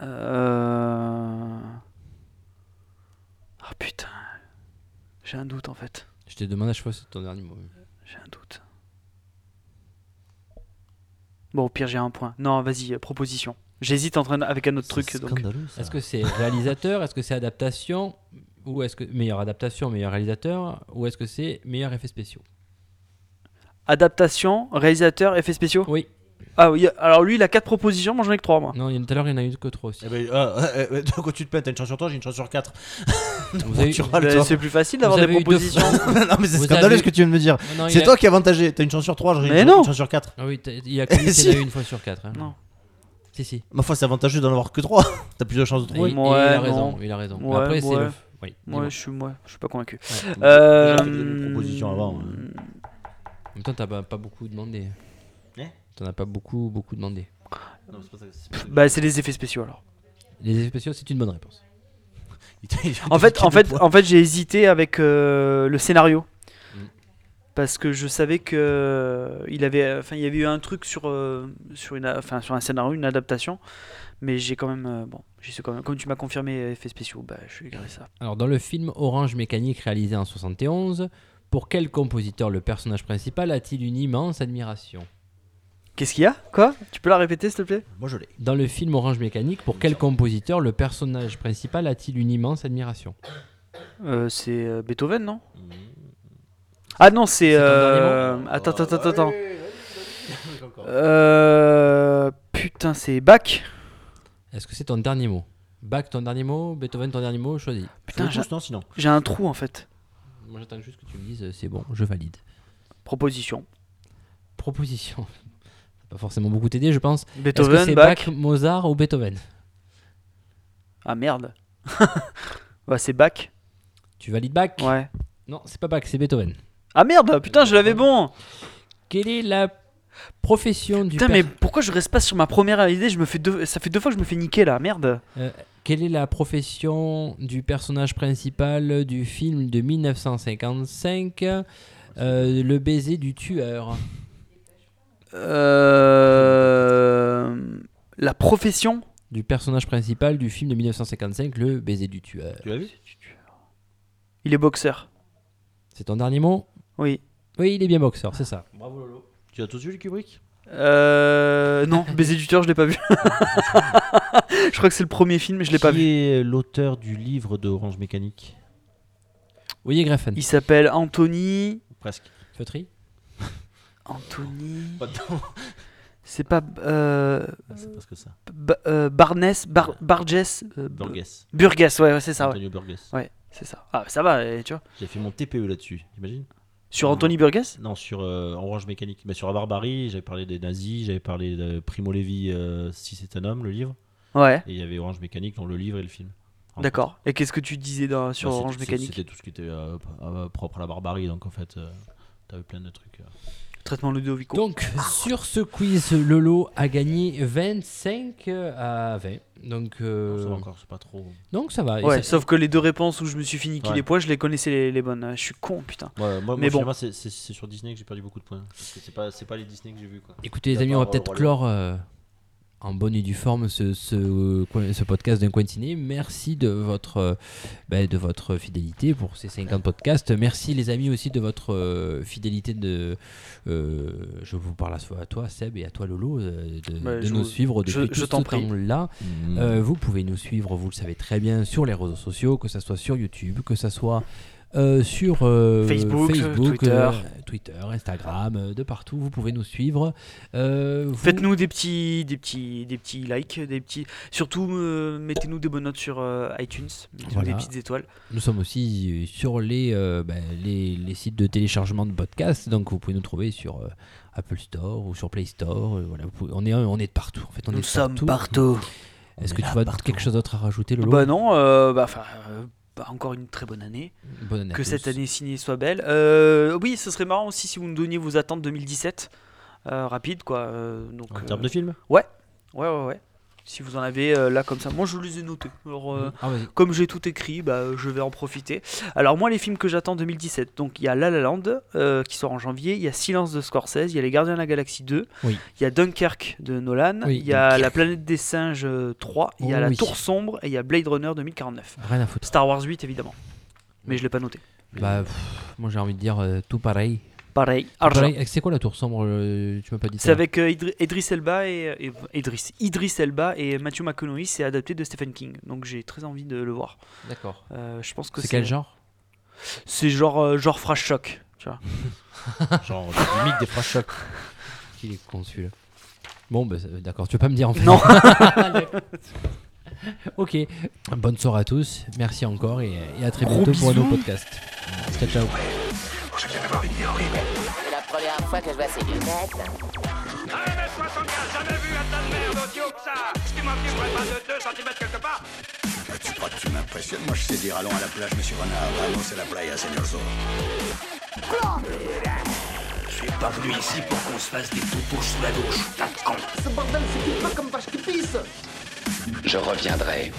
Euh... Ah putain. J'ai un doute en fait.
Je t'ai demandé à chaque fois si c'est ton dernier mot.
J'ai un doute. Bon, au pire, j'ai un point. Non, vas-y, euh, proposition. J'hésite en train avec un autre truc. Donc...
Est-ce que c'est réalisateur? Est-ce que c'est adaptation? Ou est-ce que meilleure adaptation, meilleur réalisateur? Ou est-ce que c'est meilleur effet spéciaux?
Adaptation, réalisateur, effets spéciaux?
Oui.
Ah oui, alors lui, il a 4 propositions, moi j'en ai que 3 moi.
Non, il y a- tout à l'heure, il y en a eu que trois aussi.
Eh ben, ah, ah, ah, donc, quand tu te plains, t'as une chance sur toi, j'ai une chance sur 4.
Vous avez-
tu râles,
Bah,
toi.
c'est plus facile d'avoir
Vous
des
avez eu deux
propositions.
non, mais c'est
Vous
scandaleux
avez-
ce que tu viens de me dire.
Non, non, il
C'est
a-
toi qui es avantagé. T'as une chance sur 3, j'ai
Mais
une,
non.
une chance sur 4.
Ah oui, t'as- il y a que lui qui
Si.
en a eu une fois sur quatre. hein.
Non.
Si, si.
Ma foi, c'est avantageux d'en avoir que 3. T'as plus de chances de
Et-
trouver.
et
Ouais,
il a
non.
raison. Il a raison. Mais
Ouais,
Après, c'est
ouais.
le. Oui. dis-moi.
Moi, je suis, moi, je suis pas convaincu.
Ouais.
Euh...
En même temps, t'as pas, pas beaucoup demandé. T'en as pas beaucoup, beaucoup demandé.
Non, c'est pas ça, c'est pas ça.
Bah, c'est les effets spéciaux alors.
Les effets spéciaux, c'est une bonne réponse.
En fait, en fait, en fait, j'ai hésité avec euh, le scénario
Mm.
parce que je savais que euh, il avait, enfin, il y avait eu un truc sur euh, sur une, a- enfin, sur un scénario, une adaptation, mais j'ai quand même, euh, bon, j'ai su quand même, comme tu m'as confirmé effets spéciaux, bah, je vais garder ça.
Alors, dans le film Orange Mécanique réalisé en 71, pour quel compositeur le personnage principal a-t-il une immense admiration?
Qu'est-ce qu'il y a? Quoi? Tu peux la répéter, s'il te plaît?
Moi, je l'ai.
Dans le film Orange Mécanique, pour quel compositeur le personnage principal a-t-il une immense admiration?
Euh, C'est euh, Beethoven, non?
Mmh.
Ah non, c'est.
Ton
euh,
dernier
Attends, attends, attends, attends. Euh, Putain, c'est Bach.
Est-ce que c'est ton dernier mot? Bach, ton dernier mot? Beethoven, ton dernier mot? Choisis.
Putain, j'ai-
tous, non, sinon.
j'ai un trou en fait.
Moi, j'attends juste que tu me dises, euh, c'est bon, je valide.
Proposition.
Proposition. Pas forcément beaucoup t'aider, je pense. Est-ce que
Beethoven,
c'est
Bach.
Bach, Mozart ou Beethoven?
Ah merde. ouais, c'est Bach.
Tu valides Bach?
Ouais.
Non, c'est pas Bach, c'est Beethoven.
Ah merde, putain, je l'avais bon.
Quelle est la profession du
Putain, mais pourquoi je reste pas sur ma première idée? Je me fais deux... Ça fait deux fois que je me fais niquer là, merde.
Euh, quelle est la profession du personnage principal du film de 1955 euh, Le baiser du tueur.
La profession
Du personnage principal du film de 1955, Le baiser du tueur.
Tu l'as vu?
Il est boxeur.
C'est ton dernier mot?
Oui.
Oui, il est bien boxeur, c'est ça.
Bravo Lolo. Tu as tous vu le Kubrick?
Euh... Non, Baiser du tueur, je l'ai pas vu. je crois que c'est le premier film, mais je l'ai pas
Qui
vu.
est l'auteur du livre de Orange Mécanique?
Oui, Greffen.
Il s'appelle Anthony.
Presque.
Feutry?
Anthony.
Pas.
C'est pas. Euh...
Ah, C'est presque ça.
Ba- euh, Barnes. Bar... Barges. euh,
Burgess.
Burgess, ouais, ouais, c'est ça, ouais.
Antonio Burgess.
Ouais, c'est ça. Ah, ça va, tu vois.
J'ai fait mon TPE là-dessus, t'imagines?
Sur Anthony Burgess
Non, sur euh, Orange Mécanique. Mais sur la barbarie, j'avais parlé des nazis, j'avais parlé de Primo Levi, Si c'est un homme, le livre.
Ouais,
Et il y avait Orange Mécanique, dans le livre et le film.
D'accord. Et qu'est-ce que tu disais dans... sur
Bah,
Orange
c'était-
Mécanique?
C'était tout ce qui était propre à la barbarie, donc en fait, t'avais plein de trucs. Euh.
Traitement Ludovico.
Donc, sur ce quiz, Lolo a gagné 25 à 20. Donc, euh,
Non, ça va encore, c'est pas trop.
donc ça va. Et
Ouais,
ça-
sauf que les deux réponses où je me suis fini qui
Ouais.
les points, je les connaissais les, les bonnes. Je suis con, putain.
Ouais, moi,
Mais
moi,
bon.
finalement, c'est- c'est c'est sur Disney que j'ai perdu beaucoup de points. Parce que c'est pas, c'est pas les Disney que j'ai vus. Quoi.
Écoutez, les amis, on va peut-être
Lion.
clore euh, en bonne et due forme ce, ce, ce podcast d'un coin de ciné. Merci de votre, euh, ben, de votre fidélité pour ces 50 podcasts. Merci, les amis, aussi de votre euh, fidélité. de euh, Je vous parle à toi, Seb, et à toi, Lolo, euh, de,
je
nous
vous-
suivre depuis
je
tout
t'en
ce
prie.
temps-là. Euh, vous pouvez nous suivre, vous le savez très bien, sur les réseaux sociaux, que ce soit sur YouTube, que ce soit euh, sur euh,
Facebook, Twitter.
euh, Twitter, Instagram, de partout. Vous pouvez nous suivre. Euh, vous-
Faites-nous des petits, des petits, des petits likes, des petits. Surtout, euh, mettez-nous des bonnes notes sur euh, iTunes,
Voilà.
des petites étoiles.
Nous sommes aussi sur les, euh, ben, les, les sites de téléchargement de podcasts, donc vous pouvez nous trouver sur euh, Apple Store ou sur Play Store. euh, voilà, vous pouvez- on, est, on est de partout. En fait, on est
Nous sommes
partout.
partout.
Est-ce que tu as quelque chose d'autre à rajouter, Lolo?
Bah non, euh, bah, enfin, euh, bah, encore une très bonne année.
Bonne année à
que cette année ciné soit belle. Euh, oui, ce serait marrant aussi si vous nous donniez vos attentes 2017. Euh, rapide quoi. euh, donc,
En termes de film?
Ouais, ouais, ouais. Si vous en avez euh, là comme ça, moi je les ai notés. Alors, euh,
Ah,
comme j'ai tout écrit, bah, je vais en profiter. Alors moi les films que j'attends 2017, donc il y a La La Land euh, qui sort en janvier, il y a Silence de Scorsese, il y a Les Gardiens de la Galaxie 2,
Oui.
il y a Dunkerque de Nolan,
Oui,
il y a
Dunkerque.
La Planète des Singes euh, 3, il y a La
oui.
Tour Sombre et il y a Blade Runner 2049.
Rien à foutre.
Star Wars 8 évidemment, mais je l'ai pas noté.
Bah, pff, moi j'ai envie de dire tout pareil.
Pareil,
Tout
argent.
pareil. C'est quoi la tour sombre euh, Tu m'as pas dit ça.
C'est avec euh, Idri- Idris Elba et, et- Idris, Idris Elba et Matthew McConaughey, c'est adapté de Stephen King. Donc j'ai très envie de le voir.
D'accord.
Euh, je pense que
C'est quel genre?
C'est genre euh, genre Fresh Shock, tu vois.
Genre, le gimmick des phrases choc.
Qu'il est con celui-là. Bon, bah, d'accord, tu veux pas me dire en fait?
Non.
ok, bonne soirée à tous, merci encore et, et à très
Gros
bientôt pour un nouveau podcast. Ciao, ciao.
C'est la première fois que je vois ces lunettes.
1m75, jamais vu un tas de merde aussi haut que ça Tu m'en ficherais pas de 2 cm quelque part
Tu crois que tu m'impressionnes? Moi, je sais dire allons à la plage, monsieur Renard. Vamos a la playa, señor Zorro.
Je suis pas venu ici pour qu'on se fasse des toutous sous la douche, tas de con.
Ce bordel, c'est pas comme vache qui pisse
Je reviendrai.